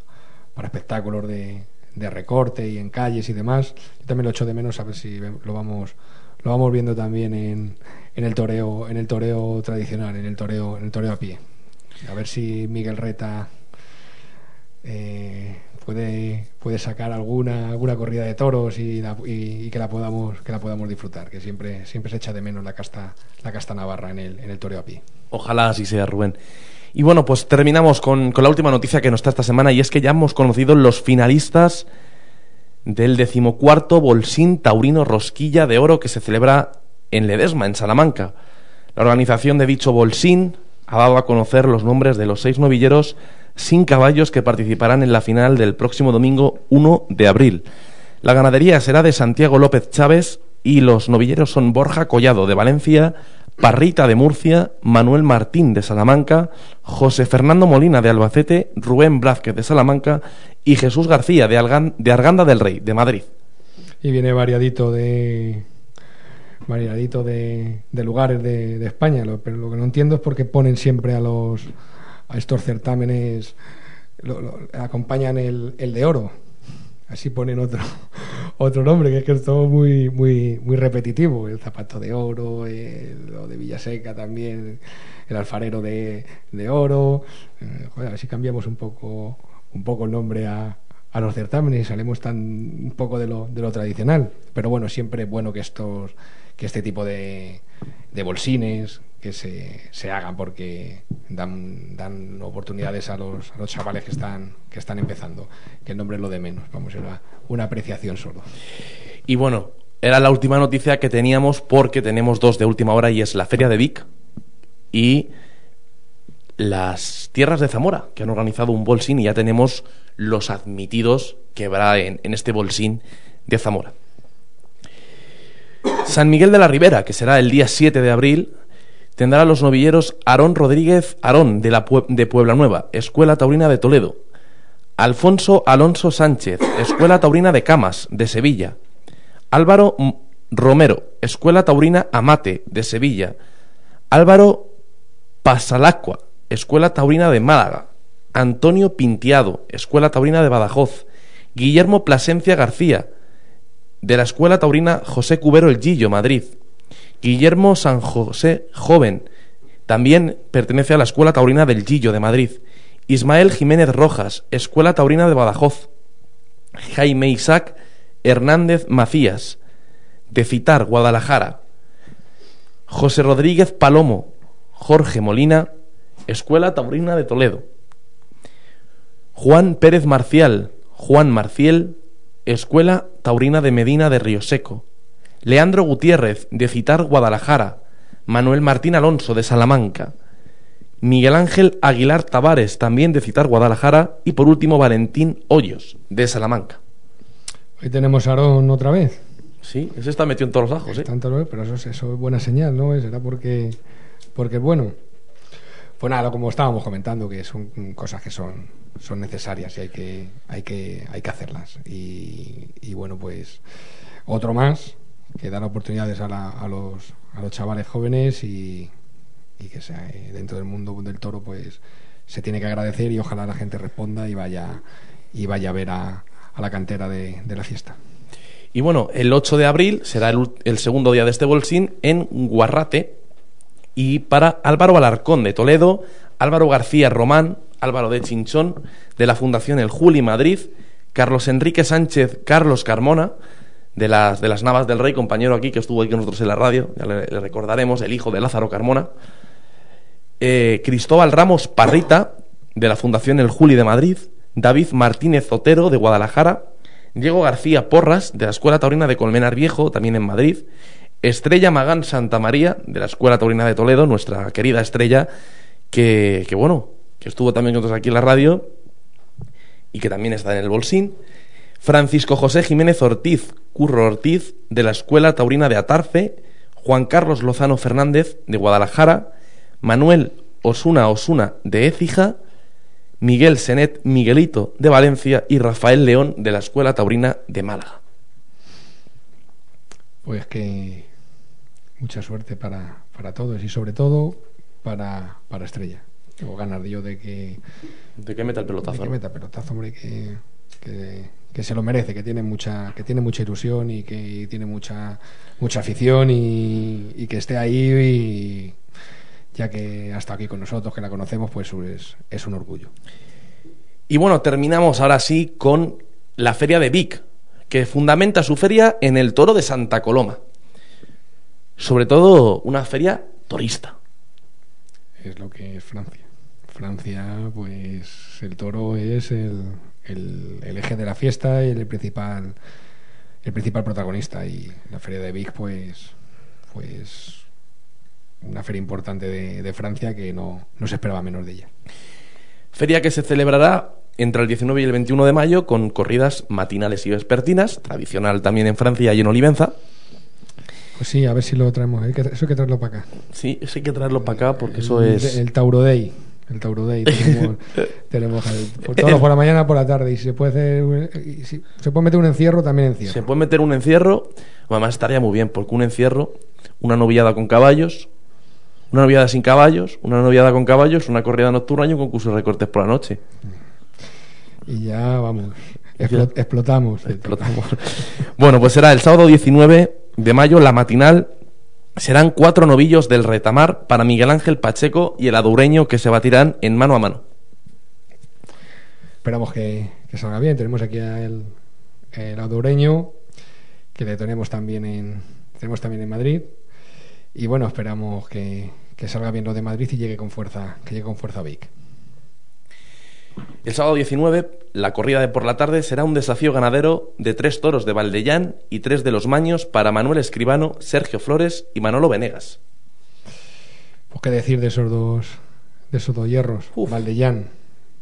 para espectáculos de, de recorte y en calles y demás. Yo también lo echo de menos a ver si lo vamos lo vamos viendo también en, en el toreo en el toreo tradicional, en el toreo en el toreo a pie. A ver si Miguel Reta eh, puede, puede sacar alguna, alguna corrida de toros y, y, que la podamos que la podamos disfrutar, que siempre siempre se echa de menos la casta la casta navarra en el en el toreo a pie. Ojalá así sea, Rubén. Y bueno, pues terminamos con, con la última noticia que nos está esta semana y es que ya hemos conocido los finalistas del decimocuarto Bolsín Taurino Rosquilla de Oro que se celebra en Ledesma, en Salamanca. La organización de dicho Bolsín ha dado a conocer los nombres de los seis novilleros sin caballos que participarán en la final del próximo domingo 1 de abril. La ganadería será de Santiago López Chávez y los novilleros son Borja Collado de Valencia, Parrita de Murcia, Manuel Martín de Salamanca, José Fernando Molina de Albacete, Rubén Blázquez de Salamanca y Jesús García de, de Arganda del Rey de Madrid. Y viene variadito de variadito de, lugares de, España, pero lo que no entiendo es por qué ponen siempre a los a estos certámenes acompañan el, el, de oro. Así ponen otro, otro nombre, que es que es todo muy, muy, muy repetitivo. El zapato de oro, el, lo de Villaseca también, el alfarero de, de oro. Eh, a ver si cambiamos un poco, un poco el nombre a, a los certámenes y salimos tan un poco de lo, de lo tradicional. Pero bueno, siempre es bueno que estos que este tipo de, de bolsines que se, se hagan porque dan, dan oportunidades a los, a los chavales que están, que están empezando. Que el nombre es lo de menos, vamos, era una apreciación solo. Y bueno, era la última noticia que teníamos porque tenemos dos de última hora y es la Feria de Vic y las Tierras de Zamora, que han organizado un bolsín y ya tenemos los admitidos que habrá en, este bolsín de Zamora. San Miguel de la Ribera, que será el día 7 de abril, tendrá a los novilleros Aarón Rodríguez Aarón de, la de Puebla Nueva, Escuela Taurina de Toledo, Alfonso Alonso Sánchez, Escuela Taurina de Camas, de Sevilla, Álvaro Romero, Escuela Taurina Amate, de Sevilla, Álvaro Pasalacqua, Escuela Taurina de Málaga, Antonio Pintiado, Escuela Taurina de Badajoz, Guillermo Plasencia García, de la Escuela Taurina José Cubero El Gillo, Madrid, Guillermo San José Joven, también pertenece a la Escuela Taurina del Gillo de Madrid, Ismael Jiménez Rojas, Escuela Taurina de Badajoz, Jaime Isaac Hernández Macías, de Citar, Guadalajara, José Rodríguez Palomo, Jorge Molina, Escuela Taurina de Toledo, Juan Pérez Marcial, Juan Marciel, Escuela Taurina de Medina de Río Seco, Leandro Gutiérrez, de Citar, Guadalajara, Manuel Martín Alonso, de Salamanca, Miguel Ángel Aguilar Tavares, también de Citar, Guadalajara, y por último Valentín Hoyos, de Salamanca. Hoy tenemos a Aarón otra vez. Sí, ese está metido en todos los ajos, ¿eh? Tanto pero eso, es- eso es buena señal, ¿no? Será porque, porque bueno. Pues nada, como estábamos comentando, que son cosas que son, son necesarias y hay que, hay que, hay que hacerlas. Y, bueno, pues otro más que dar oportunidades a, la- a los, a los chavales jóvenes y, y que sea, eh, dentro del mundo del toro, pues se tiene que agradecer y ojalá la gente responda y vaya, y vaya a ver a, la cantera de, la fiesta. Y bueno, el 8 de abril será el, el segundo día de este bolsín en Guarrate. Y para Álvaro Alarcón de Toledo, Álvaro García Román, Álvaro de Chinchón, de la Fundación El Juli Madrid, Carlos Enrique Sánchez, Carlos Carmona, de las, de las Navas del Rey, compañero aquí que estuvo aquí con nosotros en la radio, ya le, recordaremos, el hijo de Lázaro Carmona. Eh, Cristóbal Ramos Parrita, de la Fundación El Juli de Madrid, David Martínez Otero, de Guadalajara, Diego García Porras, de la Escuela Taurina de Colmenar Viejo, también en Madrid, Estrella Magán Santa María, de la Escuela Taurina de Toledo, nuestra querida Estrella, que, que bueno, que estuvo también con nosotros aquí en la radio y que también está en el bolsín. Francisco José Jiménez Ortiz, Curro Ortiz, de la Escuela Taurina de Atarfe, Juan Carlos Lozano Fernández, de Guadalajara, Manuel Osuna Osuna, de Écija, Miguel Senet Miguelito, de Valencia, y Rafael León, de la Escuela Taurina de Málaga. Pues que mucha suerte para, para todos y sobre todo para, para Estrella. Tengo ganas de yo de que, ¿De qué meta el de pelotazo? que no? meta pelotazo, hombre, que, que, que se lo merece, que tiene mucha, que tiene mucha ilusión y que tiene mucha, mucha afición y, y que esté ahí y ya que hasta aquí con nosotros, que la conocemos, pues es, es un orgullo. Y bueno, terminamos ahora sí con la Feria de Vic, que fundamenta su feria en el toro de Santa Coloma. Sobre todo una feria torista. es lo que es Francia. Francia, pues el toro es el, el- el eje de la fiesta y el principal el principal protagonista y la feria de Vic pues pues una feria importante de, de Francia que no, no se esperaba menos de ella. Feria que se celebrará entre el 19 y el 21 de mayo con corridas matinales y vespertinas, tradicional también en Francia y en Olivenza. Pues sí, a ver si lo traemos. hay que- eso hay que traerlo para acá. Sí, eso hay que traerlo para acá porque eso es... el Tauro Day. El Tauro Day. Tenemos, tenemos por, todo por la mañana, por la tarde. Y si se puede hacer, un- y si se puede meter un encierro, también encierro. Se puede meter un encierro, además estaría muy bien, porque un encierro, una novillada con caballos, una novillada sin caballos, una novillada con caballos, una corrida nocturna y un concurso de recortes por la noche. Y ya vamos, explo- explotamos. Explotamos. Bueno, pues será el sábado 19 de mayo, la matinal. Serán cuatro novillos del retamar para Miguel Ángel Pacheco y el adureño que se batirán en mano a mano. Esperamos que, salga bien. Tenemos aquí al el adoreño, que le tenemos también en, tenemos también en Madrid. Y bueno, esperamos que, que salga bien lo de Madrid y llegue con fuerza, que llegue con fuerza Vic. El sábado 19, la corrida de por la tarde será un desafío ganadero de tres toros de Valdellán y tres de los Maños para Manuel Escribano, Sergio Flores y Manolo Venegas. Pues qué decir de esos dos, de esos dos hierros. Valdellán,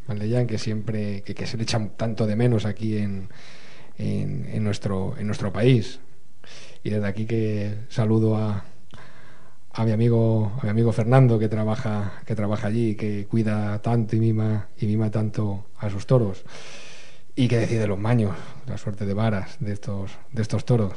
Valdellán que siempre, que, que se le echa tanto de menos aquí en, en, en nuestro, en nuestro país. Y desde aquí que saludo a, a mi amigo a mi amigo Fernando que trabaja que trabaja allí que cuida tanto y mima y mima tanto a sus toros y que decide los maños la suerte de varas de estos de estos toros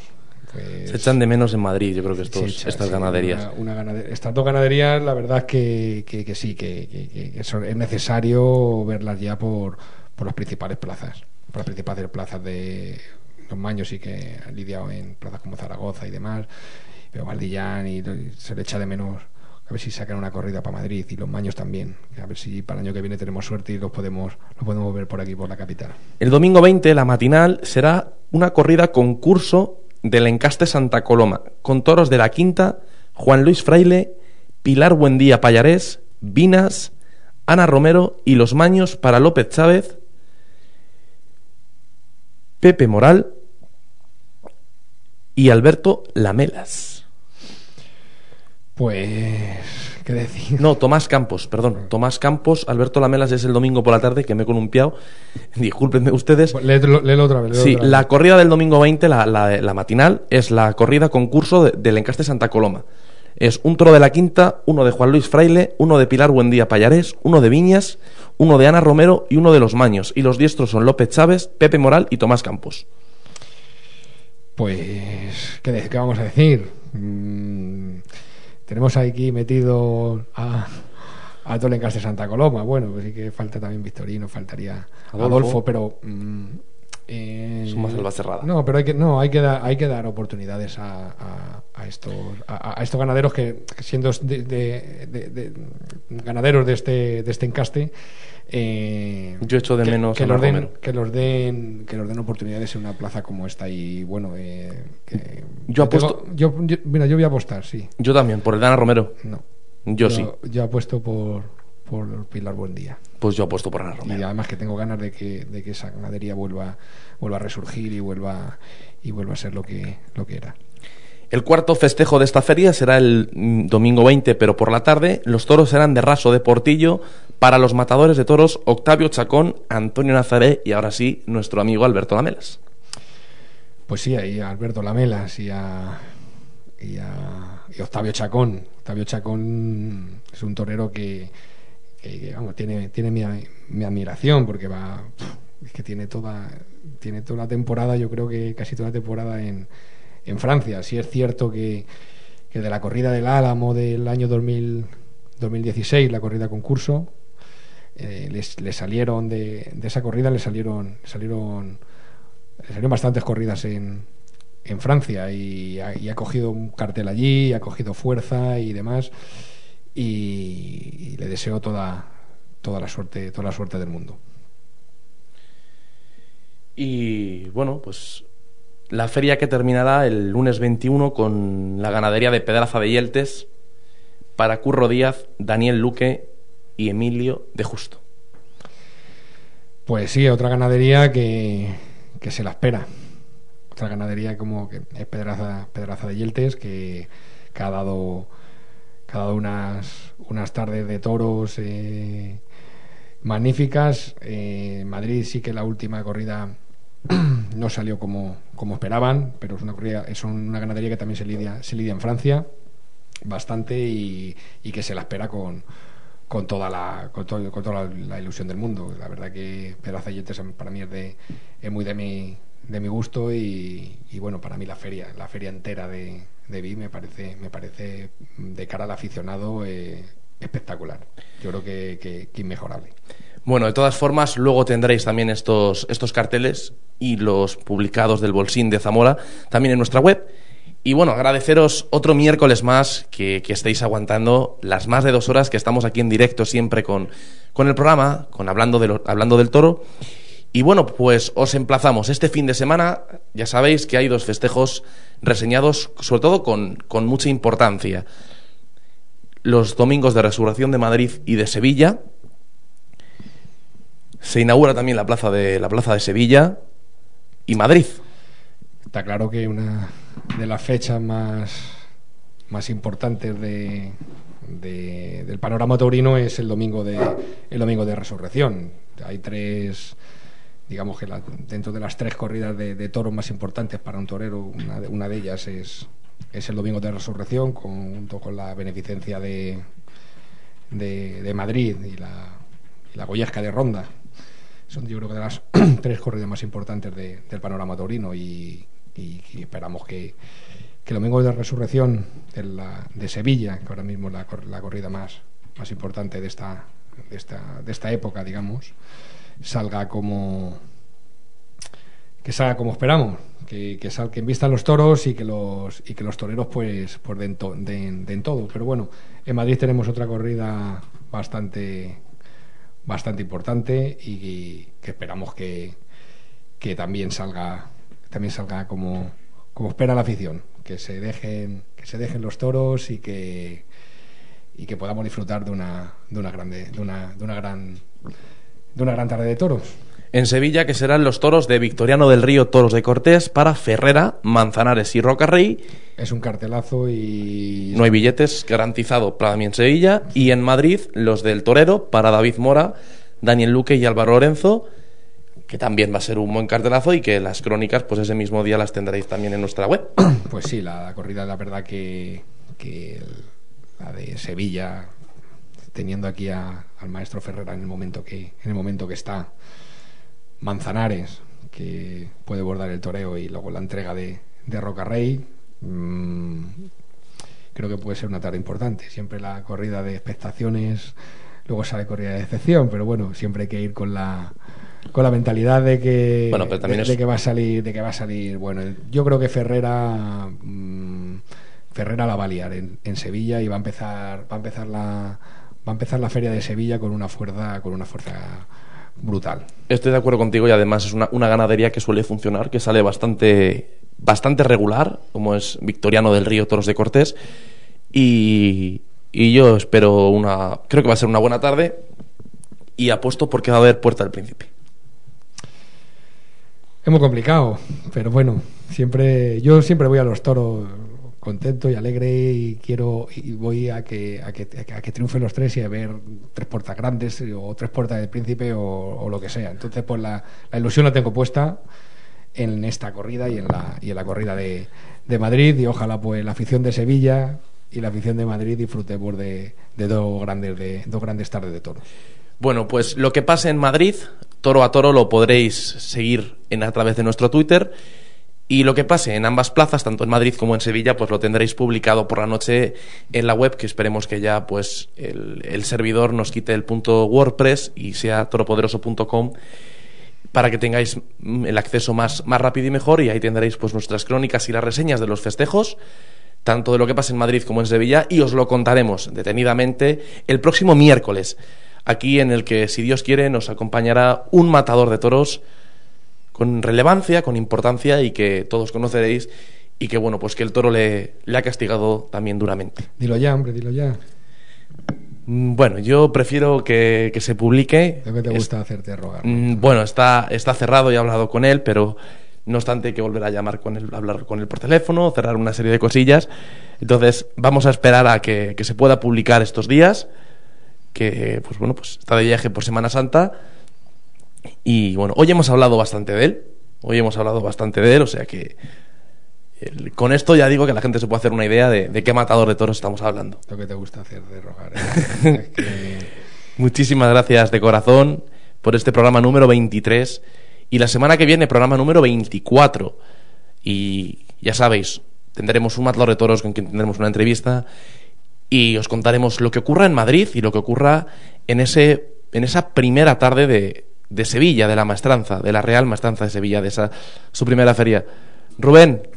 pues, Se echan de menos en Madrid, yo creo que estos, echa, estas sí, ganaderías. una- una ganade- estas dos ganaderías la verdad es que, que, que sí que, es necesario verlas ya por, por las principales plazas por las principales plazas de los maños sí que han lidiado en plazas como Zaragoza y demás pero Valdillán y, se le echa de menos a ver si sacan una corrida para Madrid y los maños también a ver si para el año que viene tenemos suerte y los podemos los podemos ver por aquí por la capital El domingo 20, la matinal, será una corrida concurso del Encaste Santa Coloma, con toros de la Quinta, Juan Luis Fraile, Pilar Buendía Payarés, Vinas, Ana Romero y los Maños para López Chávez, Pepe Moral y Alberto Lamelas. Pues qué decir No, Tomás Campos, perdón. Tomás Campos, Alberto Lamelas es el domingo por la tarde, que me he columpiado. Discúlpenme ustedes. Pues léelo, léelo otra vez léelo Sí, otra vez. la corrida del domingo 20, la, la- la matinal, es la corrida concurso de- del Encaste Santa Coloma. Es un toro de la quinta, uno de Juan Luis Fraile, uno de Pilar Buendía Payarés, uno de Viñas, uno de Ana Romero y uno de los Maños. Y los diestros son López Chávez, Pepe Moral y Tomás Campos. Pues, ¿qué, de- qué vamos a decir? Mm, tenemos aquí metido a, a todo el encaste Santa Coloma. Bueno, pues sí que falta también Victorino, faltaría Adolfo. Adolfo, pero. mm, eh, Son más Albacerrada. No, pero hay que, no, hay que, dar, hay que dar oportunidades a, a- a estos, a, a estos ganaderos que, siendo de, de- de- de- ganaderos de este, de este encaste. eh, Yo echo de que- menos que, los den, que los den que los den oportunidades en una plaza como esta y bueno eh, que- Yo tengo- apuesto- yo, yo- mira yo voy a apostar sí Yo también, por el de Ana Romero. no Yo sí. yo apuesto por por Pilar Buendía Pues yo apuesto por Ana y Romero. además que tengo ganas de que, de que esa ganadería vuelva vuelva a resurgir y vuelva y vuelva a ser lo que lo que era El cuarto festejo de esta feria será el mm, domingo 20, pero por la tarde. Los toros serán de raso de Portillo para los matadores de toros Octavio Chacón, Antonio Nazaré y ahora sí nuestro amigo Alberto Lamelas. Pues sí, ahí a Alberto Lamelas y a, y a y Octavio Chacón. Octavio Chacón es un torero que, tiene, tiene mi, mi admiración porque va es que tiene toda tiene toda la temporada, yo creo que casi toda la temporada en, en Francia. Sí es cierto que, que de la corrida del Álamo del año 2000, 2016, la corrida concurso, eh, les, le salieron de, de esa corrida le salieron salieron le salieron bastantes corridas en, en Francia y ha cogido un cartel allí, ha cogido fuerza y demás y, y le deseo toda toda la suerte toda la suerte del mundo. Y bueno, pues la feria que terminará el lunes 21 con la ganadería de Pedraza de Yeltes para Curro Díaz, Daniel Luque y Emilio de Justo. Pues sí, otra ganadería que, que se la espera. Otra ganadería como que es Pedraza, Pedraza de Yeltes, que, que ha dado, dado unas, unas tardes de toros eh, magníficas. Eh, Madrid sí que la última corrida no salió como, como esperaban, pero es una, corrida, es una ganadería que también se lidia, se lidia en Francia bastante y, y que se la espera con, con toda la con, todo- con toda la, ilusión del mundo. La verdad que Pedraza para mí es, de, es muy de mi, de mi gusto y, bueno, para mí la feria, la feria entera de, de Vi me parece, me parece de cara al aficionado eh, espectacular. Yo creo que, que, que inmejorable. Bueno, de todas formas, luego tendréis también estos, estos carteles y los publicados del Bolsín de Zamora también en nuestra web. Y bueno, agradeceros otro miércoles más que, que estéis aguantando las más de dos horas que estamos aquí en directo siempre con, con el programa, con hablando, de lo- hablando del toro. Y bueno, pues os emplazamos. Este fin de semana ya sabéis que hay dos festejos reseñados, sobre todo con, con mucha importancia. Los domingos de Resurrección de Madrid y de Sevilla. Se inaugura también la plaza de, la plaza de Sevilla y Madrid. Está claro que una de las fechas más, más importantes de, de- del panorama taurino es el domingo de, el domingo de Resurrección. Hay tres, digamos que dentro de las tres corridas de, de toros más importantes para un torero, una de, ellas es, es el domingo de Resurrección, junto con la beneficencia de, de, Madrid y la, y la Goyesca de Ronda. Son yo creo que de las tres corridas más importantes de- del panorama taurino y, esperamos que, que el domingo de resurrección de, la- de Sevilla, que ahora mismo es la, la corrida más, más importante de esta, de, esta, de esta época, digamos, salga como que salga como esperamos, que, que, sal, que invistan los toros y que los y que los toreros pues, pues den, to- todo. Pero bueno, en Madrid tenemos otra corrida bastante bastante importante y, y que esperamos que, que también salga también salga como, como espera la afición, que se dejen que se dejen los toros y que y que podamos disfrutar de una de una grande de una de una gran de una gran tarde de toros. En Sevilla, que serán los toros de Victoriano del Río, toros de Cortés, para Ferrera, Manzanares y Rocarrey. Es un cartelazo y No hay billetes, garantizado para mí en Sevilla. Y en Madrid, los del Torero, para David Mora, Daniel Luque y Álvaro Lorenzo, que también va a ser un buen cartelazo y que las crónicas, pues ese mismo día las tendréis también en nuestra web. Pues sí, la, corrida, la verdad que, que el- la de Sevilla, teniendo aquí a- al maestro Ferrera en el momento que, en el momento que está, Manzanares, que puede bordar el toreo, y luego la entrega de, de Rocarrey, mm, creo que puede ser una tarde importante. Siempre la corrida de expectaciones, luego sale corrida de excepción, pero bueno, siempre hay que ir con la con la mentalidad de que Bueno, pero también de, es- de que va a salir de que va a salir bueno yo creo que Ferrera mm, Ferrera la va a liar en, en Sevilla y va a empezar va a empezar la va a empezar la feria de Sevilla con una fuerza con una fuerza brutal Estoy de acuerdo contigo y además es una, una ganadería que suele funcionar, que sale bastante, bastante regular, como es Victoriano del Río Toros de Cortés. Y, y yo espero una. Creo que va a ser una buena tarde. Y apuesto porque va a haber puerta al príncipe. es muy complicado pero bueno siempre yo siempre voy a los toros contento y alegre y quiero y voy a que a que, a que triunfen los tres y a ver tres puertas grandes o tres puertas del príncipe o, lo que sea. Entonces pues la, la ilusión la tengo puesta en esta corrida y en la y en la corrida de, de Madrid. Y ojalá pues la afición de Sevilla y la afición de Madrid disfrutemos de, de dos grandes de dos grandes tardes de toros. Bueno, pues lo que pase en Madrid, toro a toro, lo podréis seguir en, a través de nuestro Twitter. Y lo que pase en ambas plazas, tanto en Madrid como en Sevilla, pues lo tendréis publicado por la noche en la web, que esperemos que ya pues el, servidor nos quite el punto WordPress y sea toropoderoso.com para que tengáis mm, el acceso más, más rápido y mejor. Y ahí tendréis pues nuestras crónicas y las reseñas de los festejos tanto de lo que pasa en Madrid como en Sevilla. Y os lo contaremos detenidamente el próximo miércoles aquí en el que si Dios quiere nos acompañará un matador de toros con relevancia, con importancia y que todos conoceréis y que bueno, pues que el toro le, le ha castigado también duramente. dilo ya hombre dilo ya Mm, Bueno, yo prefiero que, que se publique. lo que te Es- gusta hacerte rogar Mm, Bueno, está, está cerrado y he hablado con él, pero no obstante hay que volver a llamar con él, hablar con él por teléfono, cerrar una serie de cosillas. Entonces, vamos a esperar a que, que se pueda publicar estos días, que pues bueno, pues está de viaje por Semana Santa. Y bueno, hoy hemos hablado bastante de él. Hoy hemos hablado bastante de él, o sea que el- con esto ya digo que la gente se puede hacer una idea de, de qué matador de toros estamos hablando. lo que te gusta hacer de rogar ¿eh? Es que- Muchísimas gracias de corazón por este programa número 23 y la semana que viene programa número 24 y ya sabéis, tendremos un matador de toros con quien tendremos una entrevista y os contaremos lo que ocurra en Madrid y lo que ocurra en ese en esa primera tarde de, de Sevilla, de la maestranza, de la Real Maestranza de Sevilla, de esa su primera feria. Rubén,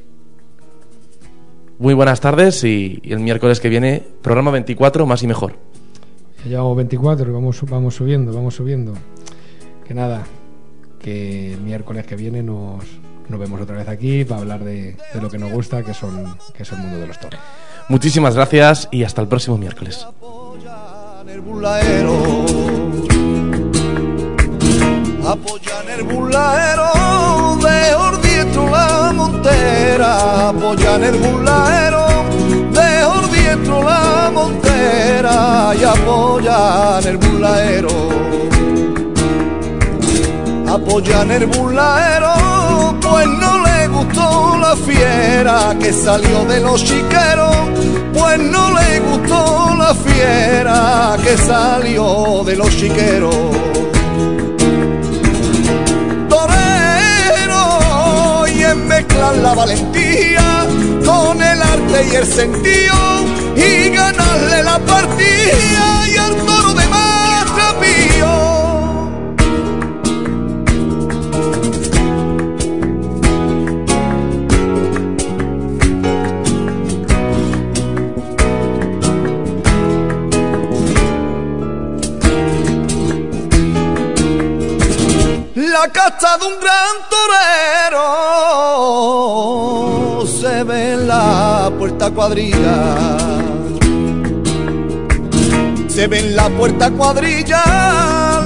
muy buenas tardes y, y el miércoles que viene programa 24 más y mejor. Ya llevamos 24 y vamos, vamos subiendo, vamos subiendo. Que nada, que el miércoles que viene nos, nos vemos otra vez aquí para hablar de, de lo que nos gusta, que son que es el mundo de los toros. Muchísimas gracias y hasta el próximo miércoles. Apoyan el bulaero de Ordiestro la montera. Apoyan el bulaero de Ordiestro la montera. Y apoyan el bulaero. Apoyan el bulaero, pues no le gustó la fiera que salió de los chiqueros, pues no le gustó la fiera que salió de los chiqueros. La valentía con el arte y el sentido y ganarle la partida y al toro de la casta de un gran torero se ve en la puerta cuadrilla. Se ve en la puerta cuadrilla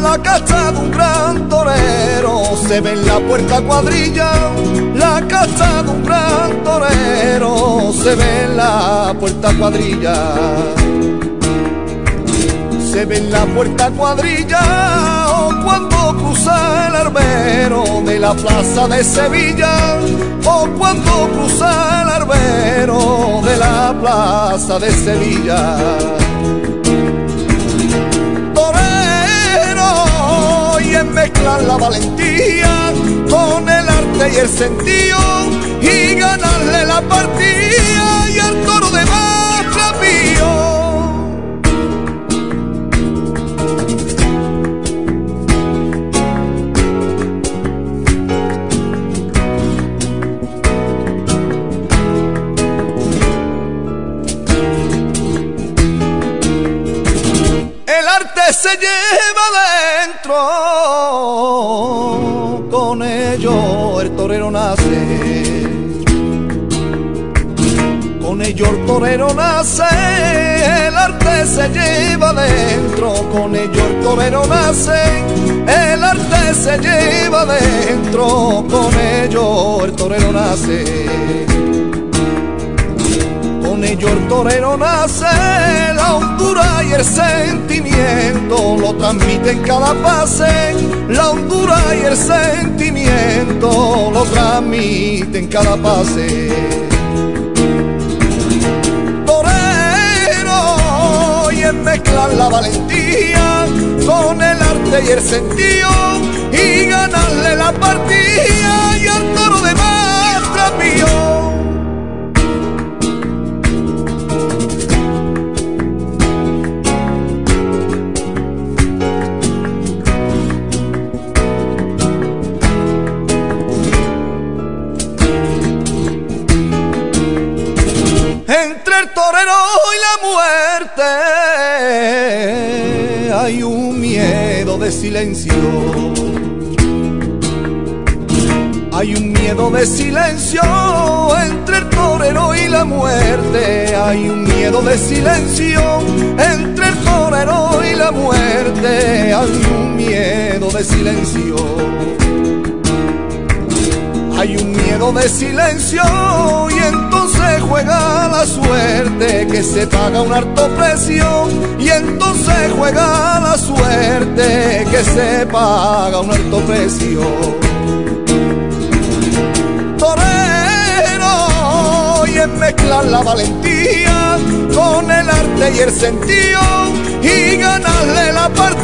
la casta de un gran torero. Se ve en la puerta cuadrilla la casta de un gran torero. Se ve en la puerta cuadrilla se ve en la puerta cuadrilla cuando el arbero de la plaza de Sevilla o cuando cruza el arbero de la plaza de Sevilla. Torero y en mezclar la valentía con el arte y el sentido y ganarle la partida y al toro de más se lleva dentro, con ello el torero nace, con ello el torero nace, el arte se lleva dentro, con ello el torero nace, el arte se lleva dentro, con ello el torero nace el torero nace, la hondura y el sentimiento lo transmite en cada pase, la hondura y el sentimiento lo transmite en cada pase. Torero y en mezclar la valentía con el arte y el sentido y ganarle la partida y al toro de más. Entre el torero y la muerte hay un miedo de silencio. Hay un miedo de silencio entre el torero y la muerte. Hay un miedo de silencio entre el torero y la muerte. Hay un miedo de silencio. Hay un miedo de silencio y entonces juega la suerte que se paga un alto precio y entonces juega la suerte que se paga un alto precio. Torero y en mezclar la valentía con el arte y el sentido y ganarle la partida